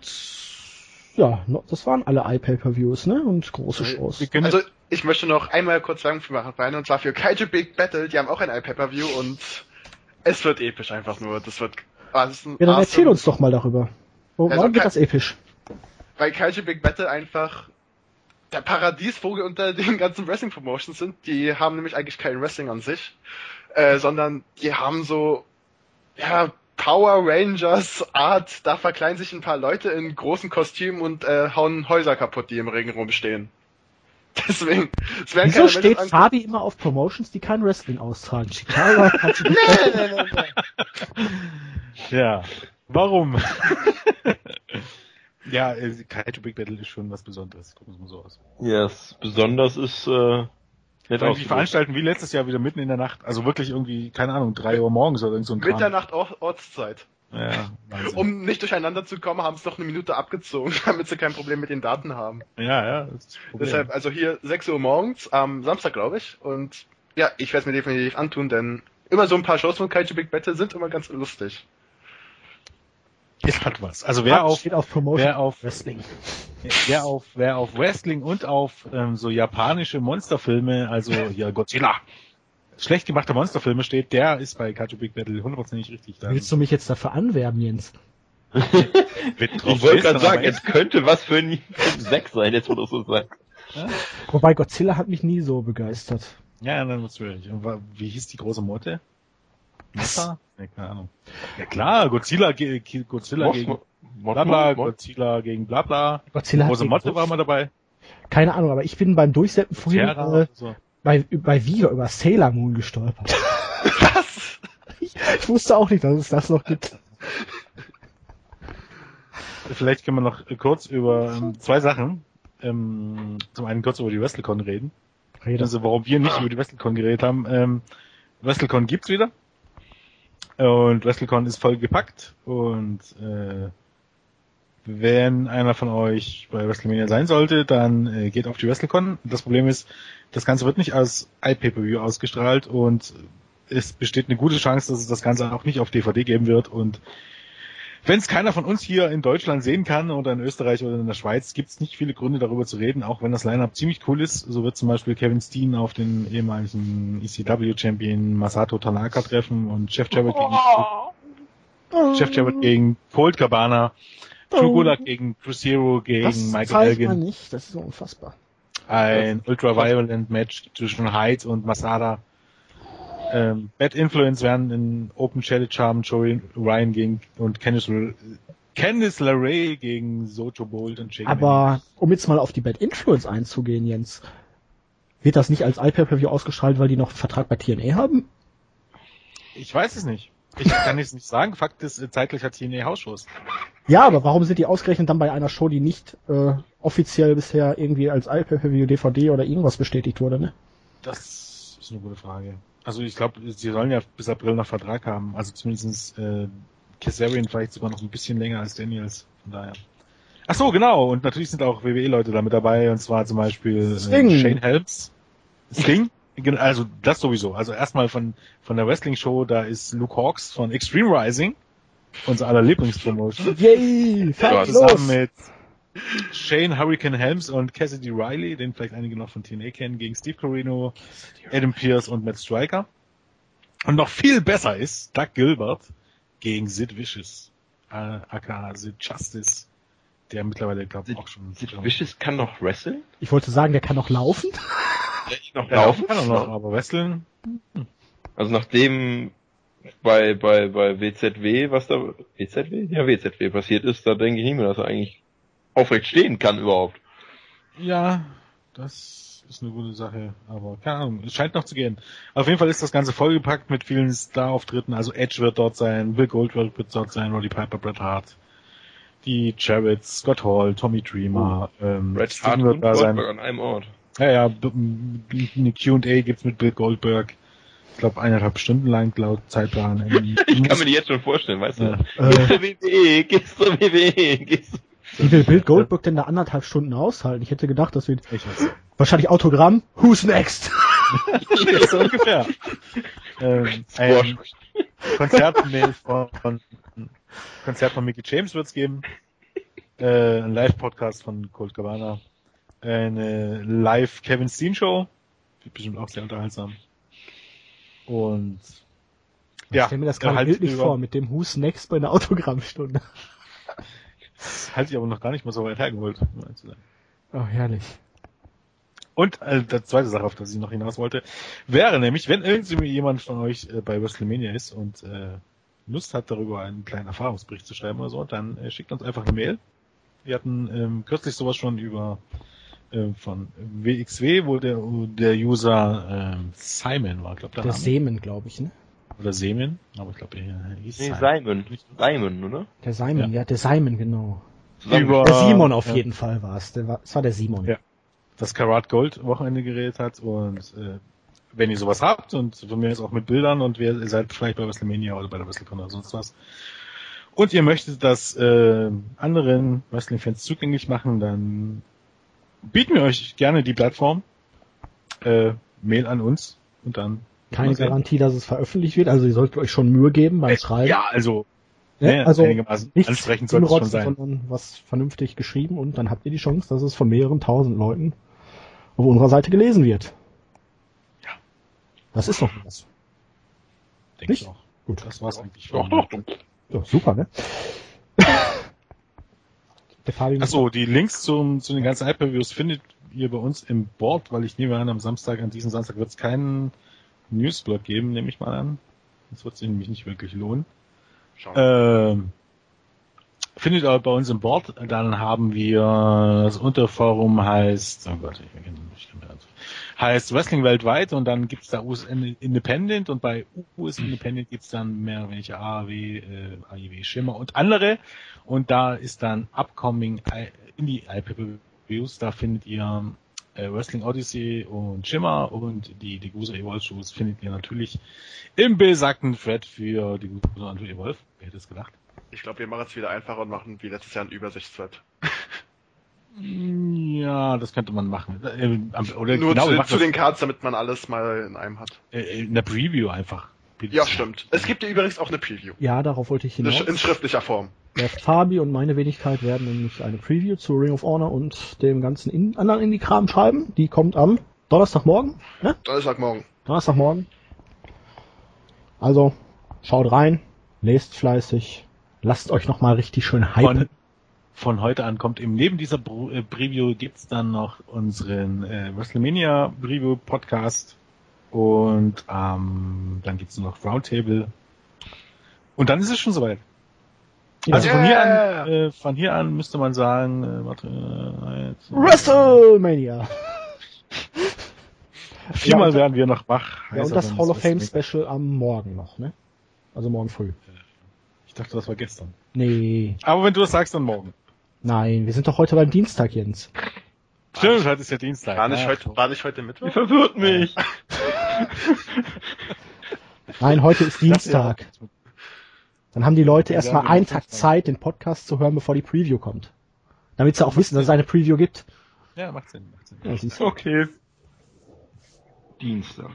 ja, das waren alle iPay-Per-Views, ne? Und große Shows. Wir können Also, ich möchte noch einmal kurz Werbung für machen, und zwar für Kaiju Big Battle, die haben auch ein iPay-Per-View und es wird episch einfach nur. Das wird, ah, das ist ein Ja, dann awesome- erzähl uns doch mal darüber. Wo, Also warum wird das episch? Weil Kaiju Big Battle einfach der Paradiesvogel unter den ganzen Wrestling Promotions sind. Die haben nämlich eigentlich kein Wrestling an sich, äh, sondern die haben so, ja, Power Rangers Art, da verkleiden sich ein paar Leute in großen Kostümen und äh, hauen Häuser kaputt, die im Regen rumstehen. Deswegen, es werden Wieso keine steht ange- Fabi immer auf Promotions, die kein Wrestling austragen? Chicago, Big Nee, nee, nee, nee. Ja. Warum? Ja, äh, Kaiju Big Battle ist schon was Besonderes. Gucken wir mal so aus. Yes, besonders ist, äh, nett Weil die veranstalten wie letztes Jahr wieder mitten in der Nacht. Also wirklich irgendwie, keine Ahnung, drei Uhr morgens oder irgend so ein Kram. Mitternacht Or- Ortszeit. Ja, Wahnsinn. Um nicht durcheinander zu kommen, haben es noch eine Minute abgezogen, damit sie kein Problem mit den Daten haben. ja, ja, das ist das Problem. Deshalb, also hier 6 Uhr morgens, am Samstag, glaube ich. Und ja, ich werde es mir definitiv antun, denn immer so ein paar Shows von Kaiju Big Battle sind immer ganz lustig. Es hat was. Also wer auf, steht auf Promotion wer auf, Wrestling. wer auf, wer auf Wrestling und auf ähm, so japanische Monsterfilme, also hier Godzilla, schlecht gemachte Monsterfilme steht, der ist bei Kaiju Big Battle hundertprozentig richtig. Da Willst du mich jetzt dafür anwerben, Jens? Ich wollte gerade dann sagen, es könnte was für ein 6 sein, jetzt wo du so sagst. Wobei Godzilla hat mich nie so begeistert. Ja, dann natürlich. Und wie hieß die große Motte? Motta? Nee, keine Ahnung. Ja klar, Godzilla, ge Godzilla Moth- gegen Blabla, Godzilla gegen Blabla. Godzilla Große Motte war mal dabei. keine Ahnung, aber ich bin beim Durchsetzen vorhin Terra, äh, so. bei, bei Viva über Sailor Moon gestolpert. Was? Ich, ich wusste auch nicht, dass es das noch gibt. Vielleicht können wir noch kurz über ähm, zwei Sachen. Ähm, zum einen kurz über die WrestleCon reden. Rede. Also warum wir nicht über die WrestleCon geredet haben. Ähm, WrestleCon gibt's wieder. Und WrestleCon ist voll gepackt. Und äh, wenn einer von euch bei WrestleMania sein sollte, dann äh, geht auf die WrestleCon. Das Problem ist, das Ganze wird nicht als iPay-Per-View ausgestrahlt und es besteht eine gute Chance, dass es das Ganze auch nicht auf DVD geben wird. Und wenn es keiner von uns hier in Deutschland sehen kann oder in Österreich oder in der Schweiz, gibt es nicht viele Gründe darüber zu reden, auch wenn das Lineup ziemlich cool ist. So wird zum Beispiel Kevin Steen auf den ehemaligen ECW-Champion Masato Tanaka treffen und Jeff Jarrett gegen, Jeff Jarrett gegen Colt Cabana, Drew Gulak gegen Chris Hero gegen das Michael Elgin, nicht, das ist unfassbar. ein Ultra-Violent Match zwischen Hyde und Masada. Ähm, Bad Influence werden in Open Challenge haben, Joey Ryan gegen und Candice, Candice LeRae gegen Sojo Bolt und Jake Aber um jetzt mal auf die Bad Influence einzugehen, Jens, wird das nicht als iPay-Per-View ausgestrahlt, weil die noch einen Vertrag bei TNA haben? Ich weiß es nicht. Ich kann es nicht sagen. Fakt ist, äh, zeitglich hat TNA Hausshows. Ja, aber warum sind die ausgerechnet dann bei einer Show, die nicht äh, offiziell bisher irgendwie als iPay-Per-View, DVD oder irgendwas bestätigt wurde, ne? Das ist eine gute Frage. Also ich glaube, sie sollen ja bis April noch Vertrag haben. Also zumindestens äh, Kazarian vielleicht sogar noch ein bisschen länger als Daniels. Von daher. Ach so, genau. Und natürlich sind auch WWE-Leute da mit dabei. Und zwar zum Beispiel. Äh, Shane Helms. Sting? Also das sowieso. Also erstmal von von der Wrestling-Show, da ist Luke Hawks von Extreme Rising, unser aller Lieblingspromotion. Yay! Zusammen los! mit Shane Hurricane Helms und Cassidy Riley, den vielleicht einige noch von TNA kennen, gegen Steve Corino, Adam Pierce und Matt Striker. Und noch viel besser ist Doug Gilbert gegen Sid Vicious, äh, aka Sid Justice, der mittlerweile, glaube ich, auch schon Sid Vicious kann noch wresteln? Ich wollte sagen, der kann noch laufen. Ja, ich noch laufen kann er noch, aber wresteln, Also nachdem bei, bei, bei WZW, was da, WZW? Ja, WZW passiert ist, da denke ich nicht mehr, dass er eigentlich aufrecht stehen kann überhaupt. Ja, das ist eine gute Sache, aber keine Ahnung, es scheint noch zu gehen. Auf jeden Fall ist das Ganze vollgepackt mit vielen Star-Auftritten, also Edge wird dort sein, Bill Goldberg wird dort sein, Roddy Piper, Bret Hart, die Jarretts, Scott Hall, Tommy Dreamer, ähm, Red Sting Hart wird und da sein. Goldberg an einem Ort. Ja, ja, eine Q&A gibt's mit Bill Goldberg. Ich glaube eineinhalb Stunden lang laut Zeitplan. Ich kann mir die jetzt schon vorstellen, weißt du? Ja. Gehst Äh, zur WWE, gehst zur WWE, gehst wie will Bill Goldberg denn da anderthalb Stunden aushalten? Ich hätte gedacht, das wird Ich weiß. wahrscheinlich Autogramm. Who's next? so ungefähr. ähm, ein Konzert von, von Konzert von Mickey James wird's geben. Äh, ein Live-Podcast von Colt Cabana. Eine Live Kevin Steen Show. Wird bestimmt auch sehr unterhaltsam. Und Ich stell mir das gerade bildlich vor, mit dem Who's next bei einer Autogrammstunde. Das halte ich aber noch gar nicht mal so weit hergeholt, um ehrlich zu sein. Oh, herrlich. Und äh, die zweite Sache, auf die ich noch hinaus wollte, wäre nämlich, wenn irgendjemand von euch äh, bei WrestleMania ist und äh, Lust hat, darüber einen kleinen Erfahrungsbericht zu schreiben oder so, dann äh, schickt uns einfach eine Mail. Wir hatten ähm, kürzlich sowas schon über äh, von WXW, wo der, der User ähm, Simon war, glaube der, Der Name. Semen, glaube ich, ne? Oder Semen, aber ich glaube, er hieß Nee, Simon. Simon. Simon, oder? Der Simon, ja, der Simon, genau. Über, Der Simon auf ja. jeden Fall war es. Der war, es war der Simon. Ja. das Karat Gold Wochenende geredet hat und äh, wenn ihr sowas habt und von mir ist auch mit Bildern und wir, ihr seid vielleicht bei WrestleMania oder bei der WrestleCon oder sonst was und ihr möchtet das äh, anderen Wrestling-Fans zugänglich machen, dann bieten wir euch gerne die Plattform, äh, Mail an uns und dann Keine. Garantie, dass es veröffentlicht wird. Also ihr solltet euch schon Mühe geben beim Schreiben. Ja, also Ne? also nichts ansprechend sollte es schon sein. sondern was vernünftig geschrieben und dann habt ihr die Chance, dass es von mehreren tausend Leuten auf unserer Seite gelesen wird. Ja. Das ist doch was. Denke ich auch. Gut. Das war's eigentlich. Doch, doch. Ja, super, ne? Der Fabi Ach so, die Links zum, zu den ganzen Hyperviews findet ihr bei uns im Board, weil ich nehme an, am Samstag, an diesem Samstag wird es keinen Newsblog geben, nehme ich mal an. Das wird sich nämlich nicht wirklich lohnen. Ähm, findet ihr bei uns im Board, dann haben wir das Unterforum heißt, oh Gott, ich vergesse nicht, heißt Wrestling weltweit und dann gibt's da US Independent und bei US Independent gibt's dann mehr oder weniger AAW, äh, AIW Schimmer und andere und da ist dann Upcoming Indie IPPVs, da findet ihr äh, Wrestling Odyssey und Shimmer und die Degusa Evolve Shows findet ihr natürlich im besagten Thread für Degusa und Evolve. Wer hätte es gedacht? Ich glaube, wir machen es wieder einfacher und machen wie letztes Jahr ein Übersichtsthread. Ja, das könnte man machen. Äh, Oder Nur genau, zu, zu den Cards, damit man alles mal in einem hat. das, äh, in der Preview einfach. Ja, stimmt. Es gibt ja übrigens auch eine Preview. Ja, darauf wollte ich In, hinaus. in schriftlicher Form. Der Fabi und meine Wenigkeit werden nämlich eine Preview zu Ring of Honor und dem ganzen in anderen Indie-Kram schreiben. Die kommt am Donnerstagmorgen, ne? Donnerstagmorgen. Donnerstagmorgen. Also, schaut rein, lest fleißig, lasst euch nochmal richtig schön hypen. Von, von heute an kommt eben neben dieser äh, Preview gibt's dann noch unseren äh, WrestleMania Preview Podcast und ähm, dann gibt's noch Roundtable und dann ist es schon soweit. Ja. Also von hier an, äh, von hier an müsste man sagen, äh, warte, äh, jetzt, WrestleMania! viermal Ja, werden wir noch wach. Ja, und das Hall of Fame Special am Morgen noch, ne? Also morgen früh. Ich dachte, das war gestern. Nee, Aber wenn du das sagst, dann morgen. nein, wir sind doch heute beim Dienstag, Jens. Stimmt, heute ist ja Dienstag. War nicht, Ja, heute, war nicht heute Mittwoch? Ihr verwirrt mich. Nein, heute ist Dienstag. Dann haben die Leute Ja, erstmal einen Tag. Zeit, den Podcast zu hören, bevor die Preview kommt. Damit sie auch wissen, dass es eine Preview gibt. Ja, macht Sinn, macht Sinn. Ja. Okay. Dienstag.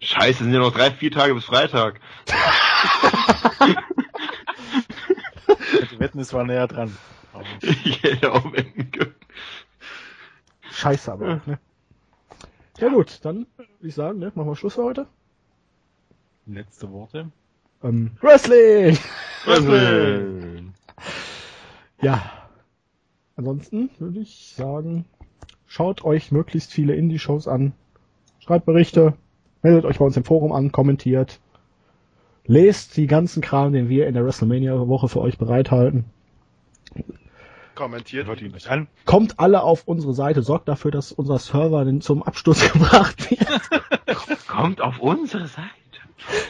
Scheiße, sind ja noch drei, vier Tage bis Freitag. Die Wetten, es war näher dran. Aber Ich hätte auch wetten können. Scheiße aber auch, ne? Ja gut, dann würde ich sagen, ne, machen wir Schluss für heute. Letzte Worte. Ähm, Wrestling! Wrestling. Ja. Ansonsten würde ich sagen, schaut euch möglichst viele Indie-Shows an, schreibt Berichte, meldet euch bei uns im Forum an, kommentiert Lest die ganzen Kram, den wir in der WrestleMania-Woche für euch bereithalten. Kommentiert. Hört ihn euch an. Kommt alle auf unsere Seite, sorgt dafür, dass unser Server denn zum Absturz gebracht wird. Kommt auf unsere Seite.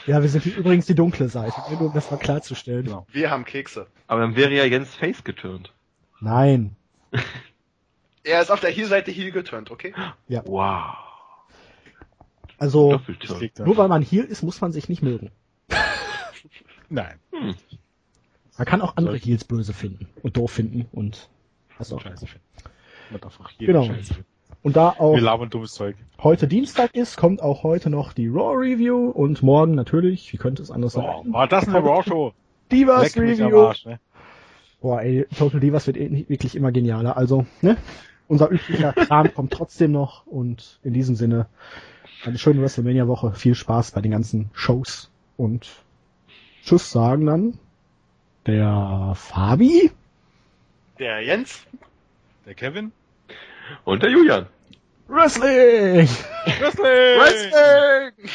ja, wir sind übrigens die dunkle Seite, nur um das mal klarzustellen. Genau. Wir haben Kekse. Aber dann wäre ja Jens Face geturnt. Nein. Er ist auf der Heel-Seite Heel geturnt, okay? Wow. Also, nur weil man hier ist, muss man sich nicht mögen. Nein. Hm. Man kann auch andere Heels böse finden und doof finden und was auch. Scheiße finden. Man darf auch jeden Genau. Scheiße finden. Und da auch Wir labern dummes Zeug. heute Dienstag ist, kommt auch heute noch die Raw Review und morgen natürlich, wie könnte es anders Oh, sein? war das eine Raw-Show? Divas Leck Review. Arsch, ne? Boah, ey, Total Divas wird eh wirklich immer genialer. Also, ne? Unser üblicher Kram kommt trotzdem noch und in diesem Sinne eine schöne WrestleMania-Woche. Viel Spaß bei den ganzen Shows und Tschüss sagen dann der Fabi. Der Jens. Der Kevin? Und der Julian. Wrestling! Wrestling! Wrestling!